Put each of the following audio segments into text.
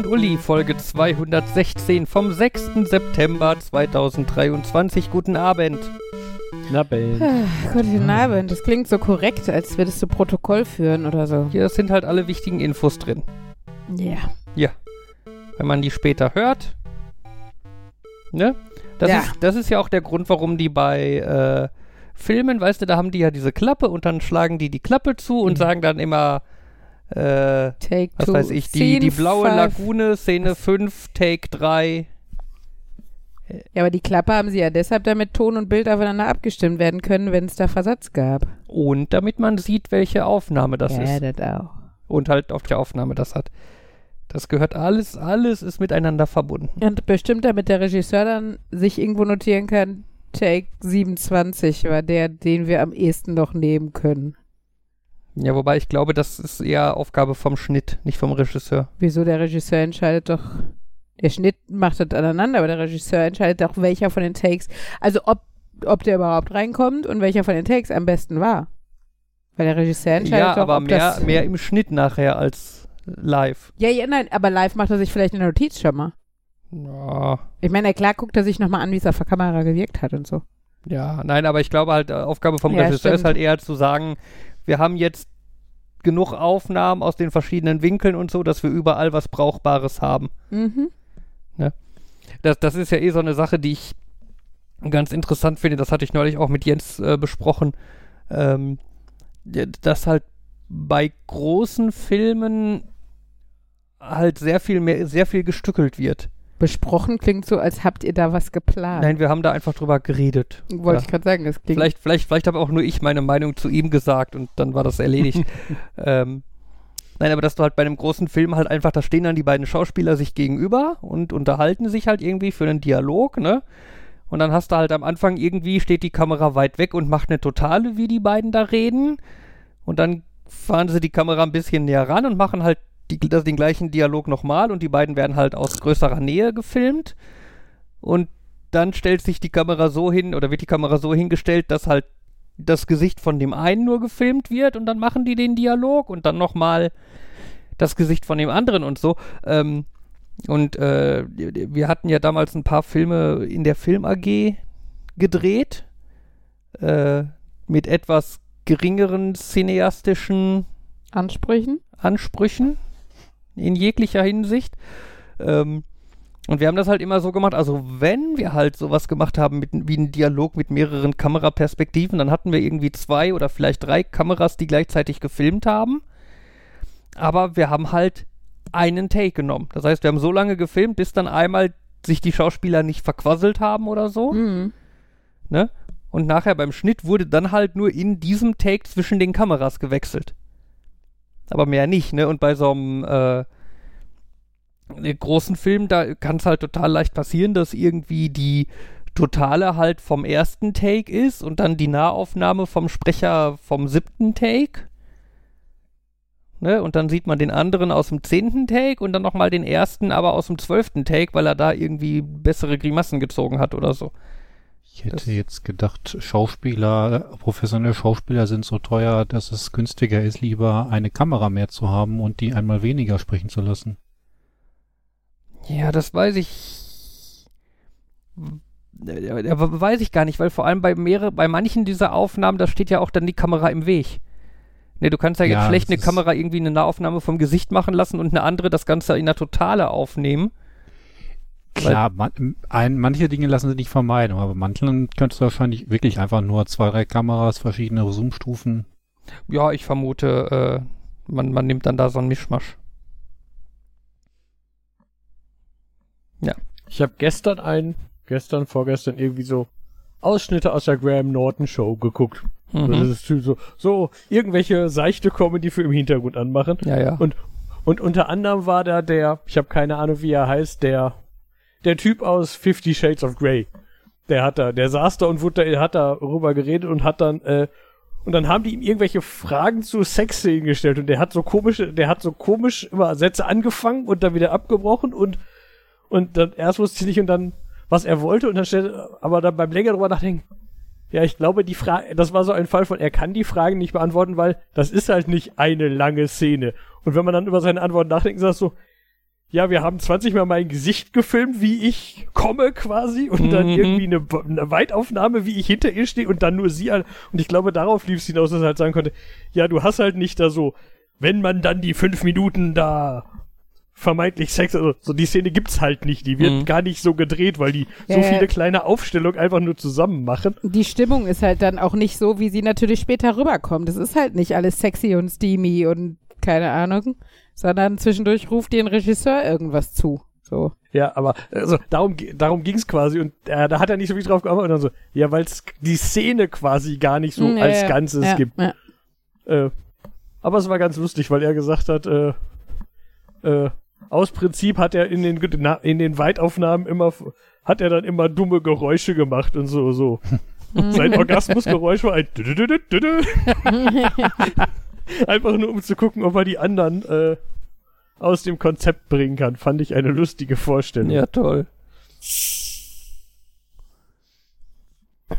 Und Uli, Folge 216 vom 6. September 2023. Guten Abend. Na, Ben. Ah, Guten Abend. Das klingt so korrekt, als würdest du Protokoll führen oder so. Hier sind halt alle wichtigen Infos drin. Ja. Ja. Wenn man die später hört. Ne? Das, Ja. ist, das ist ja auch der Grund, warum die bei äh, Filmen, weißt du, da haben die ja diese Klappe und dann schlagen die die Klappe zu und Mhm. sagen dann immer, äh, Take was two. weiß ich, die, Scene die blaue five. Lagune, Szene 5, Take 3. Ja, aber die Klappe haben sie ja deshalb, damit Ton und Bild aufeinander abgestimmt werden können, wenn es da Versatz gab. Und damit man sieht, welche Aufnahme das ja, ist. das auch. Und halt auf der Aufnahme das hat. Das gehört alles, alles ist miteinander verbunden. Und bestimmt, damit der Regisseur dann sich irgendwo notieren kann, Take 27 war der, den wir am ehesten noch nehmen können. Ja, wobei ich glaube, das ist eher Aufgabe vom Schnitt, nicht vom Regisseur. Wieso der Regisseur entscheidet doch, der Schnitt macht das aneinander, aber der Regisseur entscheidet doch, welcher von den Takes, also ob, ob der überhaupt reinkommt und welcher von den Takes am besten war. Weil der Regisseur entscheidet Ja, doch, aber ob mehr, das... mehr im Schnitt nachher als live. Ja, ja, nein, aber live macht er sich vielleicht eine Notiz schon mal. Ja, Ich meine, klar guckt er sich nochmal an, wie es auf der Kamera gewirkt hat und so. ja, nein, aber ich glaube halt, äh, Aufgabe vom Ja, Regisseur ist stimmt. halt eher zu sagen, wir haben jetzt genug Aufnahmen aus den verschiedenen Winkeln und so, dass wir überall was Brauchbares haben. Mhm. Das, das ist ja eh so eine Sache, die ich ganz interessant finde. Das hatte ich neulich auch mit Jens äh, besprochen. Ähm, dass halt bei großen Filmen halt sehr viel mehr, sehr viel gestückelt wird. Besprochen klingt so, als habt ihr da was geplant. Nein, wir haben da einfach drüber geredet. Wollte Ja. ich gerade sagen, das klingt. Vielleicht, vielleicht, vielleicht habe auch nur ich meine Meinung zu ihm gesagt und dann war das erledigt. ähm, nein, aber dass du halt bei einem großen Film halt einfach, da stehen dann die beiden Schauspieler sich gegenüber und unterhalten sich halt irgendwie für einen Dialog, ne? Und dann hast du halt am Anfang irgendwie, steht die Kamera weit weg und macht eine Totale, wie die beiden da reden. Und dann fahren sie die Kamera ein bisschen näher ran und machen halt die, das, den gleichen Dialog nochmal und die beiden werden halt aus größerer Nähe gefilmt. Und dann stellt sich die Kamera so hin oder wird die Kamera so hingestellt, dass halt das Gesicht von dem einen nur gefilmt wird und dann machen die den Dialog und dann nochmal das Gesicht von dem anderen und so. Ähm, und äh, wir hatten ja damals ein paar Filme in der Film AG gedreht äh, mit etwas geringeren cineastischen Ansprüchen? Ansprüchen in jeglicher Hinsicht. Ähm, und wir haben das halt immer so gemacht, also wenn wir halt sowas gemacht haben mit, wie einen Dialog mit mehreren Kameraperspektiven, dann hatten wir irgendwie zwei oder vielleicht drei Kameras, die gleichzeitig gefilmt haben. Aber wir haben halt einen Take genommen. Das heißt, wir haben so lange gefilmt, bis dann einmal sich die Schauspieler nicht verquasselt haben oder so. Mhm. Ne? Und nachher beim Schnitt wurde dann halt nur in diesem Take zwischen den Kameras gewechselt. Aber mehr nicht, ne? Und bei so einem äh, großen Film, da kann es halt total leicht passieren, dass irgendwie die Totale halt vom ersten Take ist und dann die Nahaufnahme vom Sprecher vom siebten Take. Ne? Und dann sieht man den anderen aus dem zehnten Take und dann nochmal den ersten, aber aus dem zwölften Take, weil er da irgendwie bessere Grimassen gezogen hat oder so. Ich hätte Das- jetzt gedacht, Schauspieler, professionelle Schauspieler sind so teuer, dass es günstiger ist, lieber eine Kamera mehr zu haben und die einmal weniger sprechen zu lassen. Ja, das weiß ich. Weiß ich gar nicht, weil vor allem bei mehrere, bei manchen dieser Aufnahmen, da steht ja auch dann die Kamera im Weg. Ne, du kannst ja jetzt Ja, schlecht eine Kamera irgendwie eine Nahaufnahme vom Gesicht machen lassen und eine andere das Ganze in der Totale aufnehmen. Klar, man, ein, manche Dinge lassen sich nicht vermeiden, aber manchen könntest du wahrscheinlich wirklich einfach nur zwei, drei Kameras, verschiedene Zoomstufen. Ja, ich vermute, äh, man, man nimmt dann da so einen Mischmasch. Ich habe gestern einen, gestern, vorgestern irgendwie so Ausschnitte aus der Graham Norton Show geguckt. Das Mhm. ist so, so irgendwelche seichte Comedy für im Hintergrund anmachen. Ja, ja. Und, und unter anderem war da der, ich habe keine Ahnung, wie er heißt, der, der Typ aus Fifty Shades of Grey. Der hat da, der saß da und wurde da, hat da rüber geredet und hat dann, äh, und dann haben die ihm irgendwelche Fragen zu Sexszenen gestellt und der hat so komische, der hat so komisch immer Sätze angefangen und dann wieder abgebrochen und, und dann erst wusste ich nicht und dann, was er wollte und dann stellt, aber dann beim länger drüber nachdenken, ja, ich glaube, die Frage, das war so ein Fall von, er kann die Fragen nicht beantworten, weil das ist halt nicht eine lange Szene. Und wenn man dann über seine Antworten nachdenkt, das so, ja, wir haben 20 Mal mein Gesicht gefilmt, wie ich komme quasi und dann Mhm. irgendwie eine, eine Weitaufnahme, wie ich hinter ihr stehe und dann nur sie an. Und ich glaube, darauf lief es hinaus, dass er halt sagen konnte, ja, du hast halt nicht da so, wenn man dann die fünf Minuten da vermeintlich Sex, also so die Szene gibt's halt nicht, die wird Mhm. gar nicht so gedreht, weil die so Ja, ja. viele kleine Aufstellungen einfach nur zusammen machen. Die Stimmung ist halt dann auch nicht so, wie sie natürlich später rüberkommt. Es ist halt nicht alles sexy und steamy und keine Ahnung, sondern zwischendurch ruft dir ein Regisseur irgendwas zu. So. Ja, aber also darum, darum ging's quasi und äh, da hat er nicht so viel drauf gearbeitet und dann so, ja, weil es die Szene quasi gar nicht so ja, als Ganzes ja, gibt. Ja. Äh, aber es war ganz lustig, weil er gesagt hat, äh, äh, aus Prinzip hat er in den in den Weitaufnahmen immer hat er dann immer dumme Geräusche gemacht und so so. Sein Orgasmusgeräusch war ein. Einfach nur um zu gucken, ob er die anderen äh, aus dem Konzept bringen kann. Fand ich eine lustige Vorstellung. Ja, toll.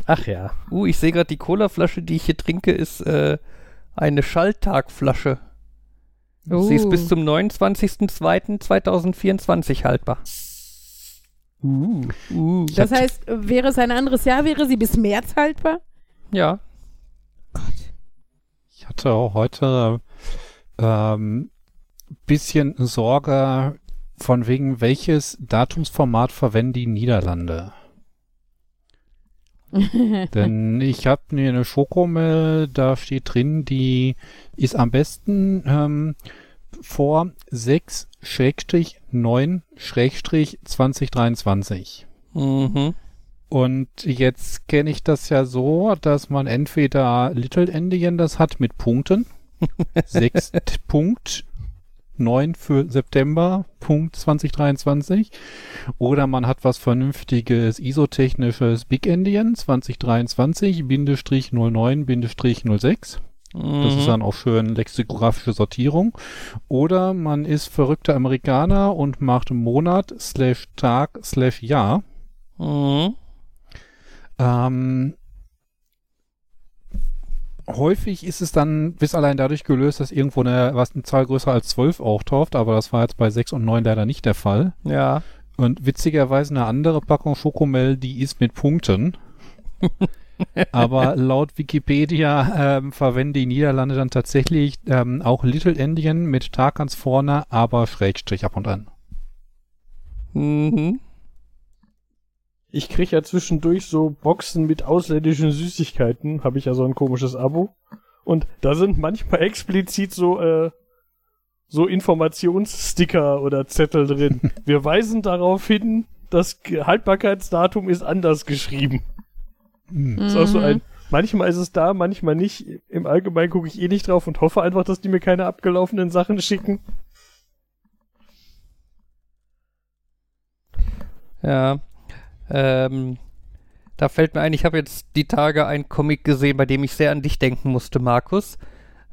Ach ja. Uh, ich sehe gerade, die Colaflasche, die ich hier trinke, ist äh, eine Schalltagflasche. Sie ist Uh. bis zum 29.02.2024 haltbar. Uh. Uh. Das heißt, wäre es ein anderes Jahr, wäre sie bis März haltbar? Ja. Ich hatte auch heute ähm, bisschen Sorge von wegen, welches Datumsformat verwenden die Niederlande. Denn ich habe mir eine Schokomel, da steht drin, die ist am besten ähm, vor 6-9-2023. Mhm. Und jetzt kenne ich das ja so, dass man entweder Little Endian das hat mit Punkten. 6 Punkt 9 für September, Punkt 2023. Oder man hat was vernünftiges isotechnisches Big Endian 2023, Bindestrich 09, Bindestrich 06. Das ist Mhm. dann auch schön lexikografische Sortierung. Oder man ist verrückter Amerikaner und macht Monat slash Tag slash Jahr. Mhm. Ähm, häufig ist es dann bis allein dadurch gelöst, dass irgendwo eine, was eine Zahl größer als 12 auftaucht, aber das war jetzt bei 6 und 9 leider nicht der Fall. Ja. Und witzigerweise eine andere Packung Schokomel, die ist mit Punkten. aber laut Wikipedia ähm, verwenden die Niederlande dann tatsächlich ähm, auch Little Endian mit Tag ganz vorne, aber Schrägstrich ab und an. Mhm. Ich krieg ja zwischendurch so Boxen mit ausländischen Süßigkeiten, habe ich ja so ein komisches Abo. Und da sind manchmal explizit so, äh, so Informationssticker oder Zettel drin. Wir weisen darauf hin, das Haltbarkeitsdatum ist anders geschrieben. Hm. Ist auch so Mhm. ein. Manchmal ist es da, manchmal nicht. Im Allgemeinen gucke ich eh nicht drauf und hoffe einfach, dass die mir keine abgelaufenen Sachen schicken. Ja. Ähm, da fällt mir ein, ich habe jetzt die Tage einen Comic gesehen, bei dem ich sehr an dich denken musste, Markus.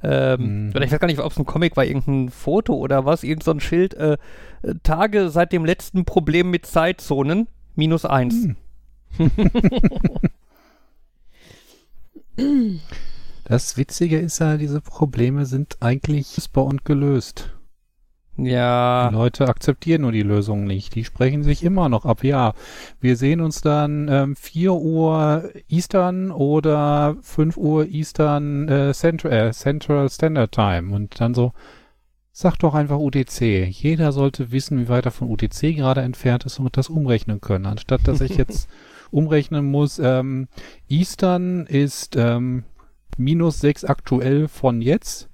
Ähm, Mhm. Oder ich weiß gar nicht, ob es ein Comic war, irgendein Foto oder was, irgend so ein Schild. Äh, äh, Tage seit dem letzten Problem mit Zeitzonen, minus eins. Hm. Das Witzige ist ja, diese Probleme sind eigentlich lösbar und gelöst. Ja. Die Leute akzeptieren nur die Lösung nicht. Die sprechen sich immer noch ab. Ja, wir sehen uns dann ähm, 4 Uhr Eastern oder 5 Uhr Eastern äh, Central, äh, Central Standard Time. Und dann so, sag doch einfach UTC. Jeder sollte wissen, wie weit er von UTC gerade entfernt ist und das umrechnen können. Anstatt dass ich jetzt umrechnen muss, ähm, Eastern ist ähm, minus 6 aktuell von jetzt.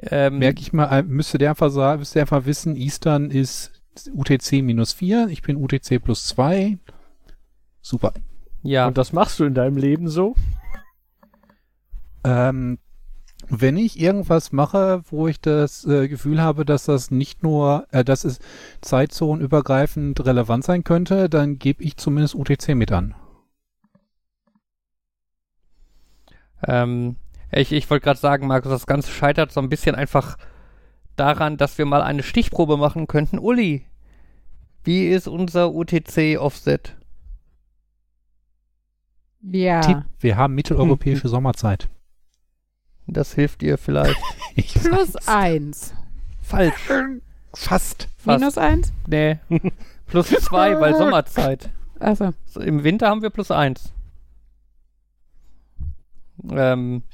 Ähm, Merke ich mal, äh, müsste der einfach sagen, müsste der einfach wissen, Eastern ist UTC minus 4, ich bin UTC plus 2. Super. ja. Und das machst du in deinem Leben so? Ähm, wenn ich irgendwas mache, wo ich das äh, Gefühl habe, dass das nicht nur, äh, dass es zeitzonenübergreifend relevant sein könnte, dann gebe ich zumindest UTC mit an. Ähm, ich ich wollte gerade sagen, Markus, das Ganze scheitert so ein bisschen einfach daran, dass wir mal eine Stichprobe machen könnten. Uli, wie ist unser UTC-Offset? Ja. Tipp, wir haben mitteleuropäische Sommerzeit. Das hilft dir vielleicht. Ich Plus weiß. eins. Falsch. Fast. Fast. Minus eins? Nee. plus zwei, weil Sommerzeit. Achso. So, Im Winter haben wir plus eins. Ähm,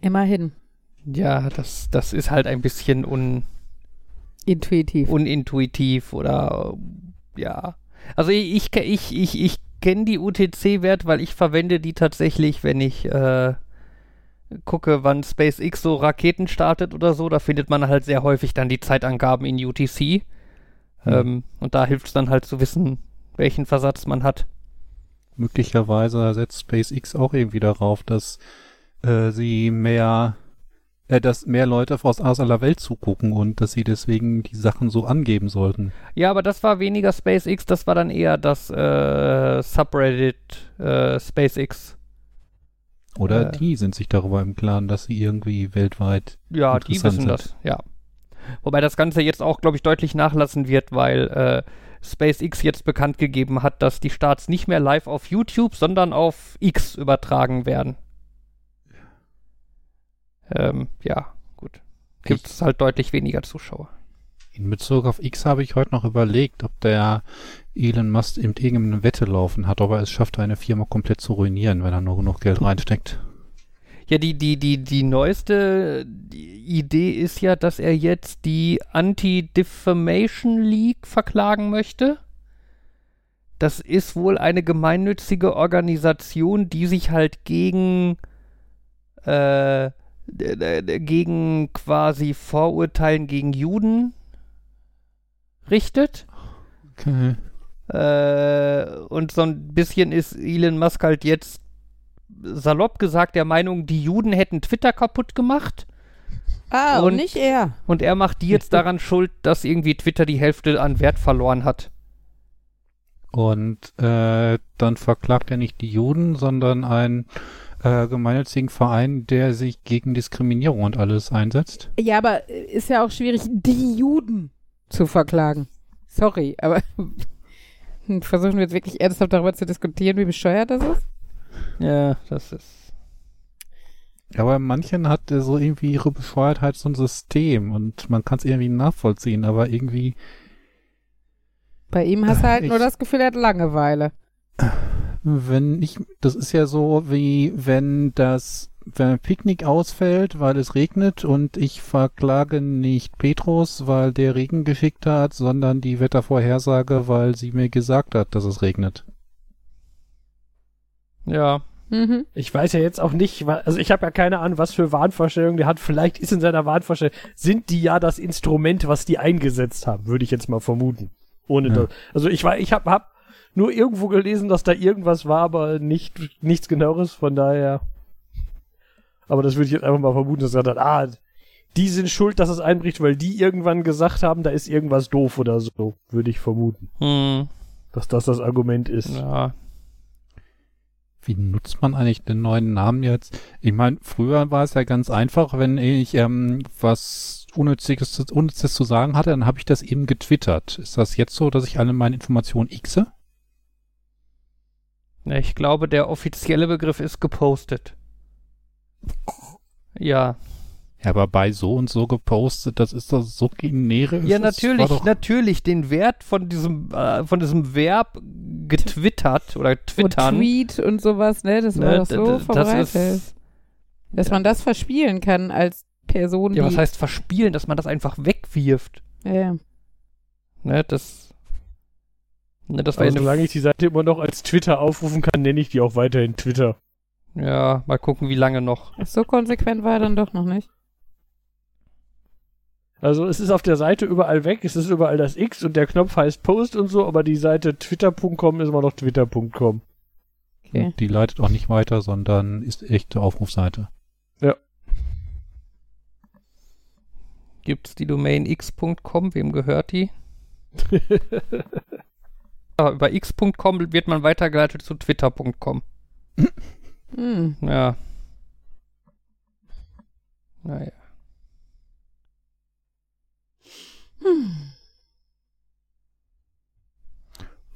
Immerhin. ja, das, das ist halt ein bisschen un, Intuitiv. unintuitiv oder ja. Also ich, ich, ich, ich, ich kenne die UTC-Wert, weil ich verwende die tatsächlich, wenn ich äh, gucke, wann SpaceX so Raketen startet oder so. Da findet man halt sehr häufig dann die Zeitangaben in UTC. Hm. Ähm, und da hilft es dann halt zu wissen, welchen Versatz man hat. Möglicherweise setzt SpaceX auch irgendwie darauf, dass äh, sie mehr, äh, dass mehr Leute aus aller Welt zugucken und dass sie deswegen die Sachen so angeben sollten. Ja, aber das war weniger SpaceX, das war dann eher das äh, Subreddit äh, SpaceX. Oder Äh. die sind sich darüber im Klaren, dass sie irgendwie weltweit Ja, die wissen sind. das, ja. Wobei das Ganze jetzt auch, glaube ich, deutlich nachlassen wird, weil SpaceX jetzt bekannt gegeben hat, dass die Starts nicht mehr live auf YouTube, sondern auf X übertragen werden. Ähm, ja, gut. Gibt es halt deutlich weniger Zuschauer. In Bezug auf X habe ich heute noch überlegt, ob der Elon Musk in irgendeine Wette laufen hat, ob er es schafft, eine Firma komplett zu ruinieren, wenn er nur genug Geld reinsteckt. Ja, die, die, die, die neueste Idee ist ja, dass er jetzt die Anti-Defamation League verklagen möchte. Das ist wohl eine gemeinnützige Organisation, die sich halt gegen, äh, gegen quasi Vorurteilen gegen Juden richtet. Okay. Äh, und so ein bisschen ist Elon Musk halt jetzt salopp gesagt der Meinung, die Juden hätten Twitter kaputt gemacht. Ah, Und- und nicht er. Und er macht die jetzt daran schuld, dass irgendwie Twitter die Hälfte an Wert verloren hat. Und äh, dann verklagt er nicht die Juden, sondern einen äh, gemeinnützigen Verein, der sich gegen Diskriminierung und alles einsetzt. Ja, aber äh, ist ja auch schwierig, die Juden zu verklagen. Sorry, aber versuchen wir jetzt wirklich ernsthaft darüber zu diskutieren, wie bescheuert das ist? Ja, das ist. Aber manchen hat so irgendwie ihre Bescheuertheit so ein System und man kann es irgendwie nachvollziehen, aber irgendwie Bei ihm hast du halt Ich- nur das Gefühl, er hat Langeweile. Wenn ich, das ist ja so wie wenn das, wenn ein Picknick ausfällt, weil es regnet und ich verklage nicht Petrus, weil der Regen geschickt hat, sondern die Wettervorhersage, weil sie mir gesagt hat, dass es regnet. Ja. Mhm. Ich weiß ja jetzt auch nicht, also ich habe ja keine Ahnung, was für Wahnvorstellungen der hat. Vielleicht ist in seiner Wahnvorstellung, sind die ja das Instrument, was die eingesetzt haben, würde ich jetzt mal vermuten. Ohne Ja. das. Also ich war, ich habe hab nur irgendwo gelesen, dass da irgendwas war, aber nicht nichts genaueres, von daher. Aber das würde ich jetzt einfach mal vermuten, dass er dann, ah, die sind schuld, dass es einbricht, weil die irgendwann gesagt haben, da ist irgendwas doof oder so, würde ich vermuten, Hm. dass das das Argument ist. Ja. Wie nutzt man eigentlich den neuen Namen jetzt? Ich meine, früher war es ja ganz einfach, wenn ich ähm, was Unnützes, Unnützes zu sagen hatte, dann habe ich das eben getwittert. Ist das jetzt so, dass ich alle meine Informationen xe? Ja, Ich glaube, der offizielle Begriff ist gepostet. Ja. Ja, aber bei so und so gepostet, das ist doch so generisch. Ja, natürlich, natürlich den Wert von diesem, äh, von diesem Verb getwittert oder Und twittern. Tweet und sowas, ne? Das war ne, doch so das verbreitet. ist, dass ja. man das verspielen kann als Person, ja, die... was heißt verspielen, dass man das einfach wegwirft. Ja, ja. Ne, das, ne, das war ja eine solange ich die Seite immer noch als Twitter aufrufen kann, nenne ich die auch weiterhin Twitter. Ja, mal gucken, wie lange noch. So konsequent war er dann doch noch nicht. Also es ist auf der Seite überall weg, es ist überall das X und der Knopf heißt Post und so, aber die Seite twitter.com ist immer noch twitter.com. Okay. Die leitet auch nicht weiter, sondern ist echte Aufrufseite. Gibt's die Domain x.com? Wem gehört die? Über x.com wird man weitergeleitet zu twitter.com. Hm. Ja. Naja.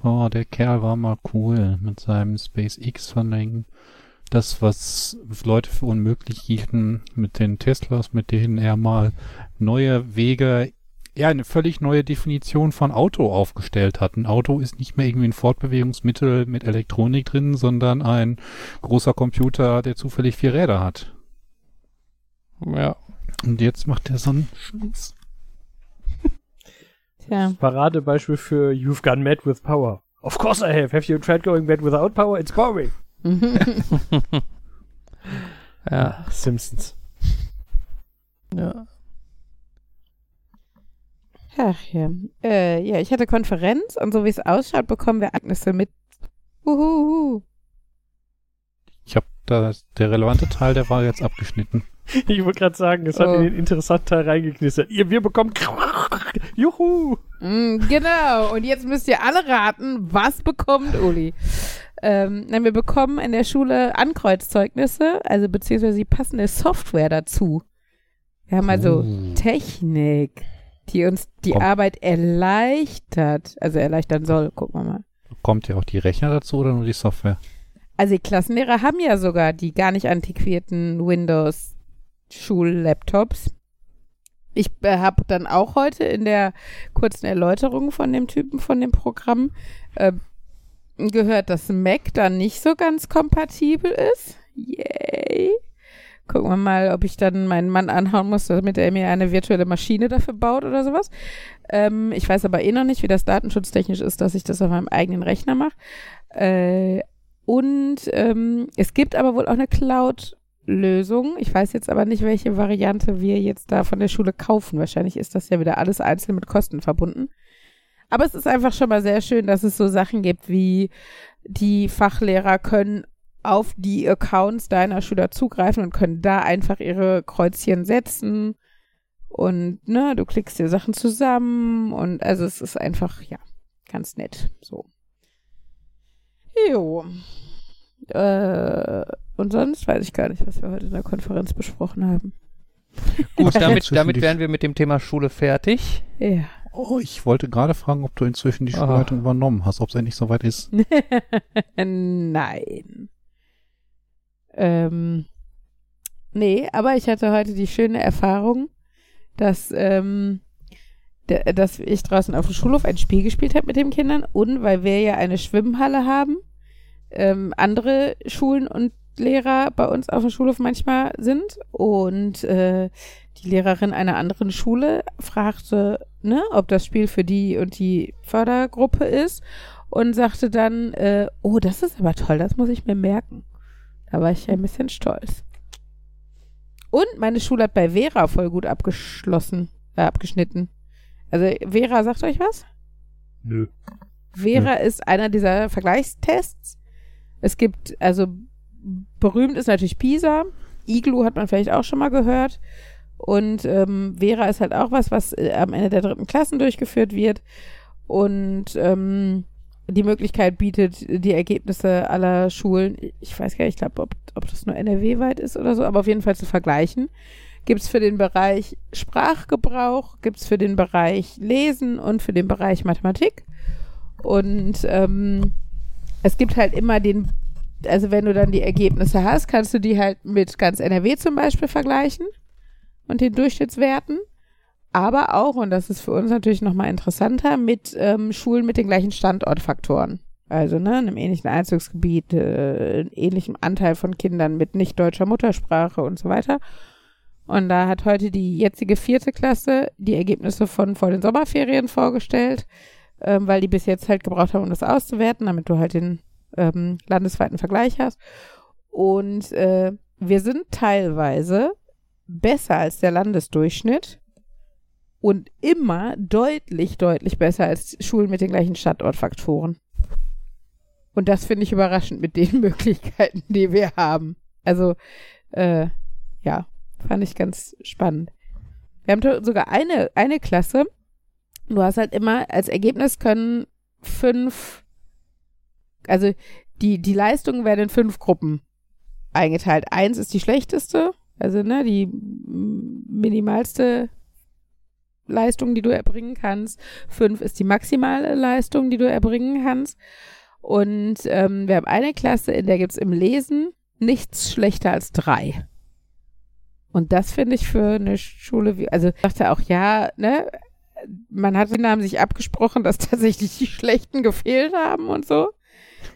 Oh, der Kerl war mal cool mit seinem SpaceX-Funding. Das, was Leute für unmöglich hielten mit den Teslas, mit denen er mal neue Wege er eine völlig neue Definition von Auto aufgestellt hat. Ein Auto ist nicht mehr irgendwie ein Fortbewegungsmittel mit Elektronik drin, sondern ein großer Computer, der zufällig vier Räder hat. Ja. Und jetzt macht er so einen Scheiß. Tja. Paradebeispiel für You've gone mad with power. Of course I have. Have you tried going mad without power? It's boring. Ja. Simpsons. ja. Ach ja. Äh, ja, ich hatte Konferenz und so wie es ausschaut, bekommen wir Agnisse mit. Uhuhu. Ich habe da der relevante Teil, der war jetzt abgeschnitten. Ich wollte gerade sagen, es hat Oh. in den interessanten Teil reingeknistert. Ihr, wir bekommen. Juhu! Mm, genau. Und jetzt müsst ihr alle raten, was bekommt Uli? Ähm, nein, wir bekommen in der Schule Ankreuzzeugnisse, also beziehungsweise die passende Software dazu. Wir haben also Uh. Technik, die uns die Komm. Arbeit erleichtert, also erleichtern soll. Gucken wir mal. Kommt ja auch die Rechner dazu oder nur die Software? Also die Klassenlehrer haben ja sogar die gar nicht antiquierten Windows-Schullaptops. Ich äh, habe dann auch heute in der kurzen Erläuterung von dem Typen von dem Programm äh, gehört, dass Mac dann nicht so ganz kompatibel ist. Yay. Gucken wir mal, ob ich dann meinen Mann anhauen muss, damit er mir eine virtuelle Maschine dafür baut oder sowas. Ähm, ich weiß aber eh noch nicht, wie das datenschutztechnisch ist, dass ich das auf meinem eigenen Rechner mache. Äh, und ähm, es gibt aber wohl auch eine Cloud-Lösung. Ich weiß jetzt aber nicht, welche Variante wir jetzt da von der Schule kaufen. Wahrscheinlich ist das ja wieder alles einzeln mit Kosten verbunden. Aber es ist einfach schon mal sehr schön, dass es so Sachen gibt wie die Fachlehrer können auf die Accounts deiner Schüler zugreifen und können da einfach ihre Kreuzchen setzen. Und ne, du klickst dir Sachen zusammen und also es ist einfach, ja, ganz nett. So. Jo. Äh, und sonst weiß ich gar nicht, was wir heute in der Konferenz besprochen haben. Gut, damit, damit wären wir mit dem Thema Schule fertig. Ja. Oh, ich wollte gerade fragen, ob du inzwischen die. Schulleitung übernommen hast, ob es endlich soweit ist. Nein. Ähm, nee, aber ich hatte heute die schöne Erfahrung, dass, ähm, dass ich draußen auf dem Schulhof ein Spiel gespielt habe mit den Kindern und weil wir ja eine Schwimmhalle haben, ähm, andere Schulen und Lehrer bei uns auf dem Schulhof manchmal sind und äh, die Lehrerin einer anderen Schule fragte, ne, ob das Spiel für die und die Fördergruppe ist und sagte dann, äh, oh, das ist aber toll, das muss ich mir merken. Da war ich ein bisschen stolz. Und meine Schule hat bei Vera voll gut abgeschlossen, äh, abgeschnitten. Also Vera, sagt euch was? Nö. Vera ist einer dieser Vergleichstests. Es gibt, also berühmt ist natürlich PISA. Iglu hat man vielleicht auch schon mal gehört. Und ähm, Vera ist halt auch was, was äh, am Ende der dritten Klassen durchgeführt wird. Und ähm, die Möglichkeit bietet, die Ergebnisse aller Schulen, ich weiß gar nicht, ich glaube, ob, ob das nur NRW-weit ist oder so, aber auf jeden Fall zu vergleichen. Gibt es für den Bereich Sprachgebrauch, gibt es für den Bereich Lesen und für den Bereich Mathematik. Und ähm, es gibt halt immer den, also wenn du dann die Ergebnisse hast, kannst du die halt mit ganz NRW zum Beispiel vergleichen und den Durchschnittswerten. Aber auch, und das ist für uns natürlich nochmal interessanter, mit ähm, Schulen mit den gleichen Standortfaktoren. Also ne, einem ähnlichen Einzugsgebiet, äh, einem ähnlichen Anteil von Kindern mit nicht deutscher Muttersprache und so weiter. Und da hat heute die jetzige vierte Klasse die Ergebnisse von vor den Sommerferien vorgestellt, ähm, weil die bis jetzt halt gebraucht haben, um das auszuwerten, damit du halt den ähm, landesweiten Vergleich hast. Und äh, wir sind teilweise besser als der Landesdurchschnitt und immer deutlich, deutlich besser als Schulen mit den gleichen Standortfaktoren. Und das finde ich überraschend mit den Möglichkeiten, die wir haben. Also, äh, ja, fand ich ganz spannend. Wir haben sogar eine, eine Klasse. Du hast halt immer, als Ergebnis können fünf, also die, die Leistungen werden in fünf Gruppen eingeteilt. Eins ist die schlechteste, also ne, die minimalste Leistung, die du erbringen kannst. Fünf ist die maximale Leistung, die du erbringen kannst. Und ähm, wir haben eine Klasse, in der gibt's im Lesen nichts schlechter als drei. Und das finde ich für eine Schule wie, also ich dachte auch, ja, ne, man hat haben sich abgesprochen, dass tatsächlich die Schlechten gefehlt haben und so.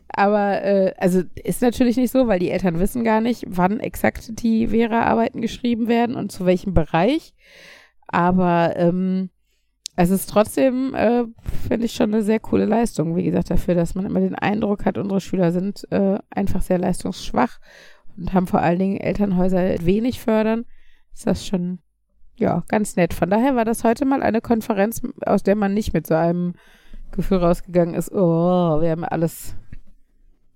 Aber äh, also ist natürlich nicht so, weil die Eltern wissen gar nicht, wann exakt die Vera-Arbeiten geschrieben werden und zu welchem Bereich. Aber ähm, es ist trotzdem, äh, finde ich, schon eine sehr coole Leistung. Wie gesagt, dafür, dass man immer den Eindruck hat, unsere Schüler sind äh, einfach sehr leistungsschwach und haben vor allen Dingen Elternhäuser wenig fördern. Ist das schon, ja, ganz nett. Von daher war das heute mal eine Konferenz, aus der man nicht mit so einem Gefühl rausgegangen ist, oh, wir haben alles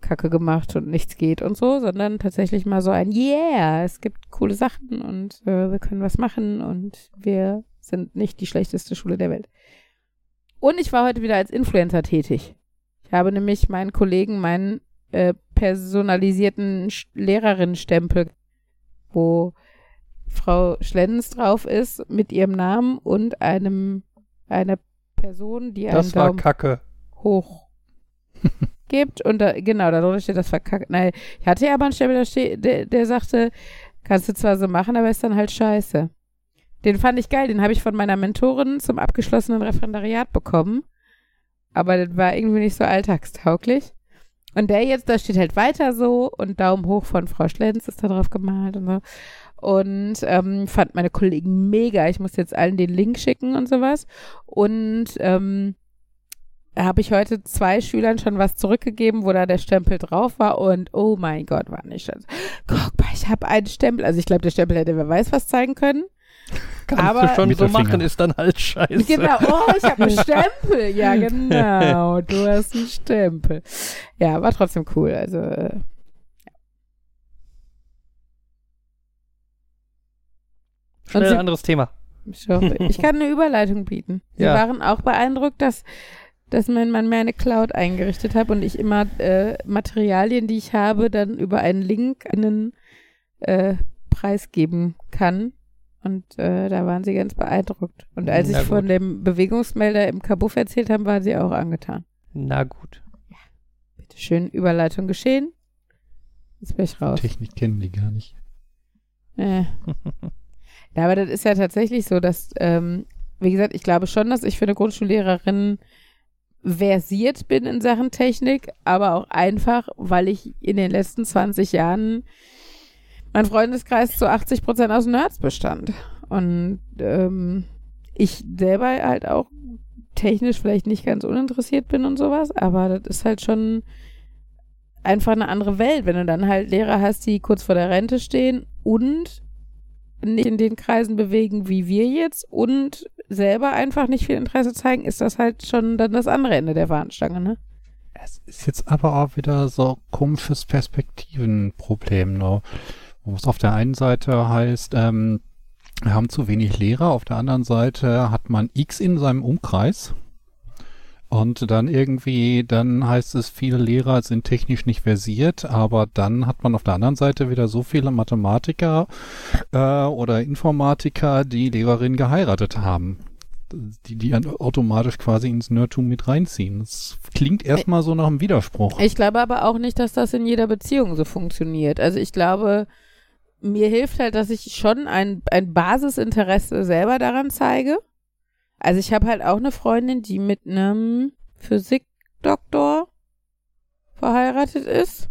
Kacke gemacht und nichts geht und so, sondern tatsächlich mal so ein Yeah, es gibt coole Sachen und äh, wir können was machen und wir sind nicht die schlechteste Schule der Welt. Und ich war heute wieder als Influencer tätig. Ich habe nämlich meinen Kollegen meinen äh, personalisierten Lehrerinnenstempel, wo Frau Schlens drauf ist mit ihrem Namen und einem einer Person, die einen Das war Daumen Kacke. hoch gibt und da, genau, darunter steht das verkackt. Nein, ich hatte ja aber einen Stempel, der, der, der sagte, kannst du zwar so machen, aber ist dann halt scheiße. Den fand ich geil, den habe ich von meiner Mentorin zum abgeschlossenen Referendariat bekommen. Aber das war irgendwie nicht so alltagstauglich. Und der jetzt, da steht halt weiter so und Daumen hoch von Frau Schlenz ist da drauf gemalt und so. Und ähm, fand meine Kollegen mega. Ich muss jetzt allen den Link schicken und sowas. Und ähm, habe ich heute zwei Schülern schon was zurückgegeben, wo da der Stempel drauf war und oh mein Gott, war nicht das. Guck mal, ich habe einen Stempel. Also ich glaube, der Stempel hätte wer weiß was zeigen können. Kannst Aber- du schon so machen, ist dann halt scheiße. Genau, oh, ich habe einen Stempel. Ja, genau, du hast einen Stempel. Ja, war trotzdem cool. Also äh, Schnell sie- ein anderes Thema. ich hoffe, ich kann eine Überleitung bieten. Sie Ja. waren auch beeindruckt, dass dass man, man mir eine Cloud eingerichtet hat und ich immer äh, Materialien, die ich habe, dann über einen Link einen äh, preisgeben kann. Und äh, da waren sie ganz beeindruckt. Und als Na ich von gut. dem Bewegungsmelder im Kabuff erzählt habe, waren sie auch angetan. Na gut. Bitte schön, Überleitung geschehen. Jetzt bin ich raus. Technik kennen die gar nicht. Äh. Ja, aber das ist ja tatsächlich so, dass, ähm, wie gesagt, ich glaube schon, dass ich für eine Grundschullehrerin versiert bin in Sachen Technik, aber auch einfach, weil ich in den letzten 20 Jahren mein Freundeskreis zu 80 Prozent aus Nerds bestand. Und ähm, ich selber halt auch technisch vielleicht nicht ganz uninteressiert bin und sowas, aber das ist halt schon einfach eine andere Welt, wenn du dann halt Lehrer hast, die kurz vor der Rente stehen und nicht in den Kreisen bewegen wie wir jetzt und selber einfach nicht viel Interesse zeigen, ist das halt schon dann das andere Ende der Fahnenstange, ne? Es ist jetzt aber auch wieder so komisches Perspektivenproblem, ne? Wo es auf der einen Seite heißt, ähm, wir haben zu wenig Lehrer, auf der anderen Seite hat man X in seinem Umkreis. Und dann irgendwie, dann heißt es, viele Lehrer sind technisch nicht versiert, aber dann hat man auf der anderen Seite wieder so viele Mathematiker äh, oder Informatiker, die Lehrerinnen geheiratet haben. Die, die dann automatisch quasi ins Nerdtum mit reinziehen. Das klingt erstmal so nach einem Widerspruch. Ich glaube aber auch nicht, dass das in jeder Beziehung so funktioniert. Also ich glaube, mir hilft halt, dass ich schon ein, ein Basisinteresse selber daran zeige. Also ich habe halt auch eine Freundin, die mit einem Physikdoktor verheiratet ist.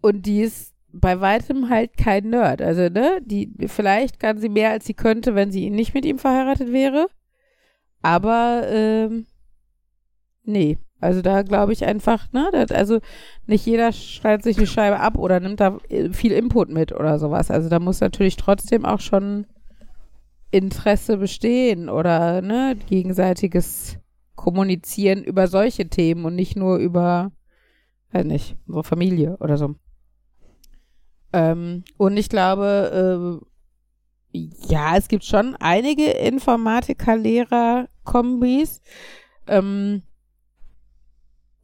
Und die ist bei weitem halt kein Nerd. Also, ne, die, vielleicht kann sie mehr als sie könnte, wenn sie nicht mit ihm verheiratet wäre. Aber, ähm, nee. Also da glaube ich einfach, ne, das, also nicht jeder schneidet sich eine Scheibe ab oder nimmt da äh, viel Input mit oder sowas. Also da muss natürlich trotzdem auch schon Interesse bestehen oder ne, gegenseitiges Kommunizieren über solche Themen und nicht nur über, weiß nicht, unsere Familie oder so. Ähm, und ich glaube, äh, ja, es gibt schon einige Informatiker-Lehrer-Kombis. Ähm,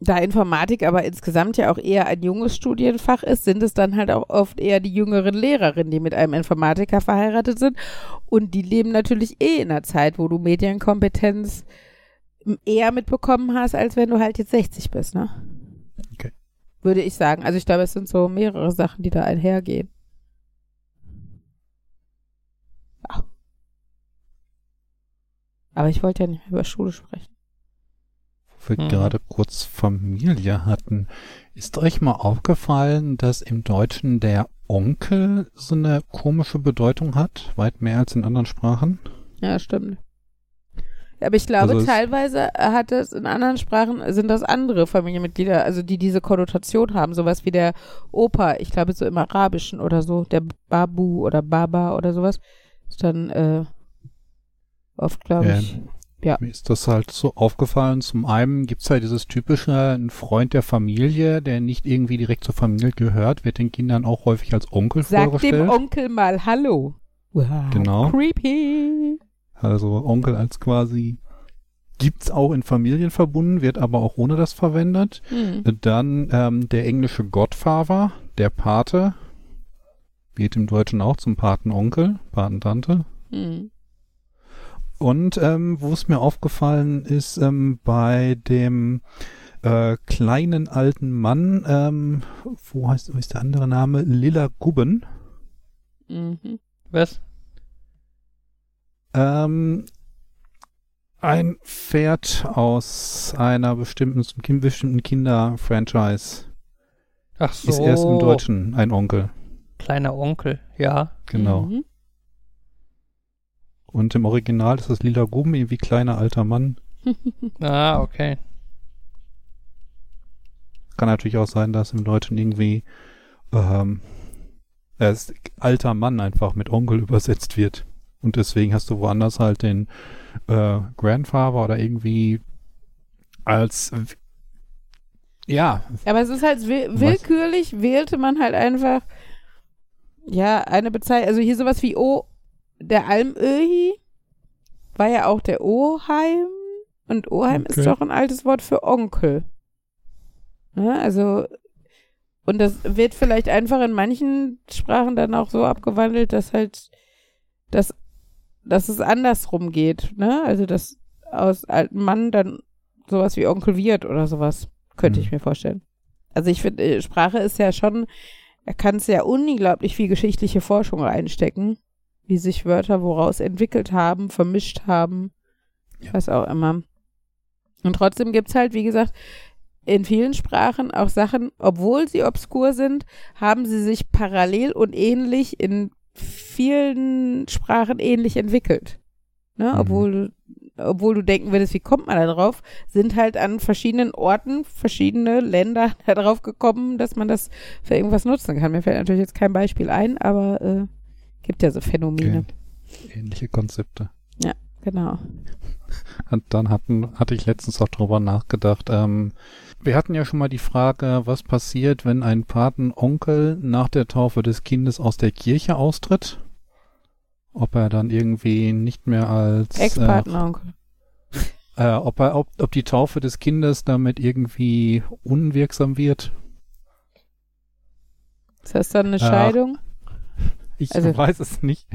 da Informatik aber insgesamt ja auch eher ein junges Studienfach ist, sind es dann halt auch oft eher die jüngeren Lehrerinnen, die mit einem Informatiker verheiratet sind. Und die leben natürlich eh in einer Zeit, wo du Medienkompetenz eher mitbekommen hast, als wenn du halt jetzt 60 bist, ne? Okay. Würde ich sagen. Also ich glaube, es sind so mehrere Sachen, die da einhergehen. Aber ich wollte ja nicht mehr über Schule sprechen. Wir Mhm. gerade kurz Familie hatten. Ist euch mal aufgefallen, dass im Deutschen der Onkel so eine komische Bedeutung hat? Weit mehr als in anderen Sprachen? Ja, stimmt. Aber ich glaube, Also teilweise hat es in anderen Sprachen, sind das andere Familienmitglieder, also die diese Konnotation haben, sowas wie der Opa, ich glaube so im Arabischen oder so, der Babu oder Baba oder sowas, ist dann äh, oft, glaube Ja. ich. Mir ist das halt so aufgefallen. Zum einen gibt's ja dieses typische, ein Freund der Familie, der nicht irgendwie direkt zur Familie gehört, wird den Kindern auch häufig als Onkel Sag dem vorgestellt. Onkel mal Hallo. Wow, Genau. Creepy. Also Onkel als quasi gibt's auch in Familien verbunden, wird aber auch ohne das verwendet. Hm. Dann ähm, der englische Godfather, der Pate, wird im Deutschen auch zum Patenonkel, Patentante. Hm. Und ähm, wo es mir aufgefallen ist, ähm, bei dem äh, kleinen alten Mann, ähm, wo heißt wo ist der andere Name? Lilla Gubben. Mhm. Was? Ähm, ein Pferd aus einer bestimmten, bestimmten Kinder-Franchise Ach so. ist erst im Deutschen ein Onkel. Kleiner Onkel, ja. Genau. Mhm. Und im Original ist das Lila Gubben irgendwie kleiner alter Mann. Ah, okay. Kann natürlich auch sein, dass im Deutschen irgendwie ähm, er ist alter Mann einfach mit Onkel übersetzt wird. Und deswegen hast du woanders halt den äh, Grandfather oder irgendwie als ja, Aber es ist halt will willkürlich, wählte man halt einfach, ja, eine Bezeichnung, also hier sowas wie O, der Almöhi war ja auch der Oheim und Oheim ist Okay. doch ein altes Wort für Onkel. Ne, also, und das wird vielleicht einfach in manchen Sprachen dann auch so abgewandelt, dass halt, dass, dass es andersrum geht, ne, also dass aus altem Mann dann sowas wie Onkel wird oder sowas. Könnte Hm. ich mir vorstellen. Also ich finde, äh, Sprache ist ja schon, da kann es ja unglaublich viel geschichtliche Forschung reinstecken, wie sich Wörter woraus entwickelt haben, vermischt haben, Ja. was auch immer. Und trotzdem gibt's halt, wie gesagt, in vielen Sprachen auch Sachen, obwohl sie obskur sind, haben sie sich parallel und ähnlich in vielen Sprachen ähnlich entwickelt. Ne? Mhm. Obwohl, obwohl du denken würdest, wie kommt man da drauf, sind halt an verschiedenen Orten verschiedene Länder da drauf gekommen, dass man das für irgendwas nutzen kann. Mir fällt natürlich jetzt kein Beispiel ein, aber äh, gibt ja so Phänomene. ähnliche Konzepte. Genau. Und dann hatten, hatte ich letztens auch drüber nachgedacht. Ähm, wir hatten ja schon mal die Frage, was passiert, wenn ein Patenonkel nach der Taufe des Kindes aus der Kirche austritt? Ob er dann irgendwie nicht mehr als äh, Ex-Partneronkel. äh, ob er, ob, ob die Taufe des Kindes damit irgendwie unwirksam wird? Ist das dann eine Ach. Ich Also- weiß es nicht.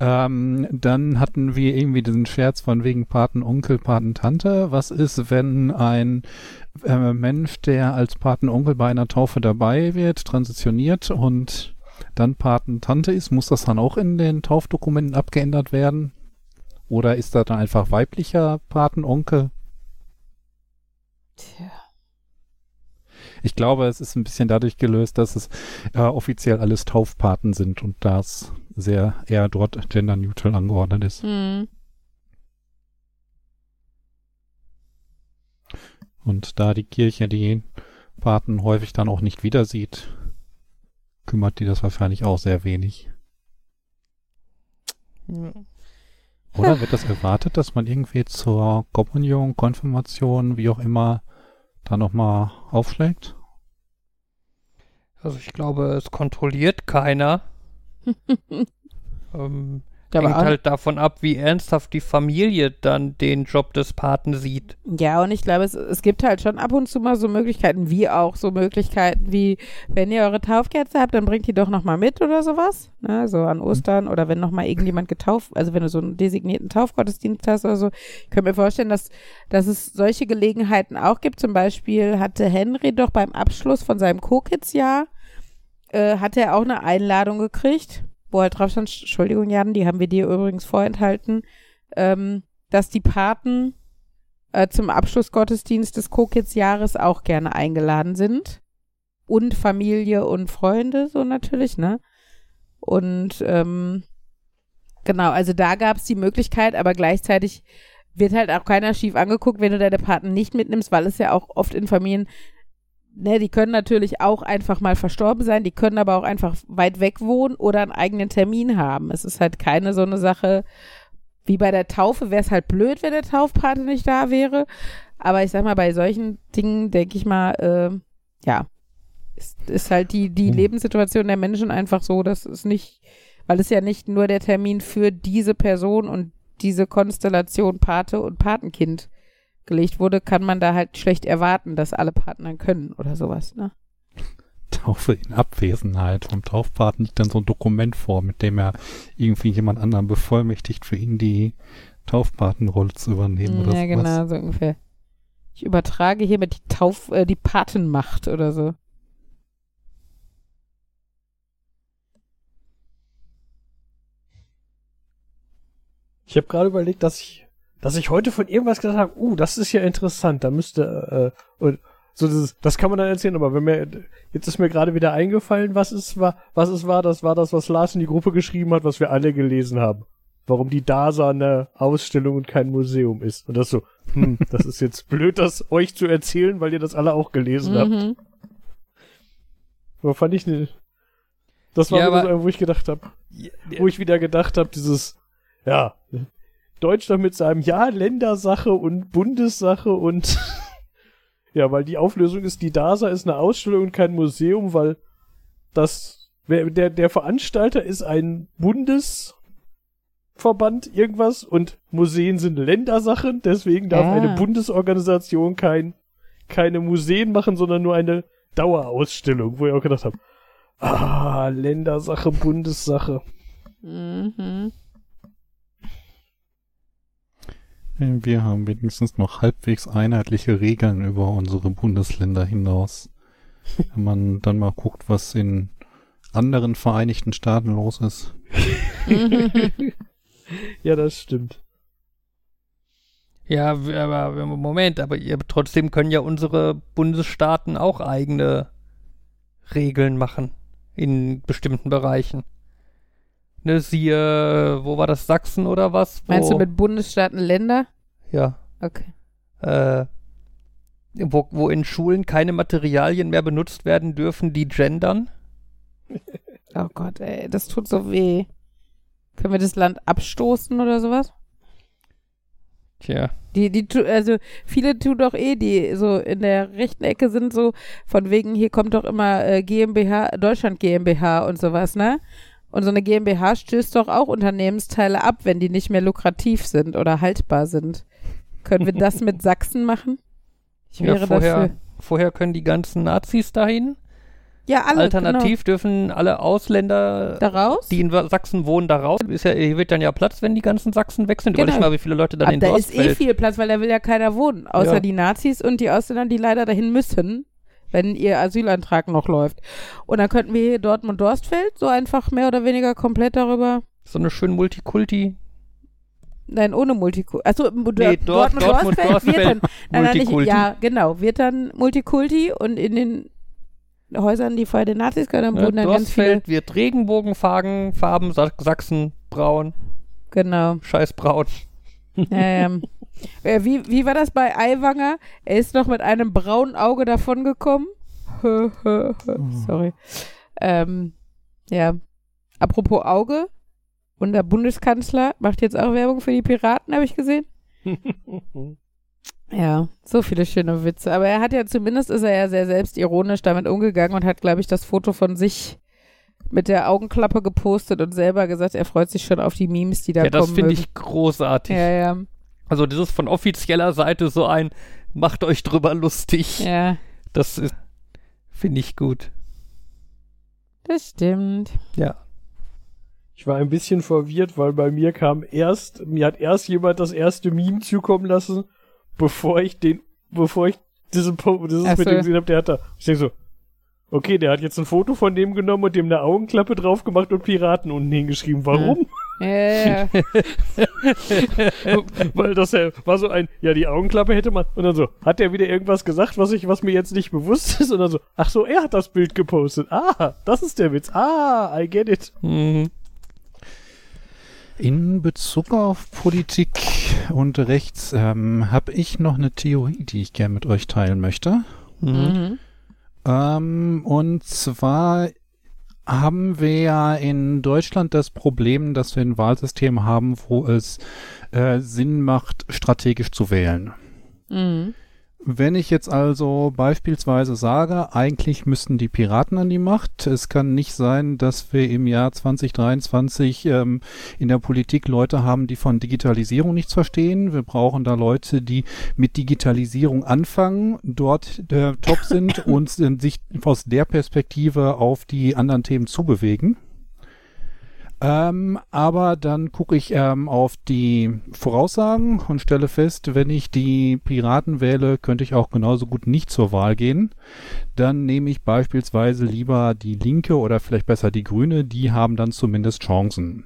Ähm, dann hatten wir irgendwie diesen Scherz von wegen Patenonkel, Patentante. Was ist, wenn ein äh, Mensch, der als Patenonkel bei einer Taufe dabei wird, transitioniert und dann Patentante ist? Muss das dann auch in den Taufdokumenten abgeändert werden? Oder ist da dann einfach weiblicher Patenonkel? Tja. Ich glaube, es ist ein bisschen dadurch gelöst, dass es äh, offiziell alles Taufpaten sind und das sehr eher dort genderneutral angeordnet ist. Hm. Und da die Kirche die Paten häufig dann auch nicht wieder sieht, kümmert die das wahrscheinlich auch sehr wenig. Oder wird das erwartet, dass man irgendwie zur Kommunion, Konfirmation, wie auch immer, da nochmal aufschlägt? Also ich glaube, es kontrolliert keiner. ähm, Aber hängt halt davon ab, wie ernsthaft die Familie dann den Job des Paten sieht. ja, und ich glaube, es, es gibt halt schon ab und zu mal so Möglichkeiten, wie auch so Möglichkeiten wie, wenn ihr eure Taufkerze habt, dann bringt die doch nochmal mit oder sowas. Ne? So an Ostern oder wenn nochmal irgendjemand getauft, also wenn du so einen designierten Taufgottesdienst hast oder so. Ich könnte mir vorstellen, dass, dass es solche Gelegenheiten auch gibt. Zum Beispiel hatte Henry doch beim Abschluss von seinem Co-Kids-Jahr, äh, hatte er auch eine Einladung gekriegt, wo halt drauf stand, Entschuldigung, Jan, die haben wir dir übrigens vorenthalten, ähm, dass die Paten äh, zum Abschlussgottesdienst des Co-Kids-Jahres auch gerne eingeladen sind. Und Familie und Freunde, so natürlich, ne? Und ähm, genau, also da gab es die Möglichkeit, aber gleichzeitig wird halt auch keiner schief angeguckt, wenn du deine Paten nicht mitnimmst, weil es ja auch oft in Familien, ne, die können natürlich auch einfach mal verstorben sein, die können aber auch einfach weit weg wohnen oder einen eigenen Termin haben. Es ist halt keine so eine Sache, wie bei der Taufe wäre es halt blöd, wenn der Taufpate nicht da wäre. Aber ich sag mal, bei solchen Dingen denke ich mal, äh, ja, ist, ist halt die, die Hm. Lebenssituation der Menschen einfach so, dass es nicht, weil es ja nicht nur der Termin für diese Person und diese Konstellation Pate und Patenkind gelegt wurde, kann man da halt schlecht erwarten, dass alle Partner können oder sowas, ne? Taufe in Abwesenheit. Vom Taufpaten liegt dann so ein Dokument vor, mit dem er irgendwie jemand anderen bevollmächtigt, für ihn die Taufpatenrolle zu übernehmen oder ja, sowas. genau, so ungefähr. Ich übertrage hiermit die Tauf, äh, die Patenmacht oder so. Ich habe gerade überlegt, dass ich, dass ich heute von irgendwas gesagt habe, uh, das ist ja interessant, da müsste, äh, und so dieses, das kann man dann erzählen, aber wenn mir, jetzt ist mir gerade wieder eingefallen, was es war, was es war, das war das, was Lars in die Gruppe geschrieben hat, was wir alle gelesen haben. Warum die DASA eine Ausstellung und kein Museum ist. Und das so, hm, das ist jetzt blöd, das euch zu erzählen, weil ihr das alle auch gelesen habt. Mhm. Aber fand ich nicht. Das war Ja, aber- so, wo ich gedacht habe, wo ich wieder gedacht habe, dieses, ja, Deutschland mit seinem Ja, Ländersache und Bundessache und ja, weil die Auflösung ist, die DASA ist eine Ausstellung und kein Museum, weil das, der, der Veranstalter ist ein Bundesverband, irgendwas und Museen sind Ländersachen, deswegen darf Ah. eine Bundesorganisation kein, keine Museen machen, sondern nur eine Dauerausstellung, wo ich auch gedacht habe, ah, Ländersache, Bundessache. Mhm. Wir haben wenigstens noch halbwegs einheitliche Regeln über unsere Bundesländer hinaus. Wenn man dann mal guckt, was in anderen Vereinigten Staaten los ist. Ja, das stimmt. Ja, aber Moment, aber ihr, trotzdem können ja unsere Bundesstaaten auch eigene Regeln machen in bestimmten Bereichen. Ne, siehe, wo war das, Sachsen oder was? Wo, Meinst du mit Bundesstaaten Länder? Ja. Okay. Äh, wo, wo in Schulen keine Materialien mehr benutzt werden dürfen, die gendern. Oh Gott, ey, das tut so weh. Können wir das Land abstoßen oder sowas? Tja. Die, die, also viele tun doch eh, die so in der rechten Ecke sind so, von wegen, hier kommt doch immer äh, GmbH, Deutschland GmbH und sowas, ne? Und so eine GmbH stößt doch auch Unternehmensteile ab, wenn die nicht mehr lukrativ sind oder haltbar sind. Können wir das mit Sachsen machen? Ich Ja, wäre vorher, dafür. vorher können die ganzen Nazis dahin. Ja, alle. Alternativ dürfen alle Ausländer, Genau. Daraus? die in Sachsen wohnen, da raus. Ist ja, hier wird dann ja Platz, wenn die ganzen Sachsen weg sind. Genau. Überleg mal, wie viele Leute dann Aber in da ist eh viel Platz, weil da will ja keiner wohnen. Außer Ja. die Nazis und die Ausländer, die leider dahin müssen, wenn ihr Asylantrag noch läuft. Und dann könnten wir hier Dortmund-Dorstfeld so einfach mehr oder weniger komplett darüber. so eine schöne Multikulti. Nein, ohne Multikulti. Achso, Nee, Dort- Dortmund, Dortmund-Dorstfeld wird dann. Dorstfeld, Nein, nein, nicht, Multikulti. ja, genau. Wird dann Multikulti und in den Häusern, die vorher den Nazis Ne? wurden dann ganz viele. Dorstfeld wird Regenbogenfarben, Farben, Sa Sachsen braun, Genau. scheiß braun. wie, wie war das bei Aiwanger? Er ist noch mit einem braunen Auge davongekommen. Sorry. Ähm, ja. Apropos Auge. Unser Bundeskanzler macht jetzt auch Werbung für die Piraten, habe ich gesehen. Ja, so viele schöne Witze. Aber er hat ja zumindest ist er ja sehr selbstironisch damit umgegangen und hat, glaube ich, das Foto von sich mit der Augenklappe gepostet und selber gesagt, er freut sich schon auf die Memes, die da Ja, das kommen. finde mögen. ich großartig. Ja, ja. Also das ist von offizieller Seite so ein, macht euch drüber lustig. Ja, Das ist, finde ich gut. das stimmt. Ja. Ich war ein bisschen verwirrt, weil bei mir kam erst, mir hat erst jemand das erste Meme zukommen lassen, bevor ich den, bevor ich diesen Po- dieses Ach mit dem gesehen habe, der hat da. Ich denke so, okay, der hat jetzt ein Foto von dem genommen und dem eine Augenklappe drauf gemacht und Piraten unten hingeschrieben. Warum? Ja, ja, ja. Weil das ja war so ein, ja, die Augenklappe hätte man. Und dann so, hat der wieder irgendwas gesagt, was ich, was mir jetzt nicht bewusst ist? Und dann so, ach so, er hat das Bild gepostet. Ah, das ist der Witz. Ah, I get it. Mhm. In Bezug auf Politik und Rechts ähm, habe ich noch eine Theorie, die ich gerne mit euch teilen möchte. Mhm. Mhm. Ähm, und zwar haben wir ja in Deutschland das Problem, dass wir ein Wahlsystem haben, wo es äh, Sinn macht, strategisch zu wählen. Mhm. Wenn ich jetzt also beispielsweise sage, eigentlich müssten die Piraten an die Macht, es kann nicht sein, dass wir im Jahr 2023 ähm, in der Politik Leute haben, die von Digitalisierung nichts verstehen. Wir brauchen da Leute, die mit Digitalisierung anfangen, dort äh, top sind und äh, sich aus der Perspektive auf die anderen Themen zubewegen. Ähm, aber dann gucke ich ähm, auf die Voraussagen und stelle fest, wenn ich die Piraten wähle, könnte ich auch genauso gut nicht zur Wahl gehen. Dann nehme ich beispielsweise lieber die Linke oder vielleicht besser die Grüne, die haben dann zumindest Chancen.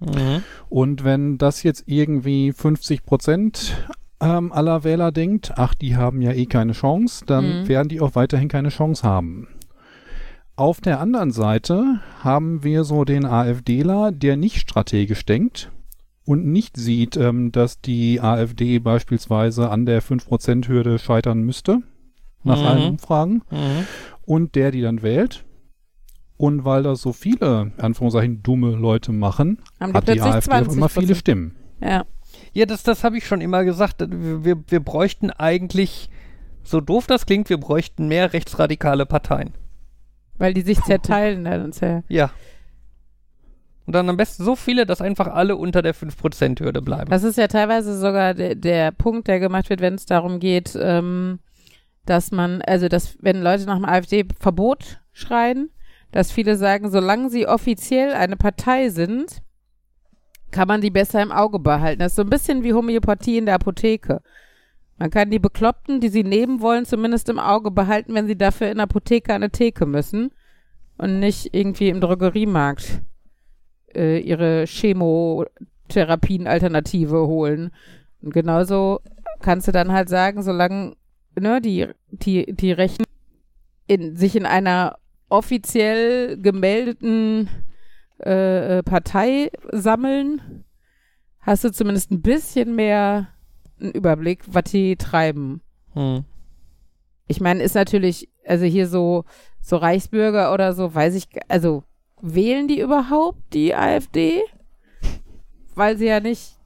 Mhm. Und wenn das jetzt irgendwie 50 Prozent ähm, aller Wähler denkt, ach, die haben ja eh keine Chance, dann Mhm. werden die auch weiterhin keine Chance haben. Auf der anderen Seite haben wir so den AfDler, der nicht strategisch denkt und nicht sieht, ähm, dass die AfD beispielsweise an der 5%-Hürde scheitern müsste, nach Mhm. allen Umfragen, Mhm. und der die dann wählt. Und weil das so viele, Anführungszeichen, dumme Leute machen, Haben die hat die plötzlich AfD auch immer 20%. viele Stimmen. Ja. Ja, das, das habe ich schon immer gesagt. Wir, wir, wir bräuchten eigentlich, so doof das klingt, wir bräuchten mehr rechtsradikale Parteien. Weil die sich zerteilen dann und zer Ja. Und dann am besten so viele, dass einfach alle unter der 5%-Hürde bleiben. Das ist ja teilweise sogar der, der Punkt, der gemacht wird, wenn es darum geht, ähm, dass man, also dass, wenn Leute nach dem AfD-Verbot schreien, dass viele sagen, solange sie offiziell eine Partei sind, kann man die besser im Auge behalten. Das ist so ein bisschen wie Homöopathie in der Apotheke. Man kann die Bekloppten, die sie nehmen wollen, zumindest im Auge behalten, wenn sie dafür in Apotheke an eine Theke müssen und nicht irgendwie im Drogeriemarkt äh, ihre Chemotherapien-Alternative holen. Und genauso kannst du dann halt sagen, solange ne, die, die, die Rechten in, sich in einer offiziell gemeldeten äh, äh, Partei sammeln, hast du zumindest ein bisschen mehr einen Überblick, was die treiben. Hm. Ich meine, ist natürlich, also hier so, so Reichsbürger oder so, weiß ich, also wählen die überhaupt die AfD? Weil sie ja nicht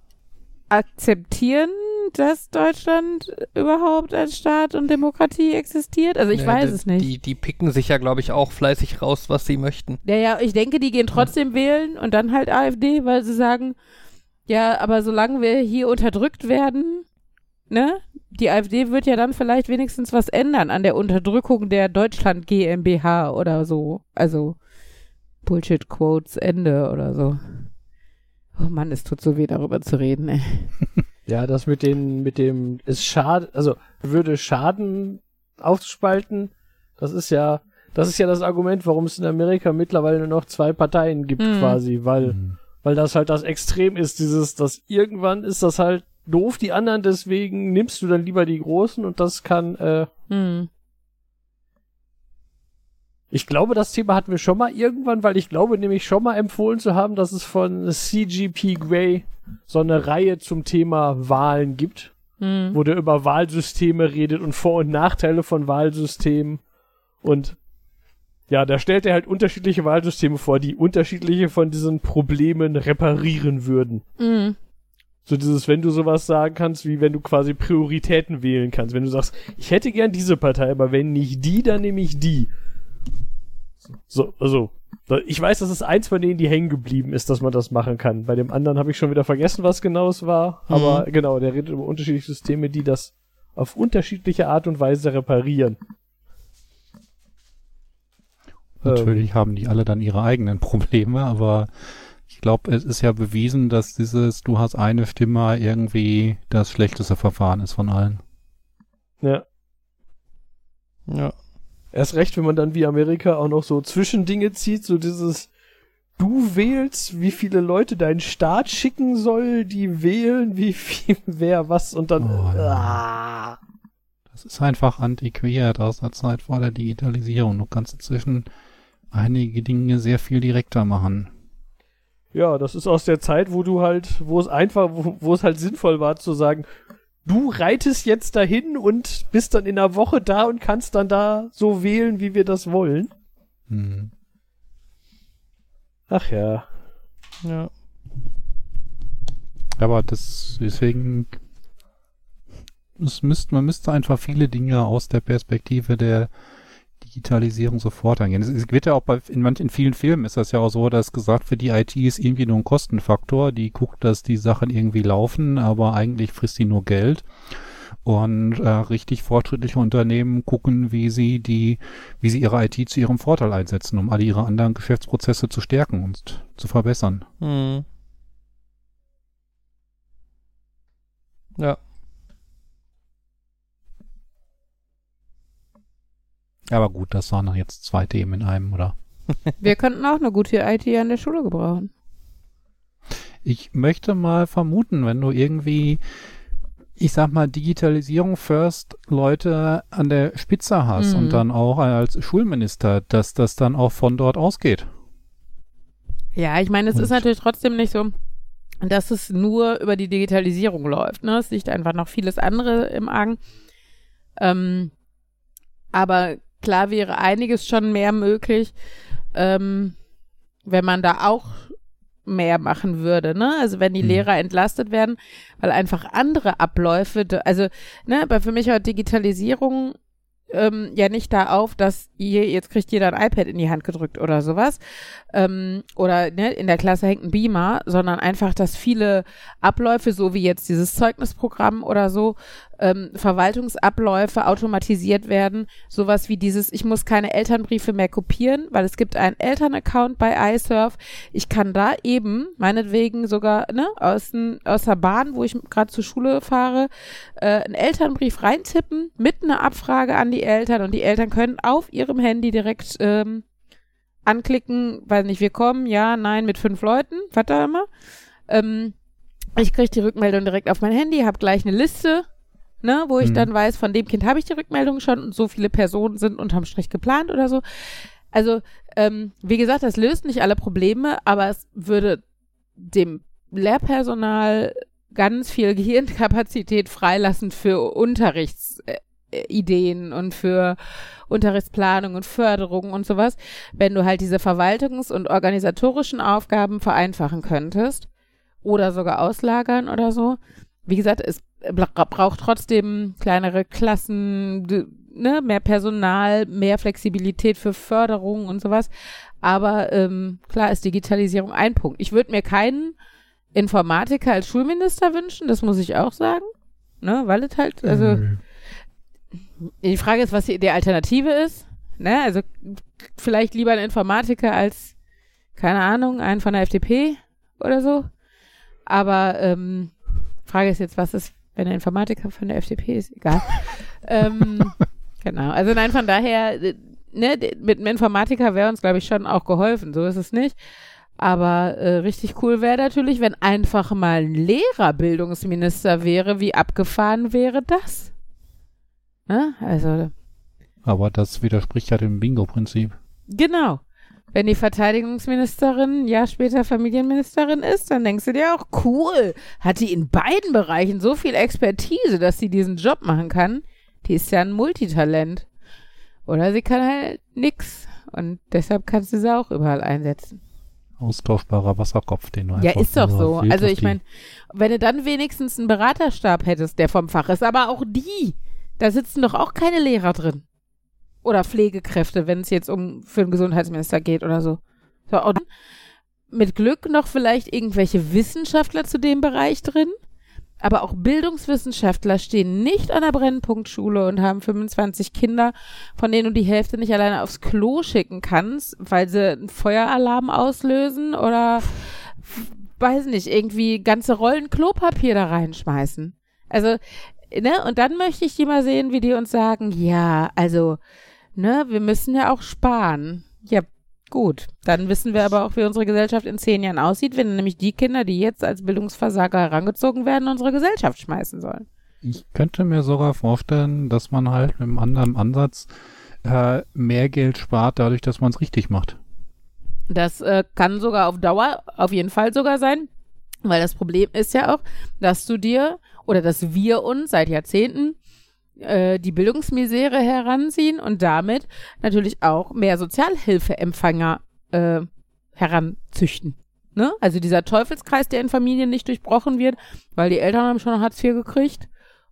akzeptieren, dass Deutschland überhaupt als Staat und Demokratie existiert. Also ich Ja, weiß die- es nicht. Die, die picken sich ja, glaube ich, auch fleißig raus, was sie möchten. Ja, ja, ich denke, die gehen trotzdem wählen und dann halt AfD, weil sie sagen, ja, aber solange wir hier unterdrückt werden, ne, die AfD wird ja dann vielleicht wenigstens was ändern an der Unterdrückung der Deutschland GmbH oder so. Also Bullshit Quotes Ende oder so. Oh Mann, es tut so weh, darüber zu reden, ey. Ja, das mit den, mit dem, es schadet, also würde Schaden aufspalten, das ist ja, das ist ja das Argument, warum es in Amerika mittlerweile nur noch zwei Parteien gibt, Mhm. quasi, weil, weil das halt das Extrem ist, dieses, dass irgendwann ist das halt doof, die anderen, deswegen nimmst du dann lieber die Großen und das kann, äh, Hm. ich glaube, das Thema hatten wir schon mal irgendwann, weil ich glaube nämlich schon mal empfohlen zu haben, dass es von CGP Grey so eine Reihe zum Thema Wahlen gibt. Hm. wo der über Wahlsysteme redet und Vor- und Nachteile von Wahlsystemen. Und ja, da stellt er halt unterschiedliche Wahlsysteme vor, die unterschiedliche von diesen Problemen reparieren würden. Hm. So dieses, wenn du sowas sagen kannst, wie wenn du quasi Prioritäten wählen kannst. Wenn du sagst, ich hätte gern diese Partei, aber wenn nicht die, dann nehme ich die. So, also, ich weiß, das ist eins von denen, die hängen geblieben ist, dass man das machen kann. Bei dem anderen habe ich schon wieder vergessen, was genau es war. Aber genau, der redet über unterschiedliche Systeme, die das auf unterschiedliche Art und Weise reparieren. Natürlich haben die alle dann ihre eigenen Probleme, aber ich glaube, es ist ja bewiesen, dass dieses Du hast eine Stimme irgendwie das schlechteste Verfahren ist von allen. Ja. Ja. Erst recht, wenn man dann wie Amerika auch noch so Zwischendinge zieht, so dieses du wählst, wie viele Leute dein Staat schicken soll, die wählen, wie viel, wer was und dann. Oh, ja. ah. Das ist einfach antiquiert aus der Zeit vor der Digitalisierung. Du kannst inzwischen einige Dinge sehr viel direkter machen. Ja, das ist aus der Zeit, wo du halt, wo es einfach, wo, wo es halt sinnvoll war zu sagen, du reitest jetzt dahin und bist dann in einer Woche da und kannst dann da so wählen, wie wir das wollen. Hm. Ach ja. Ja. Aber das, deswegen, es müsste, man müsste einfach viele Dinge aus der Perspektive der Digitalisierung sofort angehen. Es, es wird ja auch bei, in manchen, vielen Filmen ist das ja auch so, dass gesagt wird, die IT ist irgendwie nur ein Kostenfaktor, die guckt, dass die Sachen irgendwie laufen, aber eigentlich frisst die nur Geld. Und äh, richtig fortschrittliche Unternehmen gucken, wie sie die, wie sie ihre IT zu ihrem Vorteil einsetzen, um alle ihre anderen Geschäftsprozesse zu stärken und zu verbessern. Hm. Ja. Aber gut, das waren jetzt zwei Themen in einem, oder? Wir könnten auch eine gute IT an der Schule gebrauchen. Ich möchte mal vermuten, wenn du irgendwie, ich sag mal, Digitalisierung first Leute an der Spitze hast Mhm. und dann auch als Schulminister, dass das dann auch von dort ausgeht. Ja, ich meine, es Und- ist natürlich trotzdem nicht so, dass es nur über die Digitalisierung läuft. Ne? Es liegt einfach noch vieles andere im Argen. Ähm, aber klar wäre einiges schon mehr möglich, ähm, wenn man da auch mehr machen würde, ne? Also wenn die Mhm. Lehrer entlastet werden, weil einfach andere Abläufe, also, ne, aber für mich hört Digitalisierung ähm, ja nicht da auf, dass ihr, jetzt kriegt jeder ein iPad in die Hand gedrückt oder sowas. Ähm, oder ne, in der Klasse hängt ein Beamer, sondern einfach, dass viele Abläufe, so wie jetzt dieses Zeugnisprogramm oder so, ähm, Verwaltungsabläufe automatisiert werden. Sowas wie dieses, ich muss keine Elternbriefe mehr kopieren, weil es gibt einen Elternaccount bei iSurf. Ich kann da eben, meinetwegen sogar ne, aus, aus der Bahn, wo ich gerade zur Schule fahre, äh, einen Elternbrief reintippen mit einer Abfrage an die Eltern und die Eltern können auf ihrem Handy direkt ähm, anklicken, weiß nicht, wir kommen, ja, nein, mit fünf Leuten, was da immer. Ähm, ich kriege die Rückmeldung direkt auf mein Handy, habe gleich eine Liste, ne, wo ich Mhm. dann weiß, von dem Kind habe ich die Rückmeldung schon und so viele Personen sind unterm Strich geplant oder so. Also, ähm, wie gesagt, das löst nicht alle Probleme, aber es würde dem Lehrpersonal ganz viel Gehirnkapazität freilassen für Unterrichtsideen und für Unterrichtsplanung und Förderung und sowas, wenn du halt diese verwaltungs- und organisatorischen Aufgaben vereinfachen könntest oder sogar auslagern oder so. Wie gesagt, es braucht trotzdem kleinere Klassen, ne, mehr Personal, mehr Flexibilität für Förderung und sowas. Aber ähm, klar ist Digitalisierung ein Punkt. Ich würde mir keinen Informatiker als Schulminister wünschen, das muss ich auch sagen. Ne, weil es halt, also die Frage ist, was die, die Alternative ist. Ne, also vielleicht lieber ein Informatiker als, keine Ahnung, einen von der FDP oder so. Aber ähm, Frage ist jetzt, was ist, wenn der Informatiker von der FDP ist? Egal. ähm, genau. Also nein, von daher, ne, mit einem Informatiker wäre uns, glaube ich, schon auch geholfen. So ist es nicht. Aber äh, richtig cool wäre natürlich, wenn einfach mal ein Lehrerbildungsminister wäre. Wie abgefahren wäre das? Ne? Also, Aber das widerspricht ja dem Bingo-Prinzip. genau. Wenn die Verteidigungsministerin ein Jahr später Familienministerin ist, dann denkst du dir auch, cool, hat die in beiden Bereichen so viel Expertise, dass sie diesen Job machen kann. Die ist ja ein Multitalent. Oder sie kann halt nix. Und deshalb kannst du sie auch überall einsetzen. Austauschbarer Wasserkopf, den du Ja, ist doch so. Also ich meine, wenn du dann wenigstens einen Beraterstab hättest, der vom Fach ist, aber auch die, da sitzen doch auch keine Lehrer drin. Oder Pflegekräfte, wenn es jetzt um für den Gesundheitsminister geht oder so. so und mit Glück noch vielleicht irgendwelche Wissenschaftler zu dem Bereich drin. Aber auch Bildungswissenschaftler stehen nicht an der Brennpunktschule und haben 25 Kinder, von denen du die Hälfte nicht alleine aufs Klo schicken kannst, weil sie einen Feueralarm auslösen oder weiß nicht, irgendwie ganze Rollen Klopapier da reinschmeißen. Also, ne, und dann möchte ich die mal sehen, wie die uns sagen, ja, also, ne, wir müssen ja auch sparen. Ja, Gut, dann wissen wir aber auch, wie unsere Gesellschaft in zehn Jahren aussieht, wenn nämlich die Kinder, die jetzt als Bildungsversager herangezogen werden, unsere Gesellschaft schmeißen sollen. Ich könnte mir sogar vorstellen, dass man halt mit einem anderen Ansatz äh, mehr Geld spart, dadurch, dass man es richtig macht. Das äh, kann sogar auf Dauer auf jeden Fall sogar sein, weil das Problem ist ja auch, dass du dir oder dass wir uns seit Jahrzehnten äh, die Bildungsmisere heranziehen und damit natürlich auch mehr Sozialhilfeempfänger äh, heranzüchten. Ne? Also dieser Teufelskreis, der in Familien nicht durchbrochen wird, weil die Eltern haben schon Hartz IV gekriegt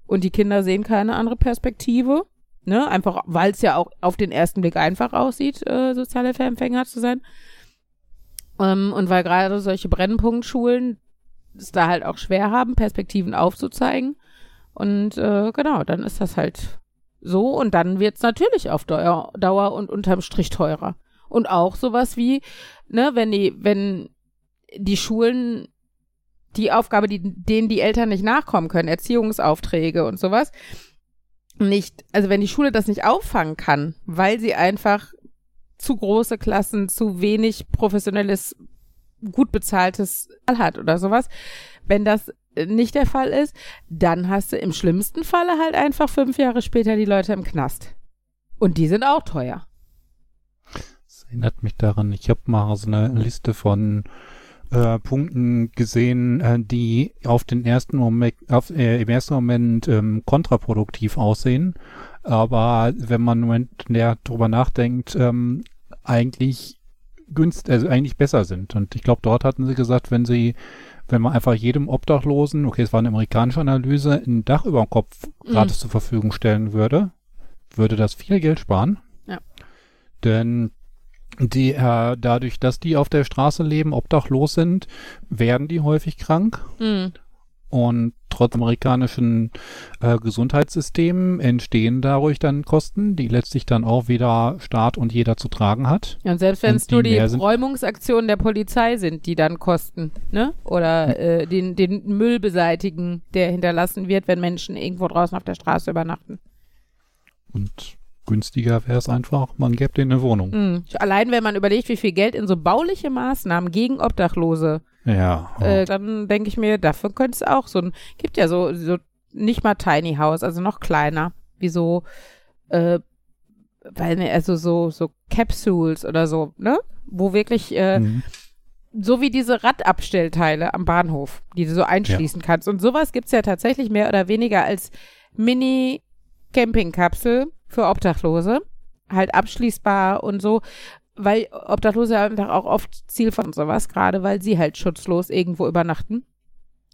und die Kinder sehen keine andere Perspektive. Ne? Einfach, weil es ja auch auf den ersten Blick einfach aussieht, äh, Sozialhilfeempfänger zu sein. Ähm, und weil gerade solche Brennpunktschulen es da halt auch schwer haben, Perspektiven aufzuzeigen. Und äh, genau, dann ist das halt so und dann wird es natürlich auf Dauer, Dauer und unterm Strich teurer. Und auch sowas wie, ne, wenn die, wenn die Schulen die Aufgabe, die, denen die Eltern nicht nachkommen können, Erziehungsaufträge und sowas, nicht, also wenn die Schule das nicht auffangen kann, weil sie einfach zu große Klassen, zu wenig professionelles, gut bezahltes hat oder sowas, wenn das nicht der Fall ist, dann hast du im schlimmsten Falle halt einfach fünf Jahre später die Leute im Knast. Und die sind auch teuer. Das erinnert mich daran, ich habe mal so eine Liste von äh, Punkten gesehen, äh, die auf den ersten Moment, auf, äh, im ersten Moment ähm, kontraproduktiv aussehen, aber wenn man drüber nachdenkt, ähm, eigentlich günst, also eigentlich besser sind. Und ich glaube, dort hatten sie gesagt, wenn sie wenn man einfach jedem Obdachlosen, okay, es war eine amerikanische Analyse, ein Dach über dem Kopf gratis Mhm. zur Verfügung stellen würde, würde das viel Geld sparen. Ja. Denn die, äh, dadurch, dass die auf der Straße leben, obdachlos sind, werden die häufig krank. Mhm. Und trotz amerikanischen äh, Gesundheitssystemen entstehen dadurch dann Kosten, die letztlich dann auch wieder Staat und jeder zu tragen hat. Ja, und selbst wenn es nur die Räumungsaktionen der Polizei sind, die dann kosten, ne? Oder äh, den, den Müll beseitigen, der hinterlassen wird, wenn Menschen irgendwo draußen auf der Straße übernachten. Und günstiger wäre es einfach, man gäbe denen eine Wohnung. Mhm. Allein wenn man überlegt, wie viel Geld in so bauliche Maßnahmen gegen Obdachlose, Ja. äh, dann denke ich mir, dafür könnte es auch so ein, gibt ja so, so nicht mal Tiny House, also noch kleiner, wie so, äh, weil, ne, also so, so Capsules oder so, ne? Wo wirklich, äh, Mhm. so wie diese Radabstellteile am Bahnhof, die du so einschließen kannst. Und sowas gibt's ja tatsächlich mehr oder weniger als Mini-Campingkapsel für Obdachlose. Halt abschließbar und so, weil Obdachlose einfach auch oft Ziel von sowas, gerade weil sie halt schutzlos irgendwo übernachten.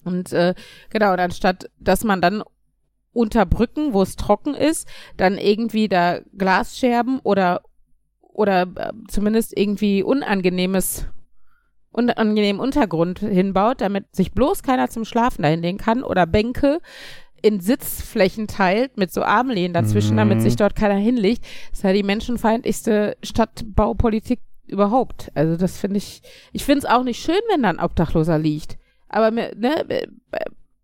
Und äh, genau, und anstatt dass man dann unter Brücken, wo es trocken ist, dann irgendwie da Glasscherben oder oder äh, zumindest irgendwie unangenehmes unangenehmen Untergrund hinbaut, damit sich bloß keiner zum Schlafen da hinlegen kann oder Bänke in Sitzflächen teilt mit so Armlehnen dazwischen, Mhm. damit sich dort keiner hinlegt. Das ist ja die menschenfeindlichste Stadtbaupolitik überhaupt. Also das finde ich, ich finde es auch nicht schön, wenn da ein Obdachloser liegt. Aber mir, ne,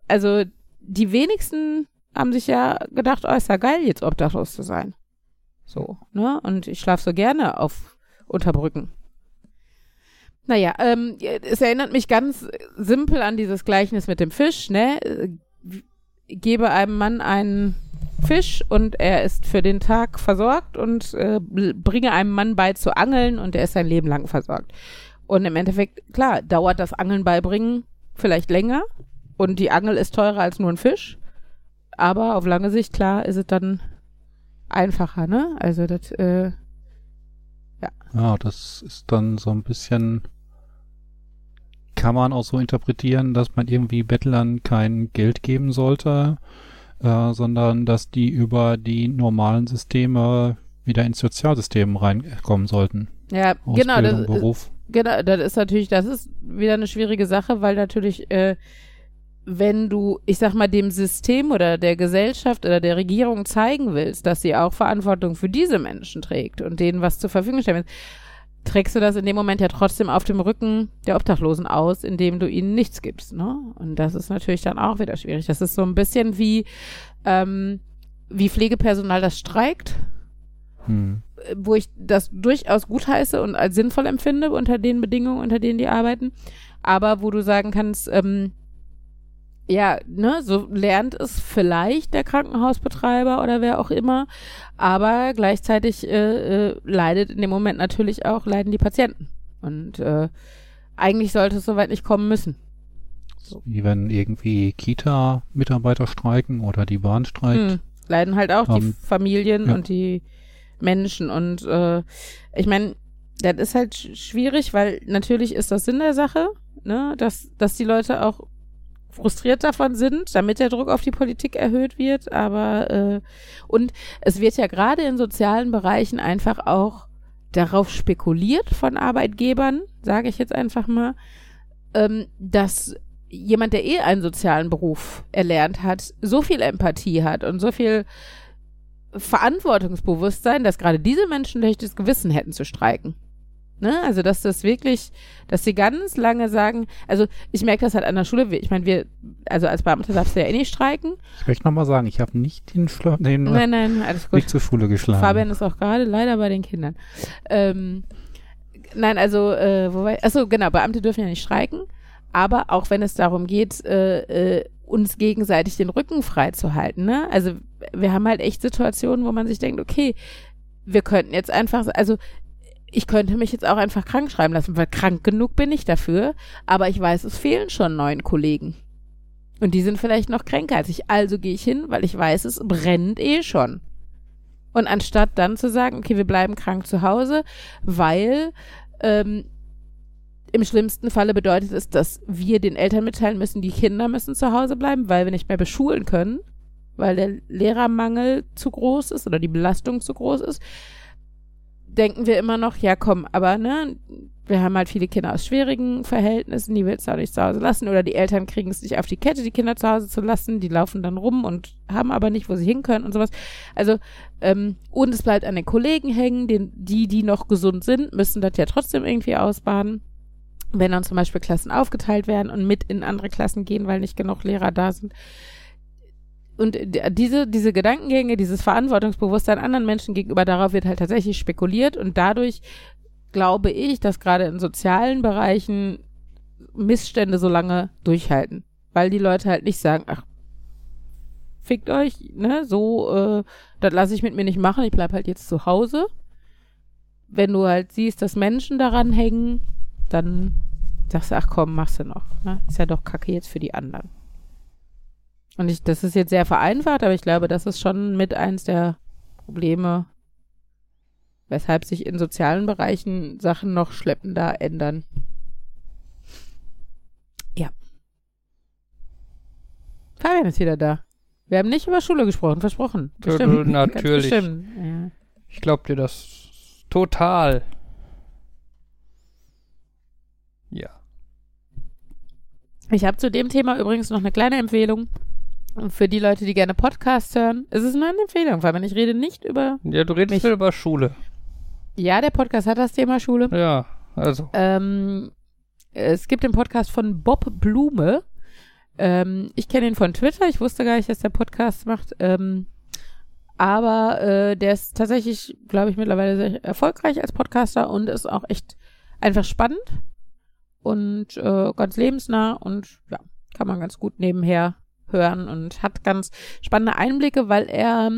also die wenigsten haben sich ja gedacht, oh, ist ja geil, jetzt obdachlos zu sein. So, ne? Und ich schlafe so gerne auf Unterbrücken. Naja, ähm, es erinnert mich ganz simpel an dieses Gleichnis mit dem Fisch, ne? Gebe einem Mann einen Fisch und er ist für den Tag versorgt und äh, bringe einem Mann bei zu angeln und er ist sein Leben lang versorgt. Und im Endeffekt, klar, dauert das Angeln beibringen vielleicht länger und die Angel ist teurer als nur ein Fisch, aber auf lange Sicht, klar, ist es dann einfacher, ne? Also das, äh, Ja, das ist dann so ein bisschen, kann man auch so interpretieren, dass man irgendwie Bettlern kein Geld geben sollte, äh, sondern dass die über die normalen Systeme wieder ins Sozialsystem reinkommen sollten. ja, genau, Ausbildung, das, Beruf. Genau, das ist natürlich, das ist wieder eine schwierige Sache, weil natürlich, äh, wenn du, ich sag mal, dem System oder der Gesellschaft oder der Regierung zeigen willst, dass sie auch Verantwortung für diese Menschen trägt und denen was zur Verfügung stellen willst, trägst du das in dem Moment ja trotzdem auf dem Rücken der Obdachlosen aus, indem du ihnen nichts gibst, ne? Und das ist natürlich dann auch wieder schwierig. Das ist so ein bisschen wie, ähm, wie Pflegepersonal das streikt Hm. wo ich das durchaus gutheiße und als sinnvoll empfinde unter den Bedingungen, unter denen die arbeiten, aber wo du sagen kannst, ähm, ja, ne, so lernt es vielleicht der Krankenhausbetreiber oder wer auch immer, aber gleichzeitig äh, äh, leidet in dem Moment natürlich auch, leiden die Patienten. Und äh, eigentlich sollte es soweit nicht kommen müssen. Wie wenn irgendwie Kita-Mitarbeiter streiken oder die Bahn streikt. Hm, leiden halt auch die Ähm, Familien ja. und die Menschen. Und äh, ich meine, das ist halt sch- schwierig, weil natürlich ist das Sinn der Sache, ne, dass, dass die Leute auch frustriert davon sind, damit der Druck auf die Politik erhöht wird. Aber äh, und es wird ja gerade in sozialen Bereichen einfach auch darauf spekuliert von Arbeitgebern, sage ich jetzt einfach mal, ähm, dass jemand, der eh einen sozialen Beruf erlernt hat, so viel Empathie hat und so viel Verantwortungsbewusstsein, dass gerade diese Menschen schlechtes Gewissen hätten zu streiken. Ne? Also, dass das wirklich, dass sie ganz lange sagen, also ich merke das halt an der Schule, ich meine, wir, also als Beamte darfst du ja eh nicht streiken. Ich möchte nochmal sagen, ich habe nicht den, Schla den Nein, nein, alles gut. nicht zur Schule geschlagen. Fabian ist auch gerade leider bei den Kindern. Ähm, nein, also, äh, wobei, achso, genau, Beamte dürfen ja nicht streiken, aber auch wenn es darum geht, äh, äh, uns gegenseitig den Rücken frei zu halten, ne? Also, wir haben halt echt Situationen, wo man sich denkt, okay, wir könnten jetzt einfach, also, ich könnte mich jetzt auch einfach krank schreiben lassen, weil krank genug bin ich dafür, aber ich weiß, es fehlen schon neun Kollegen. Und die sind vielleicht noch kränker als ich. Also gehe ich hin, weil ich weiß, es brennt eh schon. Und anstatt dann zu sagen, okay, wir bleiben krank zu Hause, weil ähm, im schlimmsten Falle bedeutet es, dass wir den Eltern mitteilen müssen, die Kinder müssen zu Hause bleiben, weil wir nicht mehr beschulen können, weil der Lehrermangel zu groß ist oder die Belastung zu groß ist, denken wir immer noch, ja komm, aber ne, wir haben halt viele Kinder aus schwierigen Verhältnissen, die willst du auch nicht zu Hause lassen oder die Eltern kriegen es nicht auf die Kette, die Kinder zu Hause zu lassen, die laufen dann rum und haben aber nicht, wo sie hin können und sowas. Also, ähm, und es bleibt an den Kollegen hängen, den, die, die noch gesund sind, müssen das ja trotzdem irgendwie ausbaden. Wenn dann zum Beispiel Klassen aufgeteilt werden und mit in andere Klassen gehen, weil nicht genug Lehrer da sind. Und diese, diese Gedankengänge, dieses Verantwortungsbewusstsein anderen Menschen gegenüber, darauf wird halt tatsächlich spekuliert und dadurch glaube ich, dass gerade in sozialen Bereichen Missstände so lange durchhalten. Weil die Leute halt nicht sagen, ach, fickt euch, ne, so, äh, das lasse ich mit mir nicht machen, ich bleib halt jetzt zu Hause. Wenn du halt siehst, dass Menschen daran hängen, dann sagst du, ach komm, machst du noch. Ne? Ist ja doch kacke jetzt für die anderen. Und ich, das ist jetzt sehr vereinfacht, aber ich glaube, das ist schon mit eins der Probleme, weshalb sich in sozialen Bereichen Sachen noch schleppender ändern. Ja. Fabian ist wieder da. Wir haben nicht über Schule gesprochen, versprochen. Bestimmt. natürlich. Bestimmt. Ja. Ich glaub dir das total. Ja. Ich habe zu dem Thema übrigens noch eine kleine Empfehlung. Für die Leute, die gerne Podcasts hören. Es ist nur eine Empfehlung, weil ich rede nicht über. Ja, du redest Mich. über Schule. Ja, der Podcast hat das Thema Schule. Ja, also. Ähm, es gibt den Podcast von Bob Blume. Ähm, ich kenne ihn von Twitter. Ich wusste gar nicht, dass der Podcast macht. Ähm, aber äh, der ist tatsächlich, glaube ich, mittlerweile sehr erfolgreich als Podcaster und ist auch echt einfach spannend und äh, ganz lebensnah und ja, kann man ganz gut nebenher hören und hat ganz spannende Einblicke, weil er,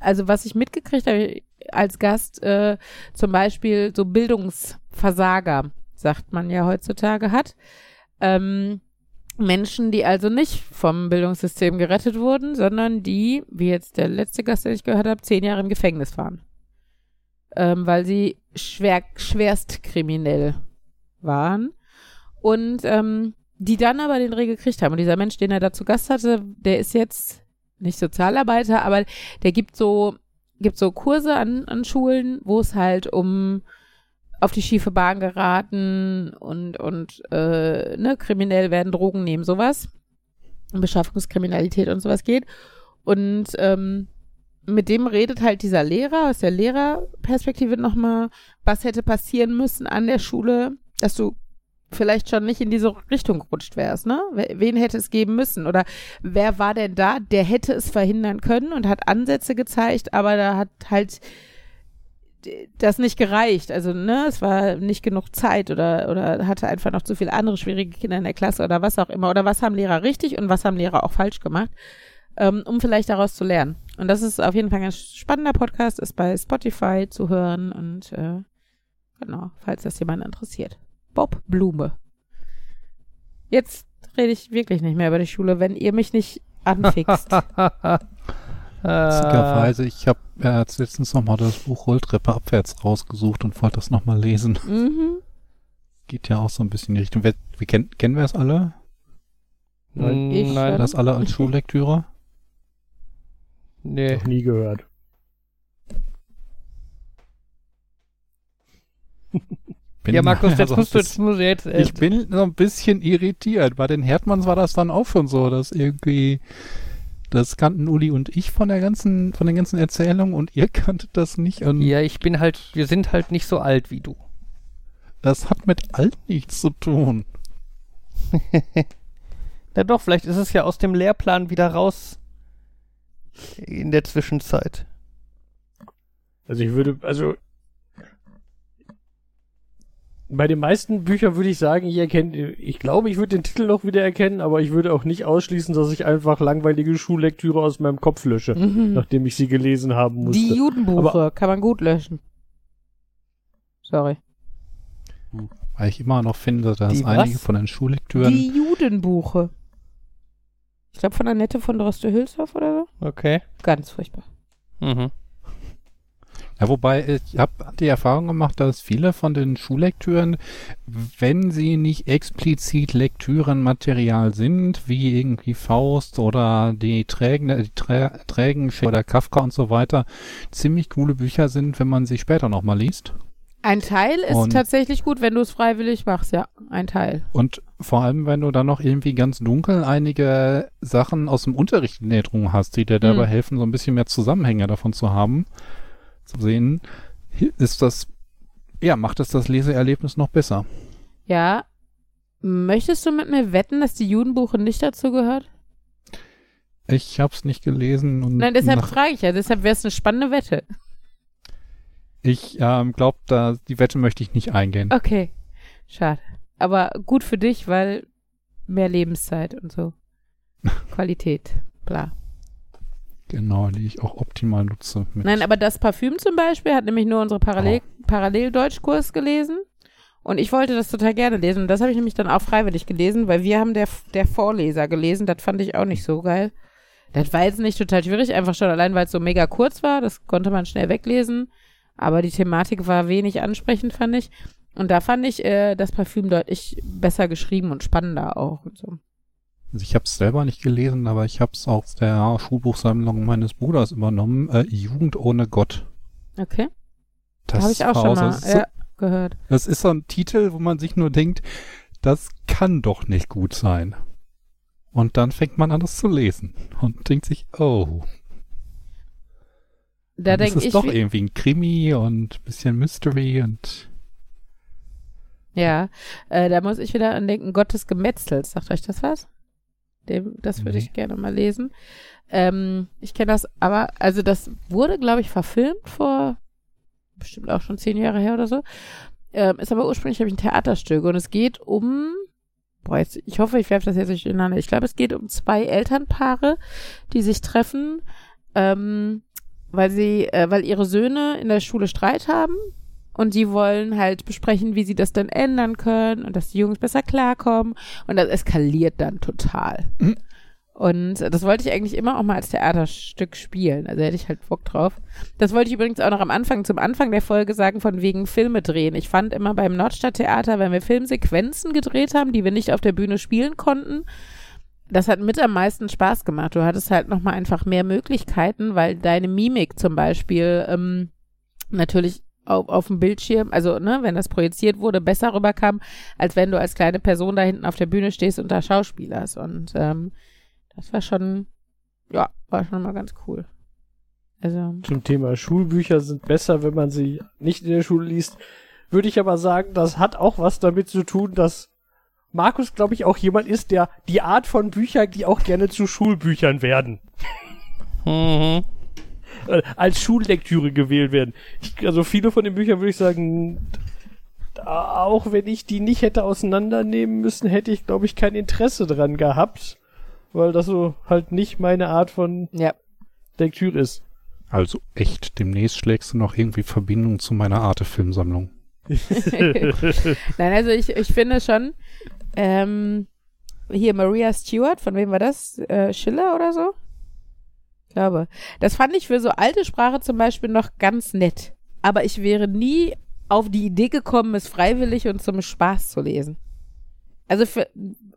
also was ich mitgekriegt habe als Gast, äh, zum Beispiel so Bildungsversager, sagt man ja heutzutage, hat. Ähm, Menschen, die also nicht vom Bildungssystem gerettet wurden, sondern die, wie jetzt der letzte Gast, den ich gehört habe, zehn Jahre im Gefängnis waren. Ähm, weil sie schwer, schwerst kriminell waren. Und ähm, die dann aber den Dreh gekriegt haben. Und dieser Mensch, den er da zu Gast hatte, der ist jetzt nicht Sozialarbeiter, aber der gibt so, gibt so Kurse an, an Schulen, wo es halt um auf die schiefe Bahn geraten und, und äh, ne, kriminell werden, Drogen nehmen, sowas. Beschaffungskriminalität und sowas geht. Und ähm, mit dem redet halt dieser Lehrer aus der Lehrerperspektive nochmal, was hätte passieren müssen an der Schule, dass du vielleicht schon nicht in diese Richtung gerutscht wärst, ne? Wen hätte es geben müssen? Oder wer war denn da, der hätte es verhindern können und hat Ansätze gezeigt, aber da hat halt das nicht gereicht. Also, ne, es war nicht genug Zeit oder, oder hatte einfach noch zu viele andere schwierige Kinder in der Klasse oder was auch immer. Oder was haben Lehrer richtig und was haben Lehrer auch falsch gemacht, ähm, um vielleicht daraus zu lernen. Und das ist auf jeden Fall ein ganz spannender Podcast, ist bei Spotify zu hören und äh, genau, falls das jemand interessiert. Bob Blume. Jetzt rede ich wirklich nicht mehr über die Schule, wenn ihr mich nicht anfixt. Witzigerweise, ich habe äh, jetzt letztens nochmal das Buch Rolltreppe abwärts rausgesucht und wollte das nochmal lesen. mhm. Geht ja auch so ein bisschen in die Richtung. Wer, wir kennen, kennen wir es alle? Nein, Ich nein. Das alle als Schullektüre? Nee. Noch nie gehört. Bin- Ja, Markus, jetzt also musst du, das- jetzt musst du jetzt. Äh, Ich bin so ein bisschen irritiert. Bei den Herdmanns war das dann auch schon so, dass irgendwie das kannten Uli und ich von der ganzen, von den ganzen Erzählungen und ihr kanntet das nicht. Und ja, ich bin halt, wir sind halt nicht so alt wie du. das hat mit alt nichts zu tun. Na doch, vielleicht ist es ja aus dem Lehrplan wieder raus in der Zwischenzeit. Also ich würde, also bei den meisten Büchern würde ich sagen, ich erkenne, ich glaube, ich würde den Titel noch wieder erkennen, aber ich würde auch nicht ausschließen, dass ich einfach langweilige Schullektüre aus meinem Kopf lösche, Mhm. nachdem ich sie gelesen haben musste. Die Judenbuche kann man gut löschen. Sorry. Weil ich immer noch finde, dass Die einige was? von den Schullektüren Die Judenbuche. Ich glaube von Annette von Droste-Hülshoff oder so. Okay. Ganz furchtbar. Mhm. Ja, wobei ich habe die Erfahrung gemacht, dass viele von den Schullektüren, wenn sie nicht explizit Lektürenmaterial sind, wie irgendwie Faust oder die Trägen, die Trä Trägen oder Kafka und so weiter, ziemlich coole Bücher sind, wenn man sie später nochmal liest. Ein Teil ist Und- tatsächlich gut, wenn du es freiwillig machst, ja. Ein Teil. Und vor allem, wenn du dann noch irgendwie ganz dunkel einige Sachen aus dem Unterricht in Erinnerung hast, die dir dabei Hm. helfen, so ein bisschen mehr Zusammenhänge davon zu haben, zu sehen, ist das, ja, macht es das Leseerlebnis noch besser. Ja. Möchtest du mit mir wetten, dass die Judenbuche nicht dazu gehört? Ich hab's nicht gelesen und Nein, deshalb frage ich ja. Deshalb wäre es eine spannende Wette. ich ähm, glaube, da die Wette möchte ich nicht eingehen. Okay. Schade. Aber gut für dich, weil mehr Lebenszeit und so. Qualität. Bla. Genau, die ich auch optimal nutze. Nein, aber das Parfüm zum Beispiel hat nämlich nur unsere Parallel Paralleldeutschkurs gelesen. Und ich wollte das total gerne lesen. Und das habe ich nämlich dann auch freiwillig gelesen, weil wir haben der, der Vorleser gelesen. Das fand ich auch nicht so geil. Das war jetzt nicht total schwierig, einfach schon allein, weil es so mega kurz war. Das konnte man schnell weglesen. Aber die Thematik war wenig ansprechend, fand ich. Und da fand ich äh, das Parfüm deutlich besser geschrieben und spannender auch. Und so. Also ich habe es selber nicht gelesen, aber ich habe es aus der Schulbuchsammlung meines Bruders übernommen. Äh, Jugend ohne Gott. Okay. Das Habe ich auch schon mal das ist so- ja, gehört. Das ist so ein Titel, wo man sich nur denkt, das kann doch nicht gut sein. Und dann fängt man an, das zu lesen und denkt sich, oh, Da dann ist denke es ich, doch wie- irgendwie ein Krimi und ein bisschen Mystery und Ja, äh, da muss ich wieder an denken, Gottes Gemetzels. Sagt euch das was? Dem, das würde Nee. ich gerne mal lesen. Ähm, ich kenne das, aber, also das wurde, glaube ich, verfilmt vor bestimmt auch schon zehn Jahre her oder so. Ähm, ist aber ursprünglich, glaube ich, ein Theaterstück und es geht um, boah, jetzt, ich hoffe, ich werfe das jetzt nicht ineinander. Ich glaube, es geht um zwei Elternpaare, die sich treffen, ähm, weil sie, äh, weil ihre Söhne in der Schule Streit haben und die wollen halt besprechen, wie sie das dann ändern können und dass die Jungs besser klarkommen. Und das eskaliert dann total. Mhm. Und das wollte ich eigentlich immer auch mal als Theaterstück spielen. Also hätte ich halt Bock drauf. Das wollte ich übrigens auch noch am Anfang, zum Anfang der Folge sagen, von wegen Filme drehen. Ich fand immer beim Nordstadttheater, wenn wir Filmsequenzen gedreht haben, die wir nicht auf der Bühne spielen konnten, das hat mit am meisten Spaß gemacht. Du hattest halt nochmal einfach mehr Möglichkeiten, weil deine Mimik zum Beispiel ähm, natürlich auf, auf dem Bildschirm, also ne, wenn das projiziert wurde, besser rüberkam, als wenn du als kleine Person da hinten auf der Bühne stehst und da Schauspielerst. Und ähm, das war schon, ja, war schon mal ganz cool. Also, Zum Thema Schulbücher sind besser, wenn man sie nicht in der Schule liest. Würde ich aber sagen, das hat auch was damit zu tun, dass Markus, glaube ich, auch jemand ist, der die Art von Büchern, die auch gerne zu Schulbüchern werden. Mhm. Äh, als Schullektüre gewählt werden. Ich, also viele von den Büchern würde ich sagen, auch wenn ich die nicht hätte auseinandernehmen müssen, hätte ich, glaube ich, kein Interesse dran gehabt, weil das so halt nicht meine Art von Ja. Lektüre ist. Also echt, demnächst schlägst du noch irgendwie Verbindung zu meiner Arte-Filmsammlung. Nein, also ich, ich finde schon, ähm, hier Maria Stewart, von wem war das? Äh, Schiller oder so? Ich glaube. Das fand ich für so alte Sprache zum Beispiel noch ganz nett. Aber ich wäre nie auf die Idee gekommen, es freiwillig und zum Spaß zu lesen. Also für,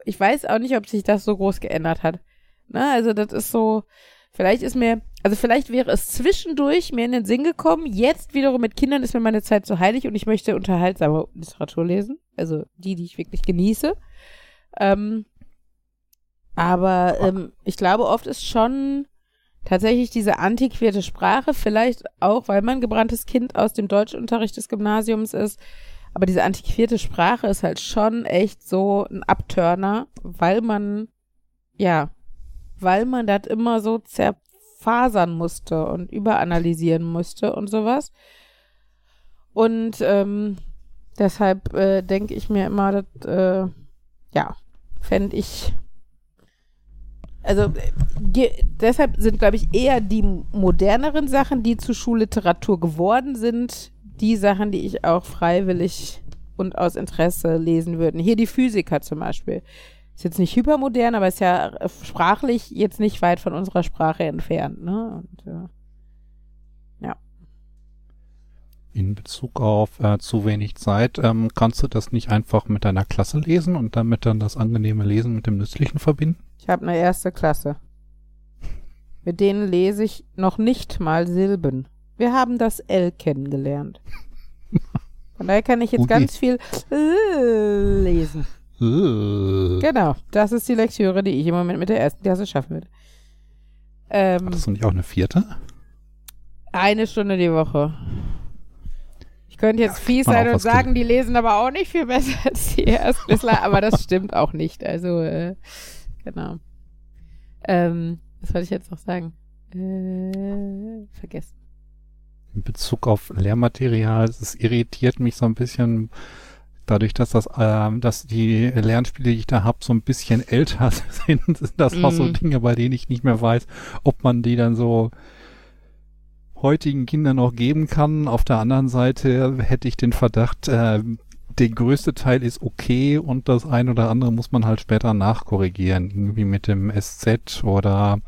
ich weiß auch nicht, ob sich das so groß geändert hat. Na, also das ist so, vielleicht ist mir, also vielleicht wäre es zwischendurch mir in den Sinn gekommen, jetzt wiederum mit Kindern ist mir meine Zeit zu heilig und ich möchte unterhaltsame Literatur lesen. Also die, die ich wirklich genieße. Ähm, aber ähm, ich glaube, oft ist schon tatsächlich diese antiquierte Sprache, vielleicht auch, weil man gebranntes Kind aus dem Deutschunterricht des Gymnasiums ist, aber diese antiquierte Sprache ist halt schon echt so ein Abturner, weil man, ja, weil man das immer so zerfasern musste und überanalysieren musste und sowas. Und ähm, deshalb äh, denke ich mir immer, das, äh, ja, fände ich also deshalb sind, glaube ich, eher die moderneren Sachen, die zu Schulliteratur geworden sind, die Sachen, die ich auch freiwillig und aus Interesse lesen würde. Hier die Physiker zum Beispiel. Ist jetzt nicht hypermodern, aber ist ja äh, sprachlich jetzt nicht weit von unserer Sprache entfernt. Ne? Und, äh, In Bezug auf äh, zu wenig Zeit, ähm, kannst du das nicht einfach mit deiner Klasse lesen und damit dann das angenehme Lesen mit dem Nützlichen verbinden? ich habe eine erste Klasse. Mit denen lese ich noch nicht mal Silben. Wir haben das L kennengelernt. Von daher kann ich jetzt Ui. ganz viel äh, lesen. Äh, Genau, das ist die Lektüre, die ich im Moment mit der ersten Klasse schaffen würde. Ähm, Hattest du nicht auch eine vierte? eine Stunde die Woche. Ich könnte jetzt fies man sein und sagen, die lesen aber auch nicht viel besser als die Erstklässler, aber das stimmt auch nicht. Also, äh, genau. Ähm, was wollte ich jetzt noch sagen? Äh, vergessen. In Bezug auf Lehrmaterial, es irritiert mich so ein bisschen, dadurch, dass das, ähm, dass die Lernspiele, die ich da habe, so ein bisschen älter sind, sind das auch so Mhm. Dinge, bei denen ich nicht mehr weiß, ob man die dann so heutigen Kindern noch geben kann. Auf der anderen Seite hätte ich den Verdacht, äh, der größte Teil ist okay und das ein oder andere muss man halt später nachkorrigieren. Irgendwie mit dem SZ oder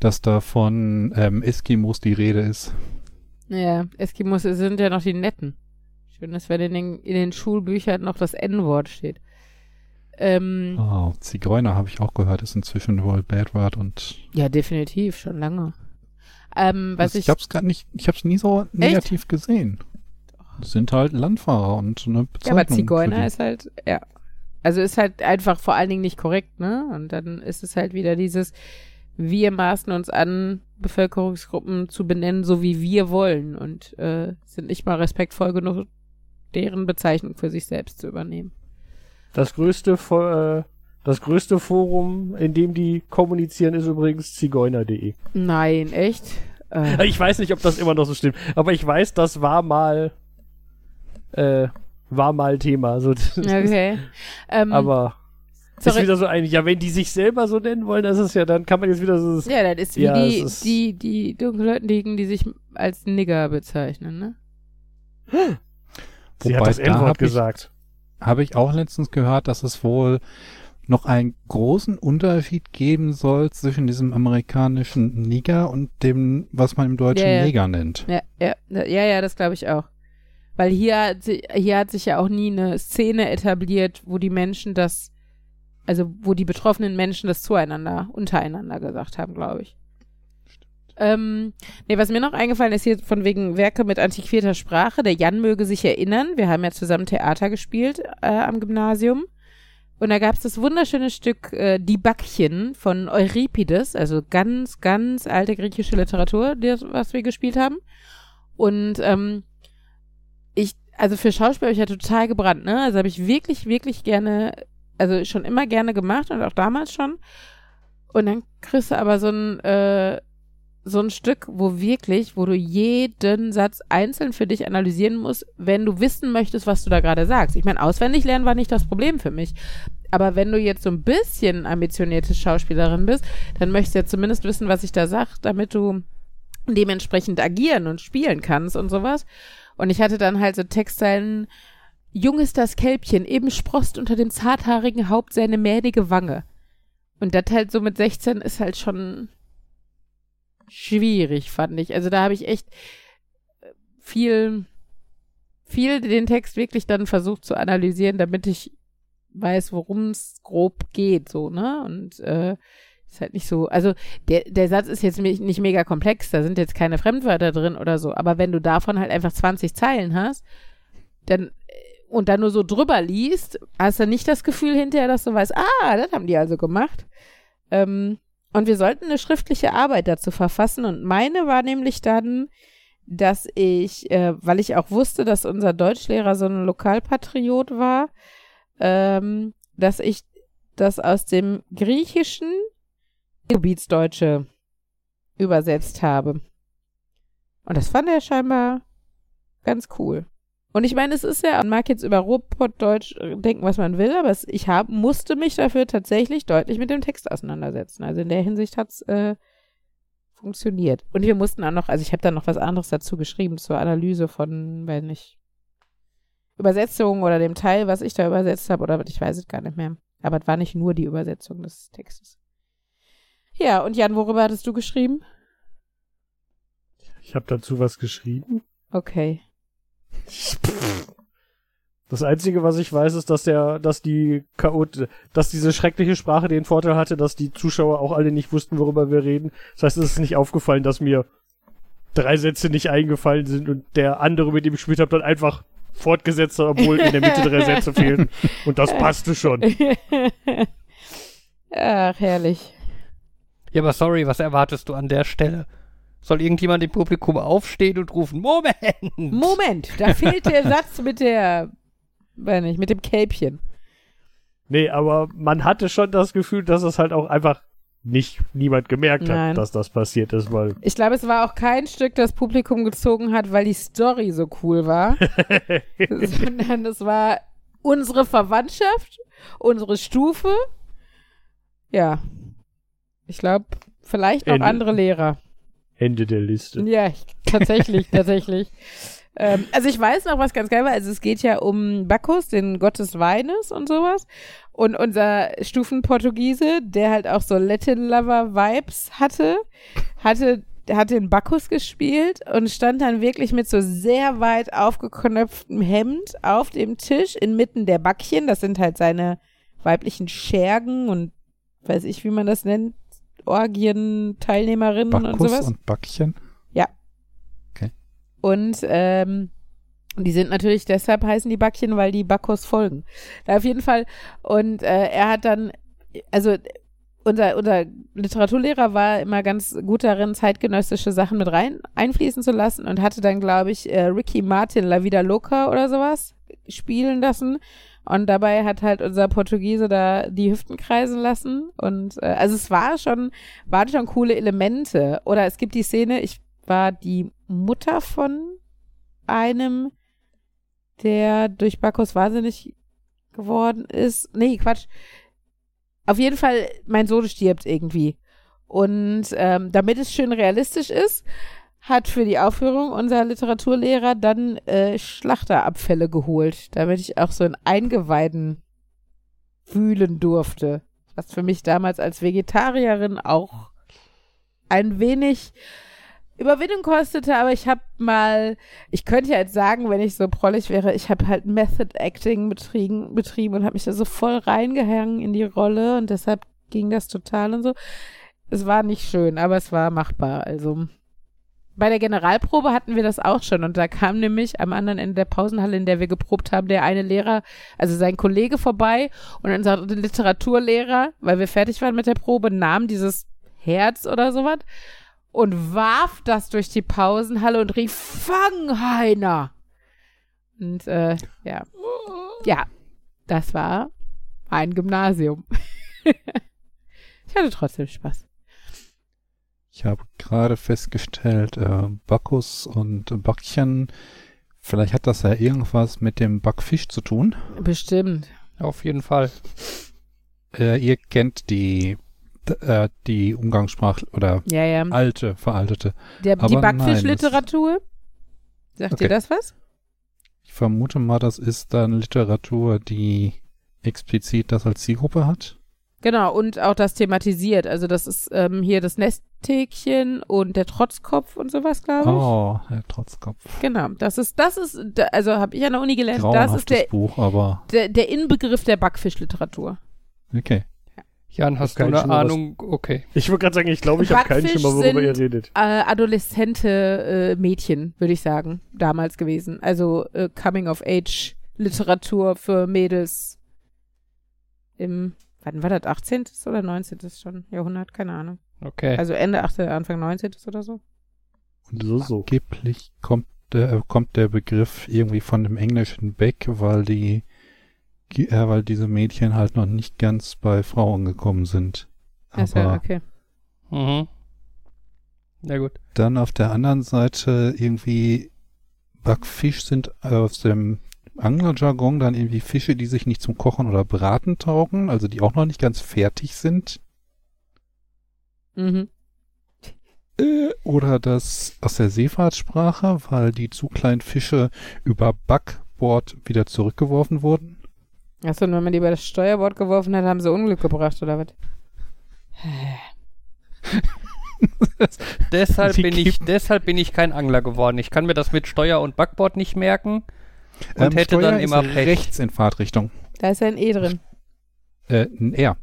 dass da von ähm, Eskimos die Rede ist. Ja, Eskimos sind ja noch die Netten. Schön, dass wenn in den, in den Schulbüchern noch das N-Wort steht. Ähm, Oh, Zigeuner habe ich auch gehört, ist inzwischen wohl Bad Word und Ja, definitiv, schon lange. Ähm, was Also ich ich, habe es gar nicht, ich habe es nie so negativ gesehen. Das sind halt Landfahrer und eine ja, Bezeichnung. aber Zigeuner ist halt, ja. Also ist halt einfach vor allen Dingen nicht korrekt, ne? Und dann ist es halt wieder dieses, wir maßen uns an, Bevölkerungsgruppen zu benennen, so wie wir wollen und äh, sind nicht mal respektvoll genug, deren Bezeichnung für sich selbst zu übernehmen. Das größte, Fo- äh, das größte Forum, in dem die kommunizieren, ist übrigens zigeuner.de. Nein, echt? Äh, Ich weiß nicht, ob das immer noch so stimmt, aber ich weiß, das war mal, äh, war mal Thema. So, okay. Ähm, aber ist sorry. wieder so ein, ja, wenn die sich selber so nennen wollen, das ist ja, dann kann man jetzt wieder so, Ja, das ist wie Ja, die, es ist- die, die Dunkelhäutigen, die sich als Nigger bezeichnen, ne? sie Wobei, hat das da N-Wort ich- gesagt. Habe ich auch letztens gehört, dass es wohl noch einen großen Unterschied geben soll zwischen diesem amerikanischen Nigger und dem, was man im Deutschen Ja, ja. Neger nennt. Ja, ja, ja, ja, das glaube ich auch. Weil hier, hier hat sich ja auch nie eine Szene etabliert, wo die Menschen das, also wo die betroffenen Menschen das zueinander, untereinander gesagt haben, glaube ich. Ähm, nee, was mir noch eingefallen ist hier von wegen Werke mit antiquierter Sprache. Der Jan möge sich erinnern. Wir haben ja zusammen Theater gespielt äh, am Gymnasium. Und da gab es das wunderschöne Stück äh, Die Backchen von Euripides, also ganz, ganz alte griechische Literatur, das, was wir gespielt haben. Und ähm, ich, also für Schauspiel habe ich ja total gebrannt, ne? Also habe ich wirklich, wirklich gerne, also schon immer gerne gemacht und auch damals schon. Und dann kriegst du aber so ein, äh, so ein Stück, wo wirklich, wo du jeden Satz einzeln für dich analysieren musst, wenn du wissen möchtest, was du da gerade sagst. Ich meine, auswendig lernen war nicht das Problem für mich. Aber wenn du jetzt so ein bisschen ambitionierte Schauspielerin bist, dann möchtest du ja zumindest wissen, was ich da sage, damit du dementsprechend agieren und spielen kannst und sowas. Und ich hatte dann halt so Textzeilen, Jung ist das Kälbchen, eben sprost unter dem zarthaarigen Haupt seine mähdige Wange. Und das halt so mit 16 ist halt schon schwierig, fand ich. Also da habe ich echt äh, viel, viel den Text wirklich dann versucht zu analysieren, damit ich weiß, worum es grob geht, so, ne? Und äh, ist halt nicht so, also der, der Satz ist jetzt nicht mega komplex, da sind jetzt keine Fremdwörter drin oder so, aber wenn du davon halt einfach 20 Zeilen hast, dann und dann nur so drüber liest, hast du nicht das Gefühl hinterher, dass du weißt, ah, das haben die also gemacht. Ähm, und wir sollten eine schriftliche Arbeit dazu verfassen. Und meine war nämlich dann, dass ich, äh, weil ich auch wusste, dass unser Deutschlehrer so ein Lokalpatriot war, ähm, dass ich das aus dem Griechischen Gebietsdeutsche übersetzt habe. Und das fand er scheinbar ganz cool. Und ich meine, es ist ja, man mag jetzt über Ruhrpottdeutsch äh, denken, was man will, aber es, ich hab, musste mich dafür tatsächlich deutlich mit dem Text auseinandersetzen. Also in der Hinsicht hat's äh, funktioniert. Und wir mussten auch noch, also ich habe da noch was anderes dazu geschrieben, zur Analyse von, weiß nicht, Übersetzung oder dem Teil, was ich da übersetzt habe, oder ich weiß es gar nicht mehr. Aber es war nicht nur die Übersetzung des Textes. Ja, und Jan, worüber hattest du geschrieben? Ich habe dazu was geschrieben. Okay. Das Einzige, was ich weiß, ist, dass der, dass die Chaot, dass diese schreckliche Sprache den Vorteil hatte, dass die Zuschauer auch alle nicht wussten, worüber wir reden. Das heißt, es ist nicht aufgefallen, dass mir drei Sätze nicht eingefallen sind und der andere, mit dem ich gespielt habe, dann einfach fortgesetzt hat, obwohl in der Mitte drei Sätze fehlten. Und das passte schon. Ach, herrlich. Ja, aber sorry, was erwartest du an der Stelle? Soll irgendjemand im Publikum aufstehen und rufen, Moment! Moment, da fehlt der Satz mit der, weiß nicht, mit dem Kälbchen. Nee, aber man hatte schon das Gefühl, dass es halt auch einfach nicht niemand gemerkt Nein. hat, dass das passiert ist, weil Ich glaube, es war auch kein Stück, das Publikum gezogen hat, weil die Story so cool war, sondern es war unsere Verwandtschaft, unsere Stufe. Ja. Ich glaube, vielleicht noch Ende. andere Lehrer. Ende der Liste. Ja, ich- tatsächlich, tatsächlich. Ähm, also ich weiß noch, was ganz geil war. Also es geht ja um Bacchus, den Gott des Weines und sowas. Und unser Stufenportugiese, der halt auch so Latin-Lover-Vibes hatte, hatte, hat den Bacchus gespielt und stand dann wirklich mit so sehr weit aufgeknöpftem Hemd auf dem Tisch inmitten der Backchen. Das sind halt seine weiblichen Schergen und weiß ich, wie man das nennt. Orgien-Teilnehmerinnen und sowas. und Backchen. Und ähm, die sind natürlich deshalb heißen die Backchen, weil die Bacchus folgen. Da auf jeden Fall. Und äh, er hat dann, also unser, unser Literaturlehrer war immer ganz gut darin, zeitgenössische Sachen mit rein einfließen zu lassen und hatte dann, glaube ich, äh, Ricky Martin La Vida Loca oder sowas spielen lassen. Und dabei hat halt unser Portugiese da die Hüften kreisen lassen. Und äh, also es war schon, waren schon coole Elemente. Oder es gibt die Szene, ich war die Mutter von einem, der durch Bacchus wahnsinnig geworden ist. Nee, Quatsch. Auf jeden Fall, mein Sohn stirbt irgendwie. Und ähm, damit es schön realistisch ist, hat für die Aufführung unser Literaturlehrer dann äh, Schlachterabfälle geholt, damit ich auch so in Eingeweiden wühlen durfte. Was für mich damals als Vegetarierin auch ein wenig Überwindung kostete, aber ich habe mal, ich könnte ja jetzt sagen, wenn ich so prollig wäre, ich habe halt Method Acting betrieben, betrieben und habe mich da so voll reingehangen in die Rolle und deshalb ging das total und so. Es war nicht schön, aber es war machbar. Also bei der Generalprobe hatten wir das auch schon und da kam nämlich am anderen Ende der Pausenhalle, in der wir geprobt haben, der eine Lehrer, also sein Kollege vorbei und unser Literaturlehrer, weil wir fertig waren mit der Probe, nahm dieses Herz oder sowas und warf das durch die Pausenhalle und rief, fang, Heiner! Und äh, ja. Ja, das war ein Gymnasium. ich hatte trotzdem Spaß. Ich habe gerade festgestellt, äh, Bacchus und Backchen, vielleicht hat das ja irgendwas mit dem Backfisch zu tun. Bestimmt. Auf jeden Fall. Äh, ihr kennt die, äh, die Umgangssprache oder Ja, ja. alte, veraltete. Der, die Backfischliteratur? Sagt Okay. dir das was? Ich vermute mal, das ist dann Literatur, die explizit das als Zielgruppe hat. Genau, und auch das thematisiert. Also das ist ähm, hier das Nesthäkchen und der Trotzkopf und sowas, glaube ich. Oh, Herr Trotzkopf. Genau, das ist, das ist, da- also habe ich an der Uni gelernt, das ist der, Buch, aber der, der Inbegriff der Backfischliteratur. okay. Jan, hast du eine Schimmer, was- Ahnung? Okay. Ich wollte gerade sagen, ich glaube, ich habe keinen Schimmer, worüber ihr redet. Äh, adoleszente äh, Mädchen, würde ich sagen, damals gewesen. Also äh, Coming-of-Age-Literatur für Mädels im, wann war das, 18. oder 19. schon Jahrhundert? Keine Ahnung. Okay. Also Ende 18., Anfang 19. oder so. Und So, so. angeblich kommt der, kommt der Begriff irgendwie von dem Englischen weg, weil die, äh, weil diese Mädchen halt noch nicht ganz bei Frauen gekommen sind. Aber okay. Mhm. Na gut. dann auf der anderen Seite irgendwie Backfisch sind aus dem Anglerjargon dann irgendwie Fische, die sich nicht zum Kochen oder Braten taugen, also die auch noch nicht ganz fertig sind. Mhm. Äh, Oder das aus der Seefahrtssprache, weil die zu kleinen Fische über Backbord wieder zurückgeworfen wurden. Achso, und wenn man die über das Steuerbord geworfen hat, haben sie Unglück gebracht, oder was? Deshalb Wie bin ich, deshalb bin ich kein Angler geworden. Ich kann mir das mit Steuer und Backbord nicht merken und hätte Ähm, Steuer dann ist immer Pech. rechts in Fahrtrichtung. Da ist ja ein E drin. Äh, ein R.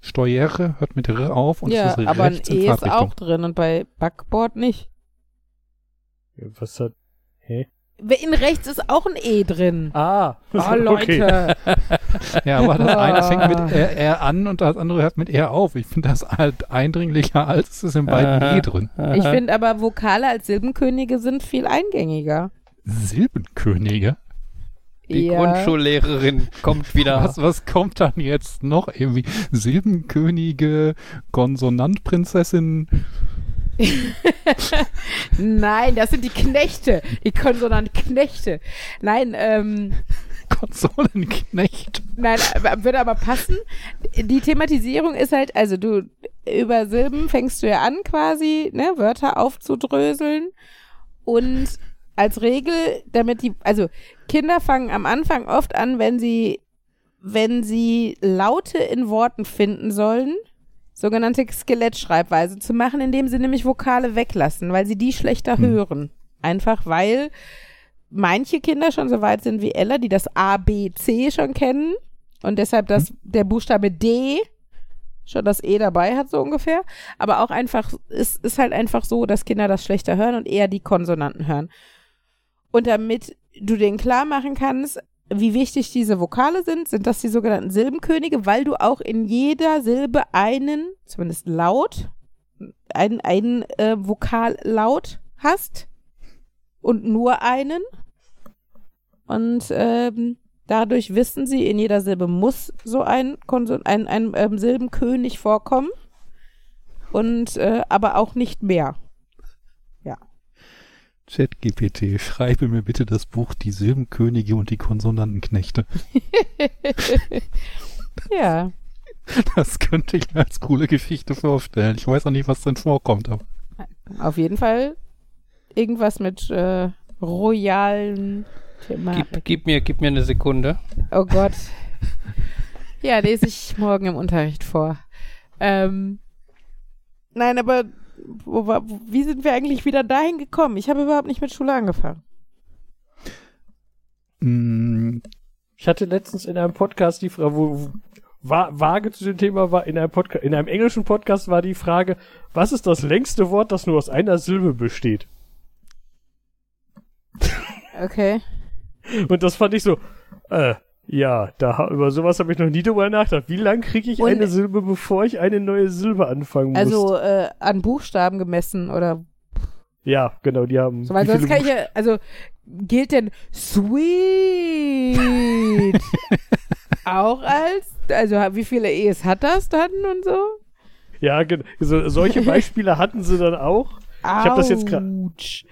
Steuere hört mit R auf und ja, es ist aber ein E in ist auch drin und bei Backboard nicht. Was hat. Hä? In rechts ist auch ein E drin. Ah, Oh, okay. Leute. Ja, aber das eine fängt mit Ah. R, R an und das andere hört mit R auf. Ich finde das halt eindringlicher, als es ist in beiden Aha. E drin. Ich finde aber Vokale als Silbenkönige sind viel eingängiger. Silbenkönige? Die Ja. Grundschullehrerin kommt wieder. Was, was kommt dann jetzt noch? Irgendwie Silbenkönige, Konsonantprinzessin. Nein, das sind die Knechte. Die Konsonantknechte. Nein, ähm, Konsolenknecht. nein, aber- würde aber passen. Die Thematisierung ist halt, also du, über Silben fängst du ja an quasi, ne, Wörter aufzudröseln und als Regel, damit die, also Kinder fangen am Anfang oft an, wenn sie, wenn sie Laute in Worten finden sollen, sogenannte Skelettschreibweise zu machen, indem sie nämlich Vokale weglassen, weil sie die schlechter Hm. hören. Einfach weil manche Kinder schon so weit sind wie Ella, die das A, B, C schon kennen und deshalb das, der Buchstabe D schon das E dabei hat, so ungefähr. Aber auch einfach, es ist halt einfach so, dass Kinder das schlechter hören und eher die Konsonanten hören. Und damit du denen klar machen kannst, wie wichtig diese Vokale sind, sind das die sogenannten Silbenkönige, weil du auch in jeder Silbe einen, zumindest laut, einen, einen äh, Vokallaut hast und nur einen. Und ähm, dadurch wissen sie, in jeder Silbe muss so ein, Konson ein, ein ähm, Silbenkönig vorkommen. Und äh, aber auch nicht mehr. ChatGPT, schreibe mir bitte das Buch Die Silbenkönige und die Konsonantenknechte. ja. Das könnte ich mir als coole Geschichte vorstellen. Ich weiß auch nicht, was drin vorkommt, aber Auf jeden Fall irgendwas mit äh, royalen Thema. Gib, gib, mir, gib mir eine Sekunde. Oh Gott. Ja, lese ich morgen im Unterricht vor. Ähm, nein, aber wo, wo, wie sind wir eigentlich wieder dahin gekommen? Ich habe überhaupt nicht mit Schule angefangen. mm, Ich hatte letztens in einem Podcast die Frage, wo, wo war, vage zu dem Thema war, in einem Podcast, in einem englischen Podcast war die Frage, was ist das längste Wort, das nur aus einer Silbe besteht? Okay. Und das fand ich so, äh, ja, da, über sowas habe ich noch nie drüber nachgedacht. Wie lang kriege ich Und- eine Silbe, bevor ich eine neue Silbe anfangen muss? Also äh, an Buchstaben gemessen oder ja, genau, die haben. so, weil sonst kann ich ja, also gilt denn sweet auch als, also wie viele E's hat das dann und so? Ja, genau. So, solche Beispiele hatten sie dann auch. hab das jetzt Autsch.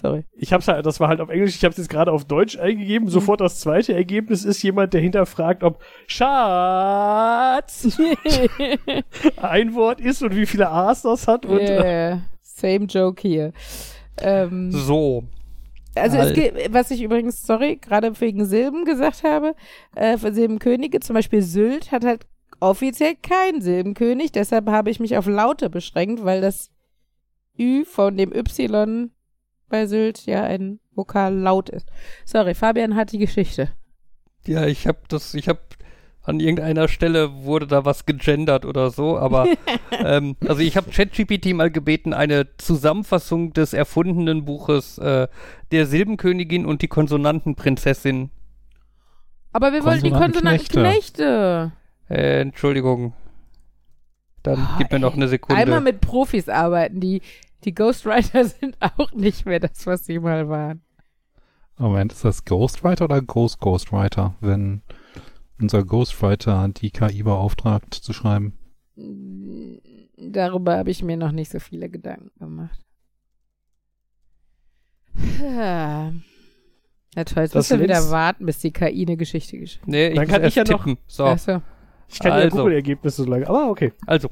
Sorry. Ich hab's halt, das war halt auf Englisch, ich hab's jetzt gerade auf Deutsch eingegeben. Sofort das zweite Ergebnis ist jemand, der hinterfragt, ob Schatz ein Wort ist und wie viele A's das hat. Und, yeah. Same joke hier. Ähm, So. Also es Halt. gibt, was ich übrigens, sorry, gerade wegen Silben gesagt habe, äh, für Silbenkönige, zum Beispiel Sylt hat halt offiziell keinen Silbenkönig, deshalb habe ich mich auf Laute beschränkt, weil das Ü von dem Y bei Sylt ja ein Vokal laut ist. Sorry, Fabian hat die Geschichte. Ja, ich habe das, ich habe an irgendeiner Stelle wurde da was gegendert oder so, aber ähm, also ich habe ChatGPT mal gebeten, eine Zusammenfassung des erfundenen Buches äh, Der Silbenkönigin und die Konsonantenprinzessin. Aber wir wollten die Konsonantenknechte. Äh, Entschuldigung. Dann Ah, gib mir noch ey. eine Sekunde. Einmal mit Profis arbeiten, die, die Ghostwriter sind auch nicht mehr das, was sie mal waren. Moment, ist das Ghostwriter oder Ghost Ghostwriter, wenn unser Ghostwriter die KI beauftragt zu schreiben? Darüber habe ich mir noch nicht so viele Gedanken gemacht. Ja, Ja, toll, jetzt Das müssen wir wieder warten, bis die KI eine Geschichte geschrieben nee, ich Dann kann ich ja noch- tippen. So. Achso. Ich kann ja Also. Google-Ergebnisse so lange. Aber okay. Also,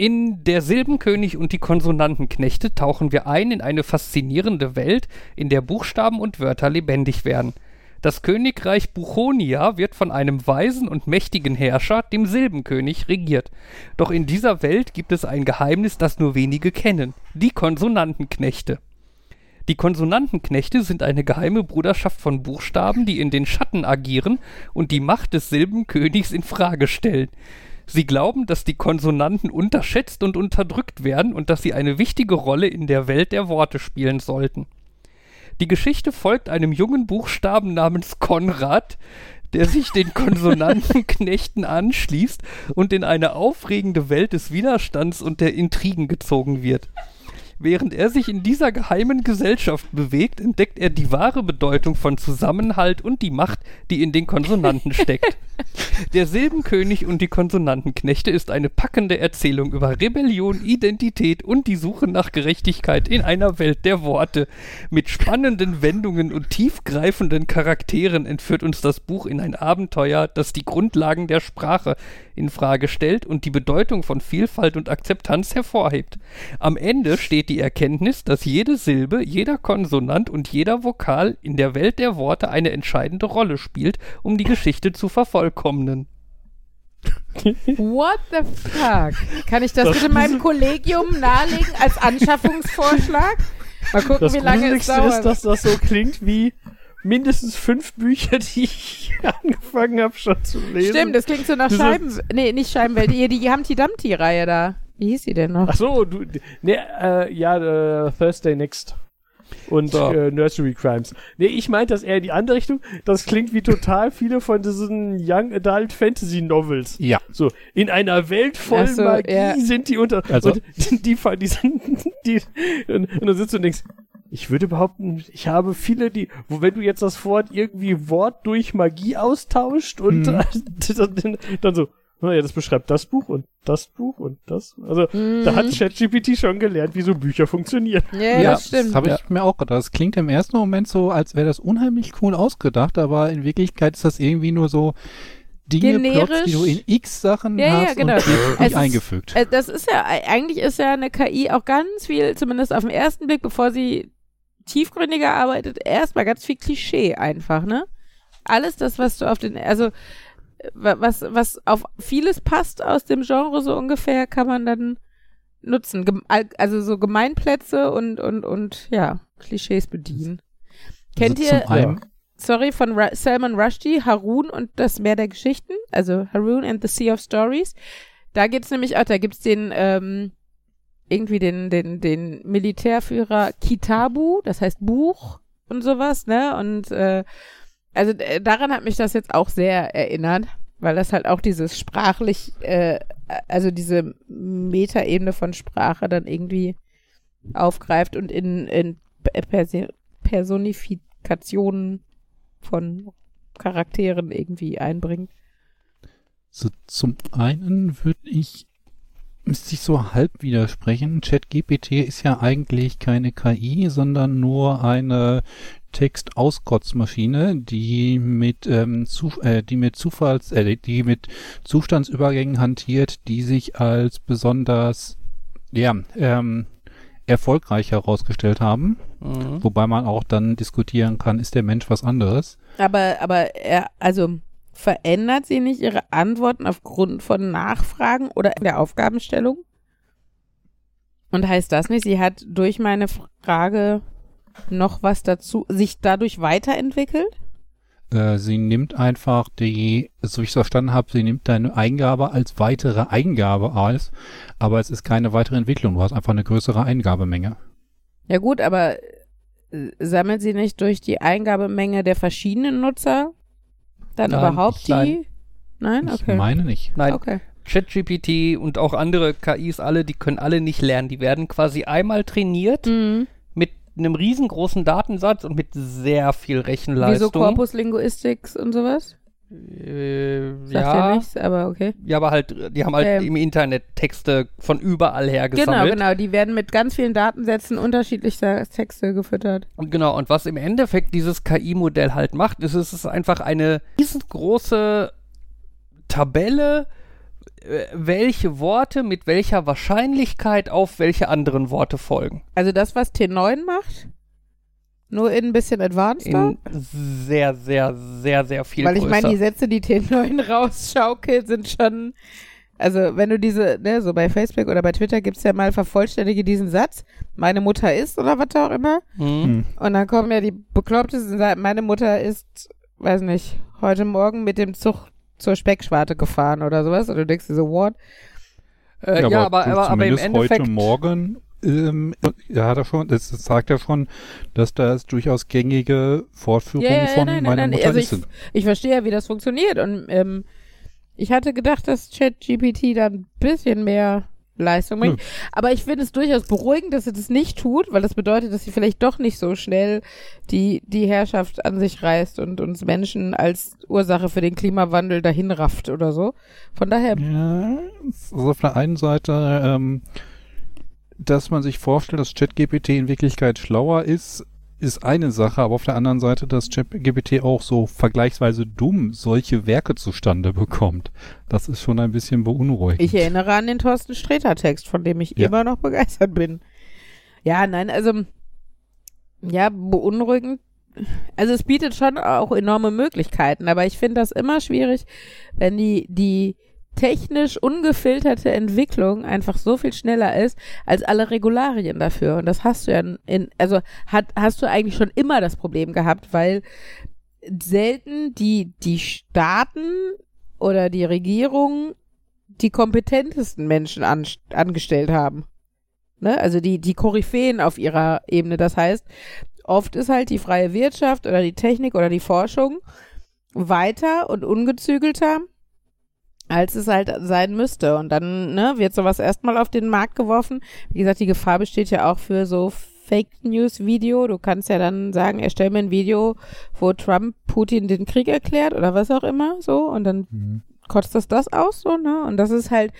in Der Silbenkönig und die Konsonantenknechte tauchen wir ein in eine faszinierende Welt, in der Buchstaben und Wörter lebendig werden. Das Königreich Buchonia wird von einem weisen und mächtigen Herrscher, dem Silbenkönig, regiert. Doch in dieser Welt gibt es ein Geheimnis, das nur wenige kennen: die Konsonantenknechte. Die Konsonantenknechte sind eine geheime Bruderschaft von Buchstaben, die in den Schatten agieren und die Macht des Silbenkönigs in Frage stellen. Sie glauben, dass die Konsonanten unterschätzt und unterdrückt werden und dass sie eine wichtige Rolle in der Welt der Worte spielen sollten. Die Geschichte folgt einem jungen Buchstaben namens Konrad, der sich den Konsonantenknechten anschließt und in eine aufregende Welt des Widerstands und der Intrigen gezogen wird. Während er sich in dieser geheimen Gesellschaft bewegt, entdeckt er die wahre Bedeutung von Zusammenhalt und die Macht, die in den Konsonanten steckt. Der Silbenkönig und die Konsonantenknechte ist eine packende Erzählung über Rebellion, Identität und die Suche nach Gerechtigkeit in einer Welt der Worte. Mit spannenden Wendungen und tiefgreifenden Charakteren entführt uns das Buch in ein Abenteuer, das die Grundlagen der Sprache in Frage stellt und die Bedeutung von Vielfalt und Akzeptanz hervorhebt. Am Ende steht die Erkenntnis, dass jede Silbe, jeder Konsonant und jeder Vokal in der Welt der Worte eine entscheidende Rolle spielt, um die Geschichte zu vervollkommnen. What the fuck? Kann ich das, Das bitte meinem Kollegium nahelegen als Anschaffungsvorschlag? Mal gucken, Das wie lange es dauert. ist, dass das so klingt wie mindestens fünf Bücher, die ich angefangen habe schon zu lesen. Stimmt, das klingt so nach Scheiben... Nee, nicht Scheibenwelt, die, die Humpty Dumpty-Reihe da. Wie hieß die denn noch? Ach so, du, ne, äh, ja, äh, Thursday Next. Und So. äh, Nursery Crimes. Nee, ich meinte das eher in die andere Richtung. Das klingt wie total viele von diesen Young Adult Fantasy Novels. Ja. So, in einer Welt voll so, Magie ja. sind die unter. Also- und die, die, die sind, die, und, und dann sitzt du und denkst, ich würde behaupten, ich habe viele, die, wo wenn du jetzt das Wort irgendwie Wort durch Magie austauscht und Mhm. dann, dann so, naja, das beschreibt das Buch und das Buch und das. Also, da hat ChatGPT schon gelernt, wie so Bücher funktionieren. Mhm. Ja, das stimmt. habe ich mir auch gedacht. Das klingt im ersten Moment so, als wäre das unheimlich cool ausgedacht, aber in Wirklichkeit ist das irgendwie nur so Dinge, Generisch. Plots, die du in x Sachen Ja, ja, hast genau. und die ist- eingefügt. Äh, Das ist ja, eigentlich ist ja eine KI auch ganz viel, zumindest auf den ersten Blick, bevor sie tiefgründiger arbeitet, erstmal ganz viel Klischee einfach, ne? Alles das, was du auf den, also was, was auf vieles passt aus dem Genre so ungefähr, kann man dann nutzen. Gem also so Gemeinplätze und, und, und ja, Klischees bedienen. Kennt also ihr, Zum einen, sorry, von Ra Salman Rushdie, Harun und das Meer der Geschichten, also Harun and the Sea of Stories. Da gibt's nämlich auch, da gibt's den, ähm, irgendwie den, den, den Militärführer Kitabu, das heißt Buch und sowas, ne? Und äh, also äh, daran hat mich das jetzt auch sehr erinnert, weil das halt auch dieses sprachlich, äh, also diese Metaebene von Sprache dann irgendwie aufgreift und in, in Persi Personifikationen von Charakteren irgendwie einbringt. so zum einen würde ich müsste ich so halb widersprechen. ChatGPT ist ja eigentlich keine KI, sondern nur eine Textauskotzmaschine, die mit ähm, zu, äh, die mit Zufalls äh, die mit Zustandsübergängen hantiert, die sich als besonders ja ähm, erfolgreich herausgestellt haben. Mhm. Wobei man auch dann diskutieren kann, ist der Mensch was anderes. Aber, aber er, also verändert sie nicht ihre Antworten aufgrund von Nachfragen oder in der Aufgabenstellung? Und heißt das nicht, sie hat durch meine Frage noch was dazu, sich dadurch weiterentwickelt? Äh, sie nimmt einfach die, so wie ich es verstanden habe, sie nimmt deine Eingabe als weitere Eingabe aus, aber es ist keine weitere Entwicklung. Du hast einfach eine größere Eingabemenge. Ja gut, aber äh, sammelt sie nicht durch die Eingabemenge der verschiedenen Nutzer dann Nein, überhaupt die? nein. Nein? Ich Okay. meine nicht. Nein, Okay. ChatGPT und auch andere KIs alle, die können alle nicht lernen. Die werden quasi einmal trainiert Mhm. Einem riesengroßen Datensatz und mit sehr viel Wieso Rechenleistung. Corpus Linguistics und sowas? Äh, Sagt ja ja, nichts, aber okay. ja, aber halt, die haben halt Ähm. im Internet Texte von überall her Genau, gesammelt. genau. Die werden mit ganz vielen Datensätzen unterschiedlicher Texte gefüttert. Und genau, und was im Endeffekt dieses KI-Modell halt macht, ist, es ist einfach eine riesengroße Tabelle, welche Worte mit welcher Wahrscheinlichkeit auf welche anderen Worte folgen. Also das, was T9 macht, nur in ein bisschen advanceder. In sehr, sehr, sehr, sehr viel Weil ich größer. meine, die Sätze, die T9 rausschaukelt, sind schon. Also, wenn du diese, ne, so bei Facebook oder bei Twitter gibt's ja mal vervollständige diesen Satz, meine Mutter ist oder was auch immer. Hm. Hm. Und dann kommen ja die beklopptesten Seiten, meine Mutter ist, weiß nicht, heute Morgen mit dem Zug zur Speckschwarte gefahren oder sowas. Und du denkst dir so, what? Äh, ja, aber, du aber, aber im Endeffekt. heute Morgen ähm, ja, hat er schon, das, das sagt er schon, dass das durchaus gängige Fortführungen Ja, ja, ja, von nein, nein, meiner nein, Mutter also ich- Ich verstehe ja, wie das funktioniert. Und ähm, ich hatte gedacht, dass ChatGPT da ein bisschen mehr Leistung bringt. Aber ich finde es durchaus beruhigend, dass sie das nicht tut, weil das bedeutet, dass sie vielleicht doch nicht so schnell die, die Herrschaft an sich reißt und uns Menschen als Ursache für den Klimawandel dahin rafft oder so. Von daher, Ja, also auf der einen Seite, ähm, dass man sich vorstellt, dass ChatGPT in Wirklichkeit schlauer ist, ist eine Sache, aber auf der anderen Seite, dass ChatGPT auch so vergleichsweise dumm solche Werke zustande bekommt. Das ist schon ein bisschen beunruhigend. ich erinnere an den Thorsten Sträter Text, von dem ich Ja. immer noch begeistert bin. Ja, nein, also ja, beunruhigend. Also es bietet schon auch enorme Möglichkeiten, aber ich finde das immer schwierig, wenn die, die technisch ungefilterte Entwicklung einfach so viel schneller ist als alle Regularien dafür. Und das hast du ja in, also hat, hast du eigentlich schon immer das Problem gehabt, weil selten die, die Staaten oder die Regierung die kompetentesten Menschen an, angestellt haben. Ne? Also die, die Koryphäen auf ihrer Ebene. Das heißt, oft ist halt die freie Wirtschaft oder die Technik oder die Forschung weiter und ungezügelter, als es halt sein müsste. Und dann ne, wird sowas erstmal auf den Markt geworfen. Wie gesagt, die Gefahr besteht ja auch für so Fake News Video. Du kannst ja dann sagen, erstell mir ein Video, wo Trump Putin den Krieg erklärt oder was auch immer so und dann Mhm. kotzt das das aus so, ne? Und das ist halt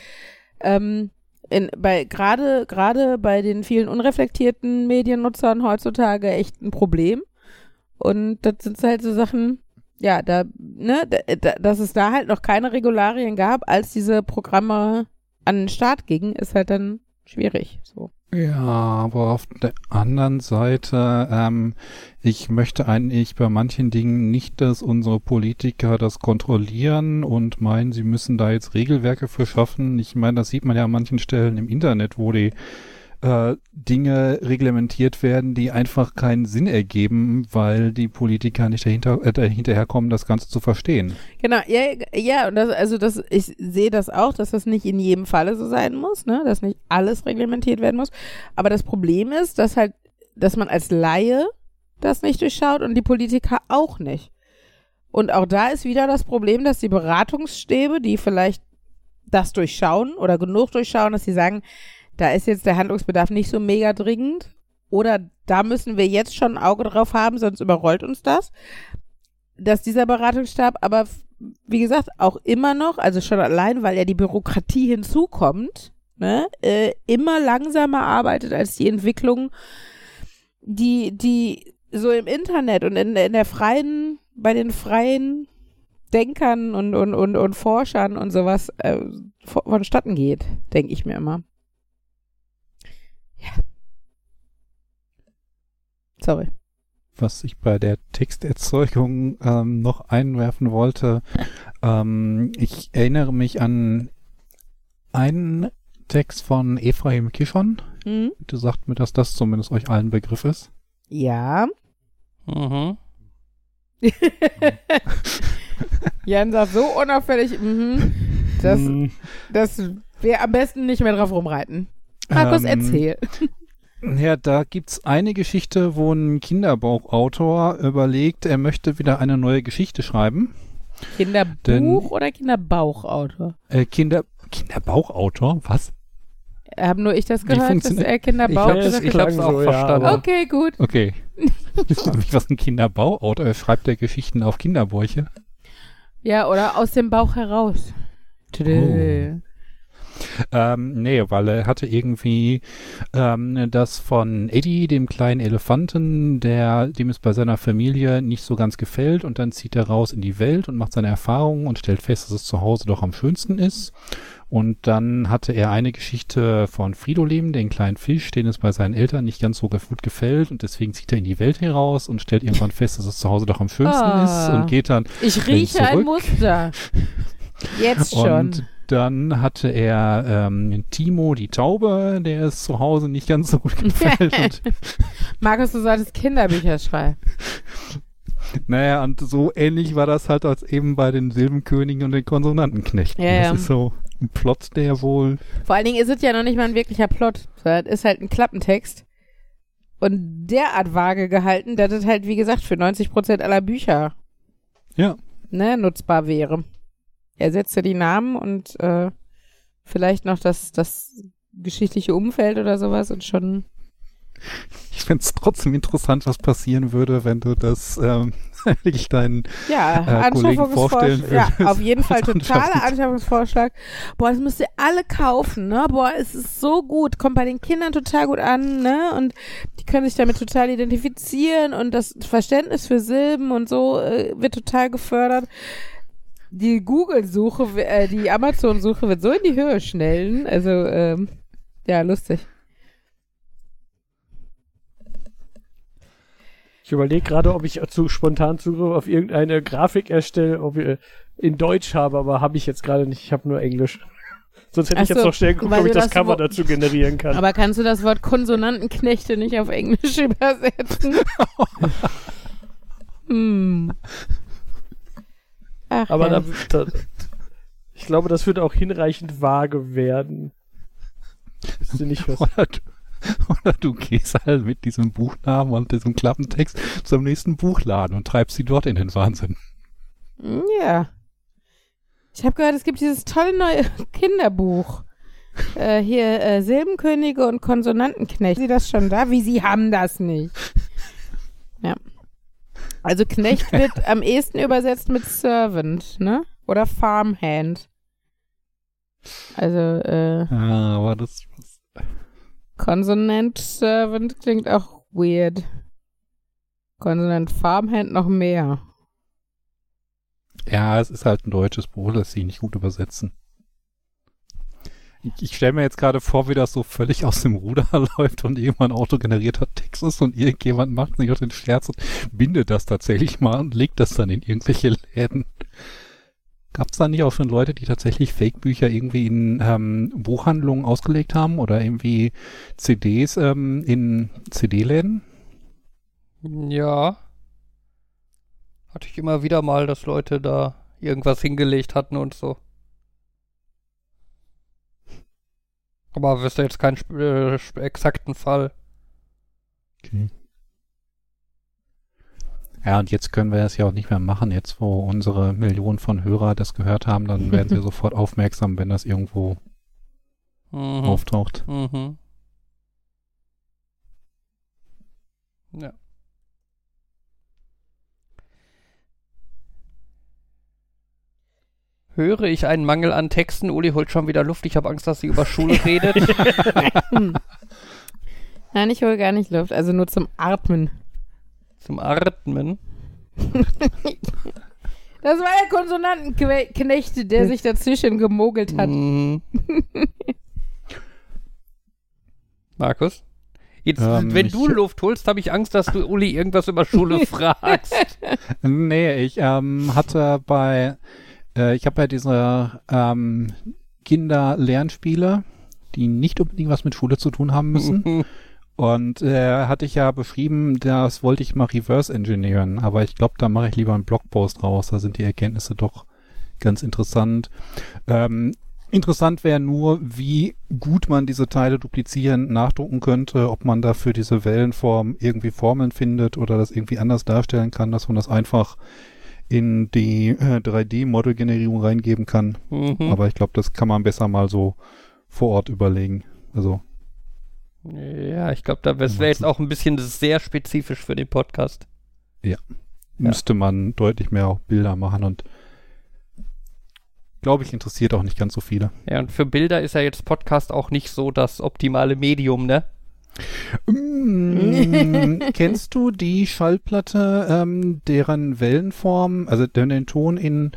ähm, in, bei gerade gerade bei den vielen unreflektierten Mediennutzern heutzutage echt ein Problem. Und das sind halt so Sachen, ja, da, ne, da, da, dass es da halt noch keine Regularien gab, als diese Programme an den Start gingen, ist halt dann schwierig. So. Ja, aber auf der anderen Seite, ähm, ich möchte eigentlich bei manchen Dingen nicht, dass unsere Politiker das kontrollieren und meinen, sie müssen da jetzt Regelwerke für schaffen. Ich meine, das sieht man ja an manchen Stellen im Internet, wo die äh, Dinge reglementiert werden, die einfach keinen Sinn ergeben, weil die Politiker nicht dahinter, äh, dahinterherkommen, das Ganze zu verstehen. Genau, ja, ja, und das, also das, ich sehe das auch, dass das nicht in jedem Falle so sein muss, ne, dass nicht alles reglementiert werden muss. Aber das Problem ist, dass halt, dass man als Laie das nicht durchschaut und die Politiker auch nicht. Und auch da ist wieder das Problem, dass die Beratungsstäbe, die vielleicht das durchschauen oder genug durchschauen, dass sie sagen, da ist jetzt der Handlungsbedarf nicht so mega dringend oder da müssen wir jetzt schon ein Auge drauf haben, sonst überrollt uns das dass dieser Beratungsstab aber, wie gesagt, auch immer noch, also schon allein, weil ja die Bürokratie hinzukommt, ne, äh, immer langsamer arbeitet als die Entwicklung, die, die so im Internet und in, in der freien, bei den freien Denkern und, und, und, und Forschern und sowas äh, vonstatten geht, denke ich mir immer. Ja. Sorry. Was ich bei der Texterzeugung ähm, noch einwerfen wollte, ähm, ich erinnere mich an einen Text von Ephraim Kishon. Mhm. Bitte sagt mir, dass das zumindest euch allen Begriff ist. Ja. Mhm. Jan sagt so unauffällig, mhm, das, Hm, das wäre am besten nicht mehr drauf rumreiten. Markus, Ähm, erzähl. Ja, da gibt's eine Geschichte, wo ein Kinderbuchautor überlegt, er möchte wieder eine neue Geschichte schreiben. Kinderbuch denn- oder Kinderbauchautor? Äh, Kinder, Kinderbauchautor? Was? Haben nur ich das gehört, dass funktioniert- er Kinderbauch Ich Ja, ich hab's klang auch so, ja, verstanden. aber- Okay, gut. Okay. Ich frage mich, was ein Kinderbauautor ist. Schreibt der Geschichten auf Kinderbäuche? Ja, oder aus dem Bauch heraus. Tüdö. Ähm, nee, weil er hatte irgendwie ähm, das von Eddie, dem kleinen Elefanten, der, dem es bei seiner Familie nicht so ganz gefällt und dann zieht er raus in die Welt und macht seine Erfahrungen und stellt fest, dass es zu Hause doch am schönsten ist. Und dann hatte er eine Geschichte von Fridolin, den kleinen Fisch, den es bei seinen Eltern nicht ganz so gut gefällt und deswegen zieht er in die Welt heraus und stellt irgendwann fest, dass es zu Hause doch am schönsten Ah. ist und geht dann Ich rieche ein zurück. Muster. Jetzt schon. und dann hatte er ähm, Timo, die Taube, der es zu Hause nicht ganz so gut gefällt. Markus, du solltest Kinderbücher schreiben. naja, und so ähnlich war das halt als eben bei den Silbenkönigen und den Konsonantenknechten. Ja, das ja. ist so ein Plot, der wohl. Vor allen Dingen ist es ja noch nicht mal ein wirklicher Plot, es ist halt ein Klappentext. Und derart vage gehalten, dass es halt, wie gesagt, für 90% aller Bücher Ja. ne, nutzbar wäre. Er setzte die Namen und äh, vielleicht noch das, das geschichtliche Umfeld oder sowas und schon. Ich find's trotzdem interessant, was passieren würde, wenn du das ähm, wirklich deinen Ja, Äh, Kollegen vorstellen Anschaffungsvorschlag. Ja, würdest. auf jeden Fall totaler Anschaffungs- Anschaffungsvorschlag. Boah, das müsst ihr alle kaufen, ne? Boah, es ist so gut, kommt bei den Kindern total gut an, ne? Und die können sich damit total identifizieren und das Verständnis für Silben und so äh, wird total gefördert. Die Google-Suche, äh, die Amazon-Suche wird so in die Höhe schnellen. Also, ähm, ja, lustig. Ich überlege gerade, ob ich zu spontan Zugriff auf irgendeine Grafik erstelle, ob ich in Deutsch habe, aber habe ich jetzt gerade nicht. Ich habe nur Englisch. Sonst hätte Ach ich jetzt so, noch schnell geguckt, ob ich das das Cover Wo- dazu generieren kann. Aber kannst du das Wort Konsonantenknechte nicht auf Englisch übersetzen? hm. Ach, Aber ja. da, da, ich glaube, das wird auch hinreichend vage werden. Wisst ihr nicht, was oder du, oder du gehst halt mit diesem Buchnamen und diesem Klappentext zum nächsten Buchladen und treibst sie dort in den Wahnsinn. Ja. Ich habe gehört, es gibt dieses tolle neue Kinderbuch. Äh, hier äh, Silbenkönige und Konsonantenknecht. Sie das schon da? Wie sie haben das nicht. Ja. Also Knecht wird am ehesten übersetzt mit Servant, ne? Oder Farmhand. Also äh, Ja, aber das, Consonant Servant klingt auch weird. Consonant Farmhand noch mehr. Ja, es ist halt ein deutsches Buch, das sie nicht gut übersetzen. Ich, stelle mir jetzt gerade vor, wie das so völlig aus dem Ruder läuft und irgendwann autogenerierter Text ist und irgendjemand macht sich auf den Scherz und bindet das tatsächlich mal und legt das dann in irgendwelche Läden. Gab es da nicht auch schon Leute, die tatsächlich Fake-Bücher irgendwie in ähm, Buchhandlungen ausgelegt haben oder irgendwie CDs ähm, in CD-Läden? Ja. Hatte ich immer wieder mal, dass Leute da irgendwas hingelegt hatten und so. Aber wüsste jetzt keinen äh, exakten Fall. Okay. Ja, und jetzt können wir das ja auch nicht mehr machen. Jetzt, wo unsere Millionen von Hörer das gehört haben, dann werden sie sofort aufmerksam, wenn das irgendwo Mhm. auftaucht. Mhm. Ja. Höre ich einen Mangel an Texten? Uli holt schon wieder Luft. Ich habe Angst, dass sie über Schule redet. Nein, ich hole gar nicht Luft, also nur zum Atmen. Zum Atmen. Das war der Konsonantenknecht, der sich dazwischen gemogelt hat. Mhm. Markus? Jetzt, Ähm, wenn du ich- Luft holst, habe ich Angst, dass du Uli irgendwas über Schule fragst. Nee, ich ähm, hatte bei, äh, ich habe ja diese ähm, Kinder-Lernspiele, die nicht unbedingt was mit Schule zu tun haben müssen. Und äh, hatte ich ja beschrieben, das wollte ich mal reverse engineeren, aber ich glaube, da mache ich lieber einen Blogpost raus. Da sind die Erkenntnisse doch ganz interessant. Ähm, interessant wäre nur, wie gut man diese Teile duplizieren, nachdrucken könnte, ob man dafür diese Wellenform irgendwie Formeln findet oder das irgendwie anders darstellen kann, dass man das einfach in die äh, 3D-Modelgenerierung reingeben kann. Mhm. Aber ich glaube, das kann man besser mal so vor Ort überlegen. Also Ja, ich glaube, das wäre jetzt auch ein bisschen sehr spezifisch für den Podcast. müsste man deutlich mehr auch Bilder machen und glaube ich, interessiert auch nicht ganz so viele. Ja, und für Bilder ist ja jetzt Podcast auch nicht so das optimale Medium, ne? Mm, kennst du die Schallplatte, ähm, deren Wellenform, also den, den Ton in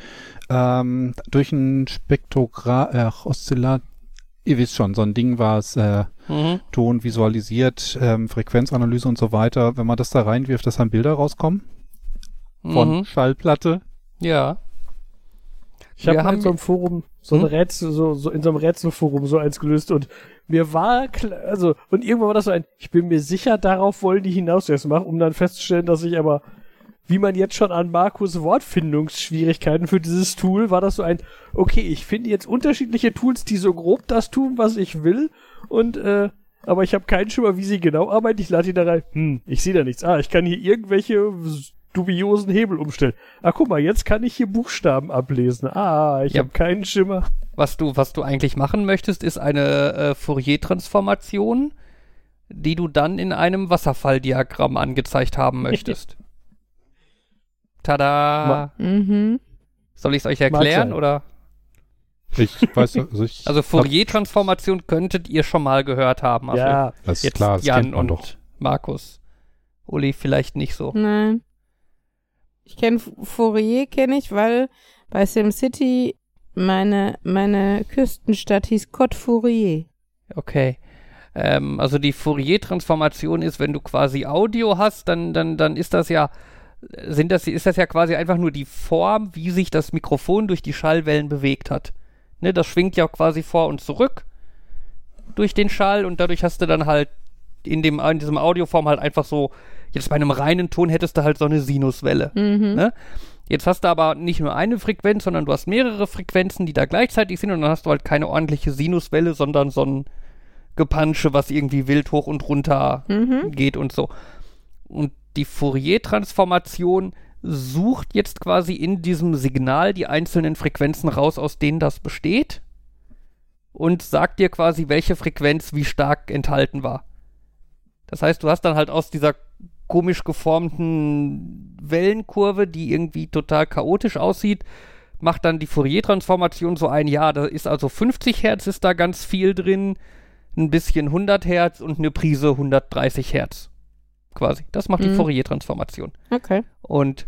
ähm, durch ein Spektrogra äh, Oszillat, ihr wisst schon, so ein Ding war es, äh, Mhm. Ton visualisiert, ähm, Frequenzanalyse und so weiter. Wenn man das da reinwirft, dass dann Bilder rauskommen von Mhm. Schallplatte. Ja. Ich habe in haben- so einem Forum, so ein Hm? Rätsel, so, so in so einem Rätselforum so eins gelöst und mir war klar, also, und irgendwann war das so ein, ich bin mir sicher, darauf wollen die hinaus jetzt machen, um dann festzustellen, dass ich aber, wie man jetzt schon an Markus Wortfindungsschwierigkeiten für dieses Tool, war das so ein, okay, ich finde jetzt unterschiedliche Tools, die so grob das tun, was ich will und, äh, aber ich habe keinen Schimmer, wie sie genau arbeiten. Ich lade die da rein. Hm, ich sehe da nichts. Ah, ich kann hier irgendwelche dubiosen Hebel umstellen. Ah, guck mal, jetzt kann ich hier Buchstaben ablesen. Ah, ich Ja. habe keinen Schimmer. Was du, was du eigentlich machen möchtest, ist eine äh, Fourier-Transformation, die du dann in einem Wasserfalldiagramm angezeigt haben möchtest. Tada! Mhm. Soll ich es euch erklären oder? Ich weiß, also ich. Also Fourier-Transformation könntet ihr schon mal gehört haben. Also Ja, das ist jetzt klar, das Jan kennt man und doch. Markus. Uli vielleicht nicht so. Nein. Ich kenne Fourier, kenne ich, weil bei SimCity meine, meine Küstenstadt hieß Côte Fourier. Okay. Ähm, also die Fourier-Transformation ist, wenn du quasi Audio hast, dann, dann, dann ist das ja, sind das, ist das ja quasi einfach nur die Form, wie sich das Mikrofon durch die Schallwellen bewegt hat. Ne, das schwingt ja quasi vor und zurück durch den Schall und dadurch hast du dann halt in, dem, in diesem Audioform halt einfach so, jetzt bei einem reinen Ton hättest du halt so eine Sinuswelle. Mhm. Ne? Jetzt hast du aber nicht nur eine Frequenz, sondern du hast mehrere Frequenzen, die da gleichzeitig sind und dann hast du halt keine ordentliche Sinuswelle, sondern so ein Gepansche, was irgendwie wild hoch und runter Mhm. geht und so. Und die Fourier-Transformation sucht jetzt quasi in diesem Signal die einzelnen Frequenzen raus, aus denen das besteht und sagt dir quasi, welche Frequenz wie stark enthalten war. Das heißt, du hast dann halt aus dieser komisch geformten Wellenkurve, die irgendwie total chaotisch aussieht, macht dann die Fourier-Transformation so ein, ja, da ist also 50 Hertz ist da ganz viel drin, ein bisschen 100 Hertz und eine Prise 130 Hertz. Quasi. Das macht die Mhm. Fourier-Transformation. Okay. Und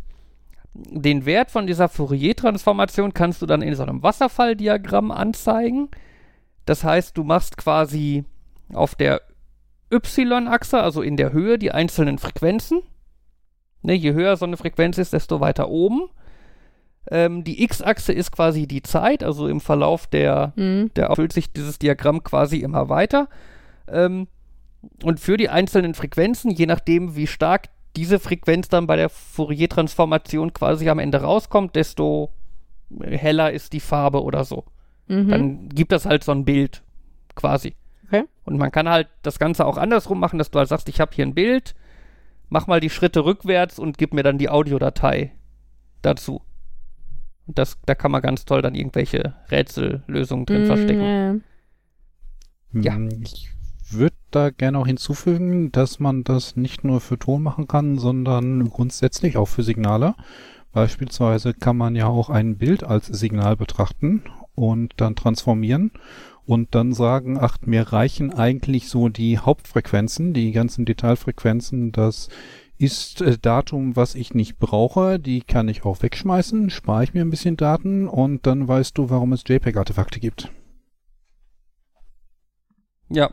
den Wert von dieser Fourier-Transformation kannst du dann in so einem Wasserfalldiagramm anzeigen. Das heißt, du machst quasi auf der Y-Achse, also in der Höhe, die einzelnen Frequenzen. Ne, je höher so eine Frequenz ist, desto weiter oben. Ähm, die X-Achse ist quasi die Zeit, also im Verlauf der, Mhm. der erfüllt sich dieses Diagramm quasi immer weiter. Ähm, und für die einzelnen Frequenzen, je nachdem, wie stark diese Frequenz dann bei der Fourier-Transformation quasi am Ende rauskommt, desto heller ist die Farbe oder so. Mhm. Dann gibt das halt so ein Bild quasi. Okay. Und man kann halt das Ganze auch andersrum machen, dass du halt sagst, ich habe hier ein Bild, mach mal die Schritte rückwärts und gib mir dann die Audiodatei dazu. Und das, da kann man ganz toll dann irgendwelche Rätsellösungen drin Mhm, verstecken. ja. Ja. Hm, Ich würde da gerne auch hinzufügen, dass man das nicht nur für Ton machen kann, sondern grundsätzlich auch für Signale. Beispielsweise kann man ja auch ein Bild als Signal betrachten und dann transformieren und dann sagen, ach, mir reichen eigentlich so die Hauptfrequenzen, die ganzen Detailfrequenzen, das ist äh, Datum, was ich nicht brauche, die kann ich auch wegschmeißen, spare ich mir ein bisschen Daten und dann weißt du, warum es JPEG-Artefakte gibt. Ja,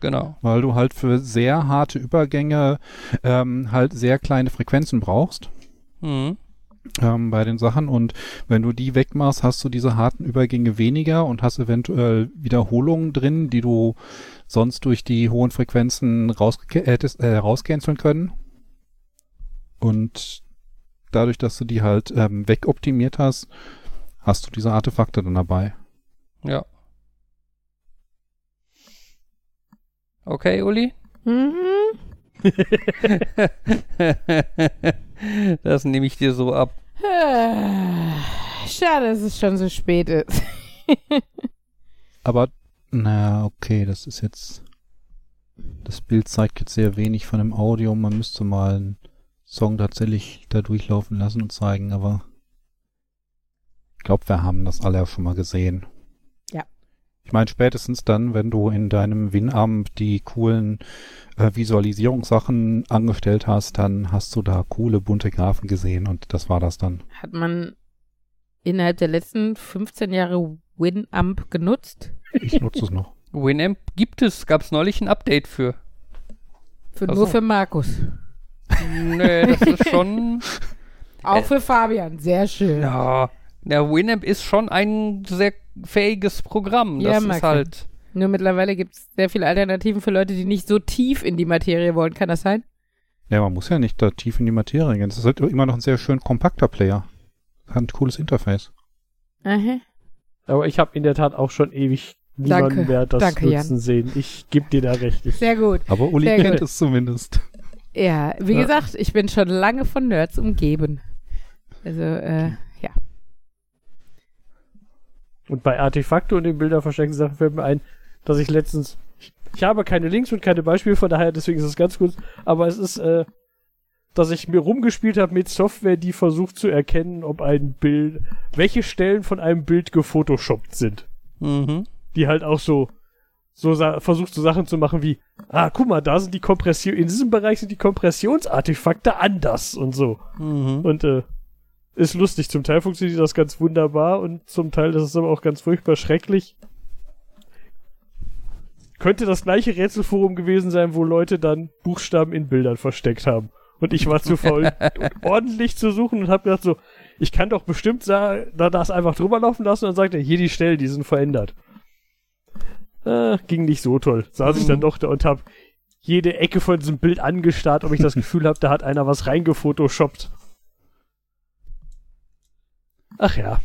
genau. Weil du halt für sehr harte Übergänge ähm, halt sehr kleine Frequenzen brauchst. Mhm. Ähm, bei den Sachen und wenn du die wegmachst, hast du diese harten Übergänge weniger und hast eventuell Wiederholungen drin, die du sonst durch die hohen Frequenzen raus, hättest, äh, rauscanceln können. Und dadurch, dass du die halt ähm, wegoptimiert hast, hast du diese Artefakte dann dabei. Ja. Okay, Uli? Mhm. das nehme ich dir so ab. Schade, dass es schon so spät ist. Aber, na, okay, das ist jetzt. Das Bild zeigt jetzt sehr wenig von dem Audio. Man müsste mal einen Song tatsächlich da durchlaufen lassen und zeigen, aber ich glaube, wir haben das alle ja schon mal gesehen. Ich meine, spätestens dann, wenn du in deinem Winamp die coolen äh, Visualisierungssachen angestellt hast, dann hast du da coole bunte Graphen gesehen und das war das dann. Hat man innerhalb der letzten 15 Jahre Winamp genutzt? Ich nutze es noch. Winamp gibt es, gab es neulich ein Update für. Für, nur für Markus. Nee, das ist schon. Auch Äh, für Fabian. Sehr schön. Ja. Der Winamp ist schon ein sehr fähiges Programm. Ja, Das mag ist halt. Nur mittlerweile gibt es sehr viele Alternativen für Leute, die nicht so tief in die Materie wollen. Kann das sein? Ja, man muss ja nicht da tief in die Materie gehen. Es ist halt immer noch ein sehr schön kompakter Player. Hat ein cooles Interface. Aha. Aber ich habe in der Tat auch schon ewig niemanden Danke. mehr das Danke, Jan. nutzen sehen. Ich gebe dir da recht. Ich, Sehr gut. Aber Uli Sehr kennt gut. es zumindest. Ja, wie Ja. gesagt, ich bin schon lange von Nerds umgeben. Also, äh, ja. Und bei Artefakte und den Bilder versteckten Sachen fällt mir ein, dass ich letztens. Ich, ich habe keine Links und keine Beispiele, von daher, deswegen ist es ganz kurz. Aber es ist, äh, dass ich mir rumgespielt habe mit Software, die versucht zu erkennen, ob ein Bild, welche Stellen von einem Bild gefotoshoppt sind. Mhm. Die halt auch so, so versucht so Sachen zu machen wie, ah, guck mal, da sind die Kompression, in diesem Bereich sind die Kompressionsartefakte anders und so. Mhm. Und äh, ist lustig. Zum Teil funktioniert das ganz wunderbar und zum Teil ist es aber auch ganz furchtbar schrecklich. Könnte das gleiche Rätselforum gewesen sein, wo Leute dann Buchstaben in Bildern versteckt haben. Und ich war zu faul, ordentlich zu suchen und hab gedacht so, ich kann doch bestimmt da das einfach drüber laufen lassen und dann sagt er, hier die Stellen, die sind verändert. Äh, ging nicht so toll. Saß ich dann doch da und hab jede Ecke von diesem Bild angestarrt, ob ich das Gefühl habe, da hat einer was reingefotoshoppt. Ach ja.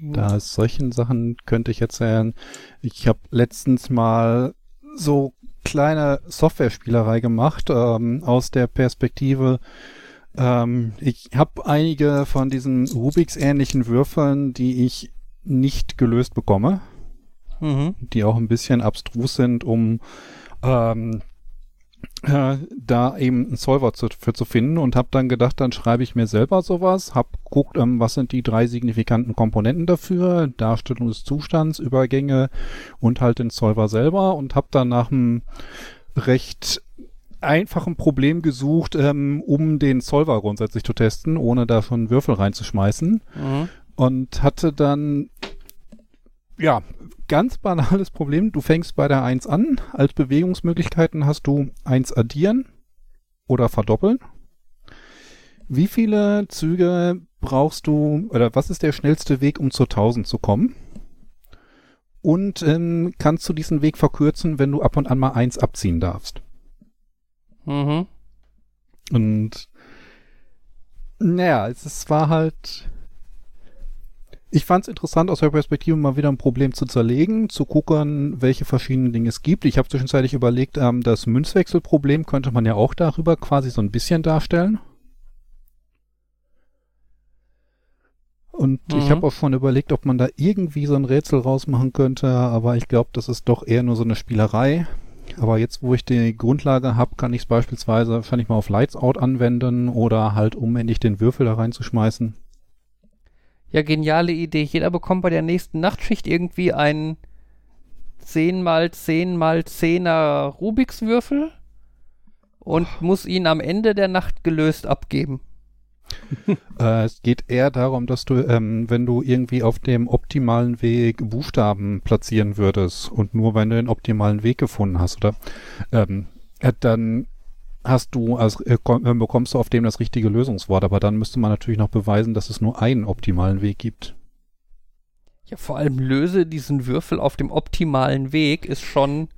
Da solchen Sachen könnte ich erzählen. Ich habe letztens mal so kleine Software-Spielerei gemacht ähm, aus der Perspektive. Ähm, ich habe einige von diesen Rubiks-ähnlichen Würfeln, die ich nicht gelöst bekomme, Mhm. die auch ein bisschen abstrus sind, um ähm, äh, da eben einen Solver zu, für zu finden und habe dann gedacht, dann schreibe ich mir selber sowas, habe geguckt, ähm, was sind die drei signifikanten Komponenten dafür, Darstellung des Zustands, Übergänge und halt den Solver selber und habe dann nach einem recht einfachen Problem gesucht, ähm, um den Solver grundsätzlich zu testen, ohne da schon Würfel reinzuschmeißen Mhm. und hatte dann ja ganz banales Problem. Du fängst bei der 1 an. Als Bewegungsmöglichkeiten hast du 1 addieren oder verdoppeln. Wie viele Züge brauchst du oder was ist der schnellste Weg, um zur 1000 zu kommen? Und ähm, kannst du diesen Weg verkürzen, wenn du ab und an mal 1 abziehen darfst? Mhm. Und naja, es, es war halt. Ich fand es interessant, aus der Perspektive mal wieder ein Problem zu zerlegen, zu gucken, welche verschiedenen Dinge es gibt. Ich habe zwischenzeitlich überlegt, ähm, das Münzwechselproblem könnte man ja auch darüber quasi so ein bisschen darstellen. Und ich Mhm. habe auch schon überlegt, ob man da irgendwie so ein Rätsel rausmachen könnte, aber ich glaube, das ist doch eher nur so eine Spielerei. Aber jetzt, wo ich die Grundlage habe, kann ich es beispielsweise wahrscheinlich mal auf Lights Out anwenden oder halt, um endlich den Würfel da reinzuschmeißen. Ja, geniale Idee. Jeder bekommt bei der nächsten Nachtschicht irgendwie einen 10 mal 10 mal 10er Rubiks Würfel und muss ihn am Ende der Nacht gelöst abgeben. Äh, es geht eher darum, dass du, ähm, wenn du irgendwie auf dem optimalen Weg Buchstaben platzieren würdest und nur wenn du den optimalen Weg gefunden hast, oder ähm, äh, dann hast du, also, komm- bekommst du auf dem das richtige Lösungswort, aber dann müsste man natürlich noch beweisen, dass es nur einen optimalen Weg gibt. Ja, vor allem löse diesen Würfel auf dem optimalen Weg ist schon.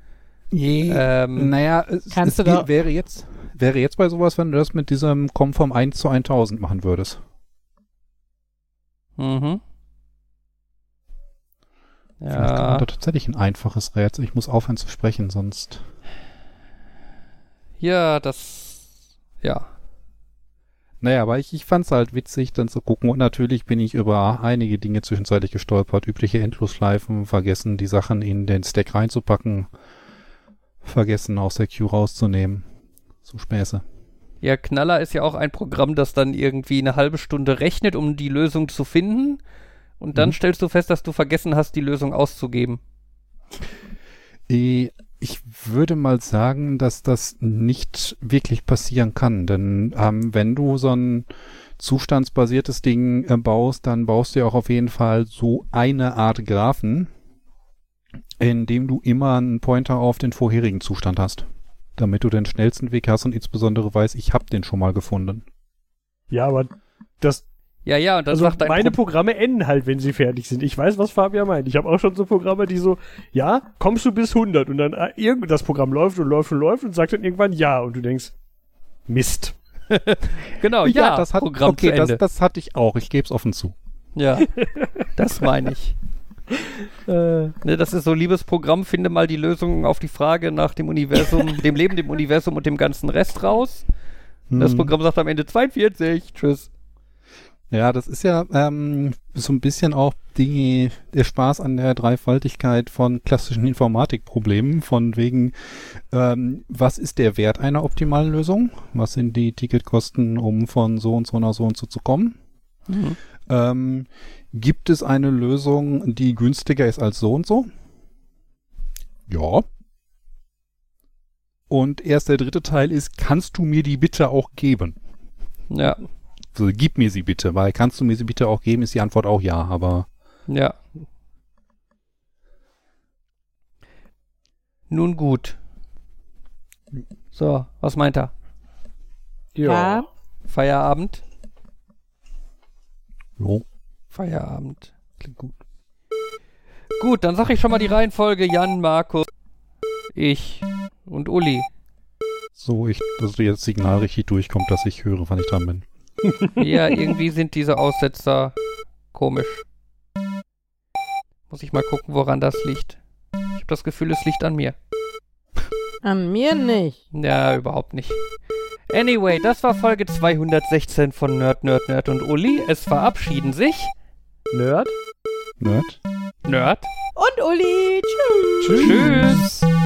Ähm, Naja, es, Kannst es du geht- wäre jetzt wäre jetzt bei sowas, wenn du das mit diesem Komm vom 1 zu 1000 machen würdest. mhm. Vielleicht kann man Ja, da tatsächlich ein einfaches Rätsel. Ich muss aufhören zu sprechen, sonst. Ja, das. Ja. Naja, aber ich, ich fand's halt witzig, dann zu gucken. Und natürlich bin ich über einige Dinge zwischenzeitlich gestolpert. Übliche Endlosschleifen, vergessen, die Sachen in den Stack reinzupacken, vergessen, aus der Queue rauszunehmen. So Späße. Ja, Knaller ist ja auch ein Programm, das dann irgendwie eine halbe Stunde rechnet, um die Lösung zu finden. Und dann Mhm. stellst du fest, dass du vergessen hast, die Lösung auszugeben. Ich würde mal sagen, dass das nicht wirklich passieren kann, denn ähm, wenn du so ein zustandsbasiertes Ding äh, baust, dann baust du ja auch auf jeden Fall so eine Art Graphen, in dem du immer einen Pointer auf den vorherigen Zustand hast, damit du den schnellsten Weg hast und insbesondere weißt, ich habe den schon mal gefunden. Ja, aber das, Ja, ja, und dann also sagt dein meine Pro Programme enden halt, wenn sie fertig sind. Ich weiß, was Fabian meint. Ich habe auch schon so Programme, die so, ja, kommst du bis 100 und dann äh, irgend das Programm läuft und läuft und läuft und sagt dann irgendwann ja und du denkst, Mist. Genau, ja, das hat Programm okay, zu das, Ende. das hatte ich auch. Ich gebe es offen zu. ja, das meine ich. Äh, Ne, das ist so, liebes Programm, finde mal die Lösung auf die Frage nach dem Universum, dem Leben, dem Universum und dem ganzen Rest raus. Das Hm. Programm sagt am Ende 42, tschüss. Ja, das ist ja ähm, so ein bisschen auch die, der Spaß an der Dreifaltigkeit von klassischen Informatikproblemen, von wegen, ähm, was ist der Wert einer optimalen Lösung? Was sind die Ticketkosten, um von so und so nach so und so zu kommen? Mhm. Ähm, gibt es eine Lösung, die günstiger ist als so und so? Ja. Und erst der dritte Teil ist, kannst du mir die bitte auch geben? Ja, Also gib mir sie bitte, weil kannst du mir sie bitte auch geben, ist die Antwort auch ja, aber ja. Nun gut. So, was meint er? Ja. Feierabend? jo. Feierabend. Klingt gut. Gut, dann sag ich schon mal die Reihenfolge. Jan, Markus, ich und Uli. So, ich, dass du jetzt Signal richtig durchkommt, dass ich höre, wann ich dran bin. Ja, irgendwie sind diese Aussetzer komisch. Muss ich mal gucken, woran das liegt. Ich habe das Gefühl, es liegt an mir. An mir nicht. Ja, überhaupt nicht. Anyway, das war Folge 216 von Nerd, Nerd, Nerd und Uli. Es verabschieden sich Nerd? Nerd? Nerd. Und Uli. Tschüss. Tschüss.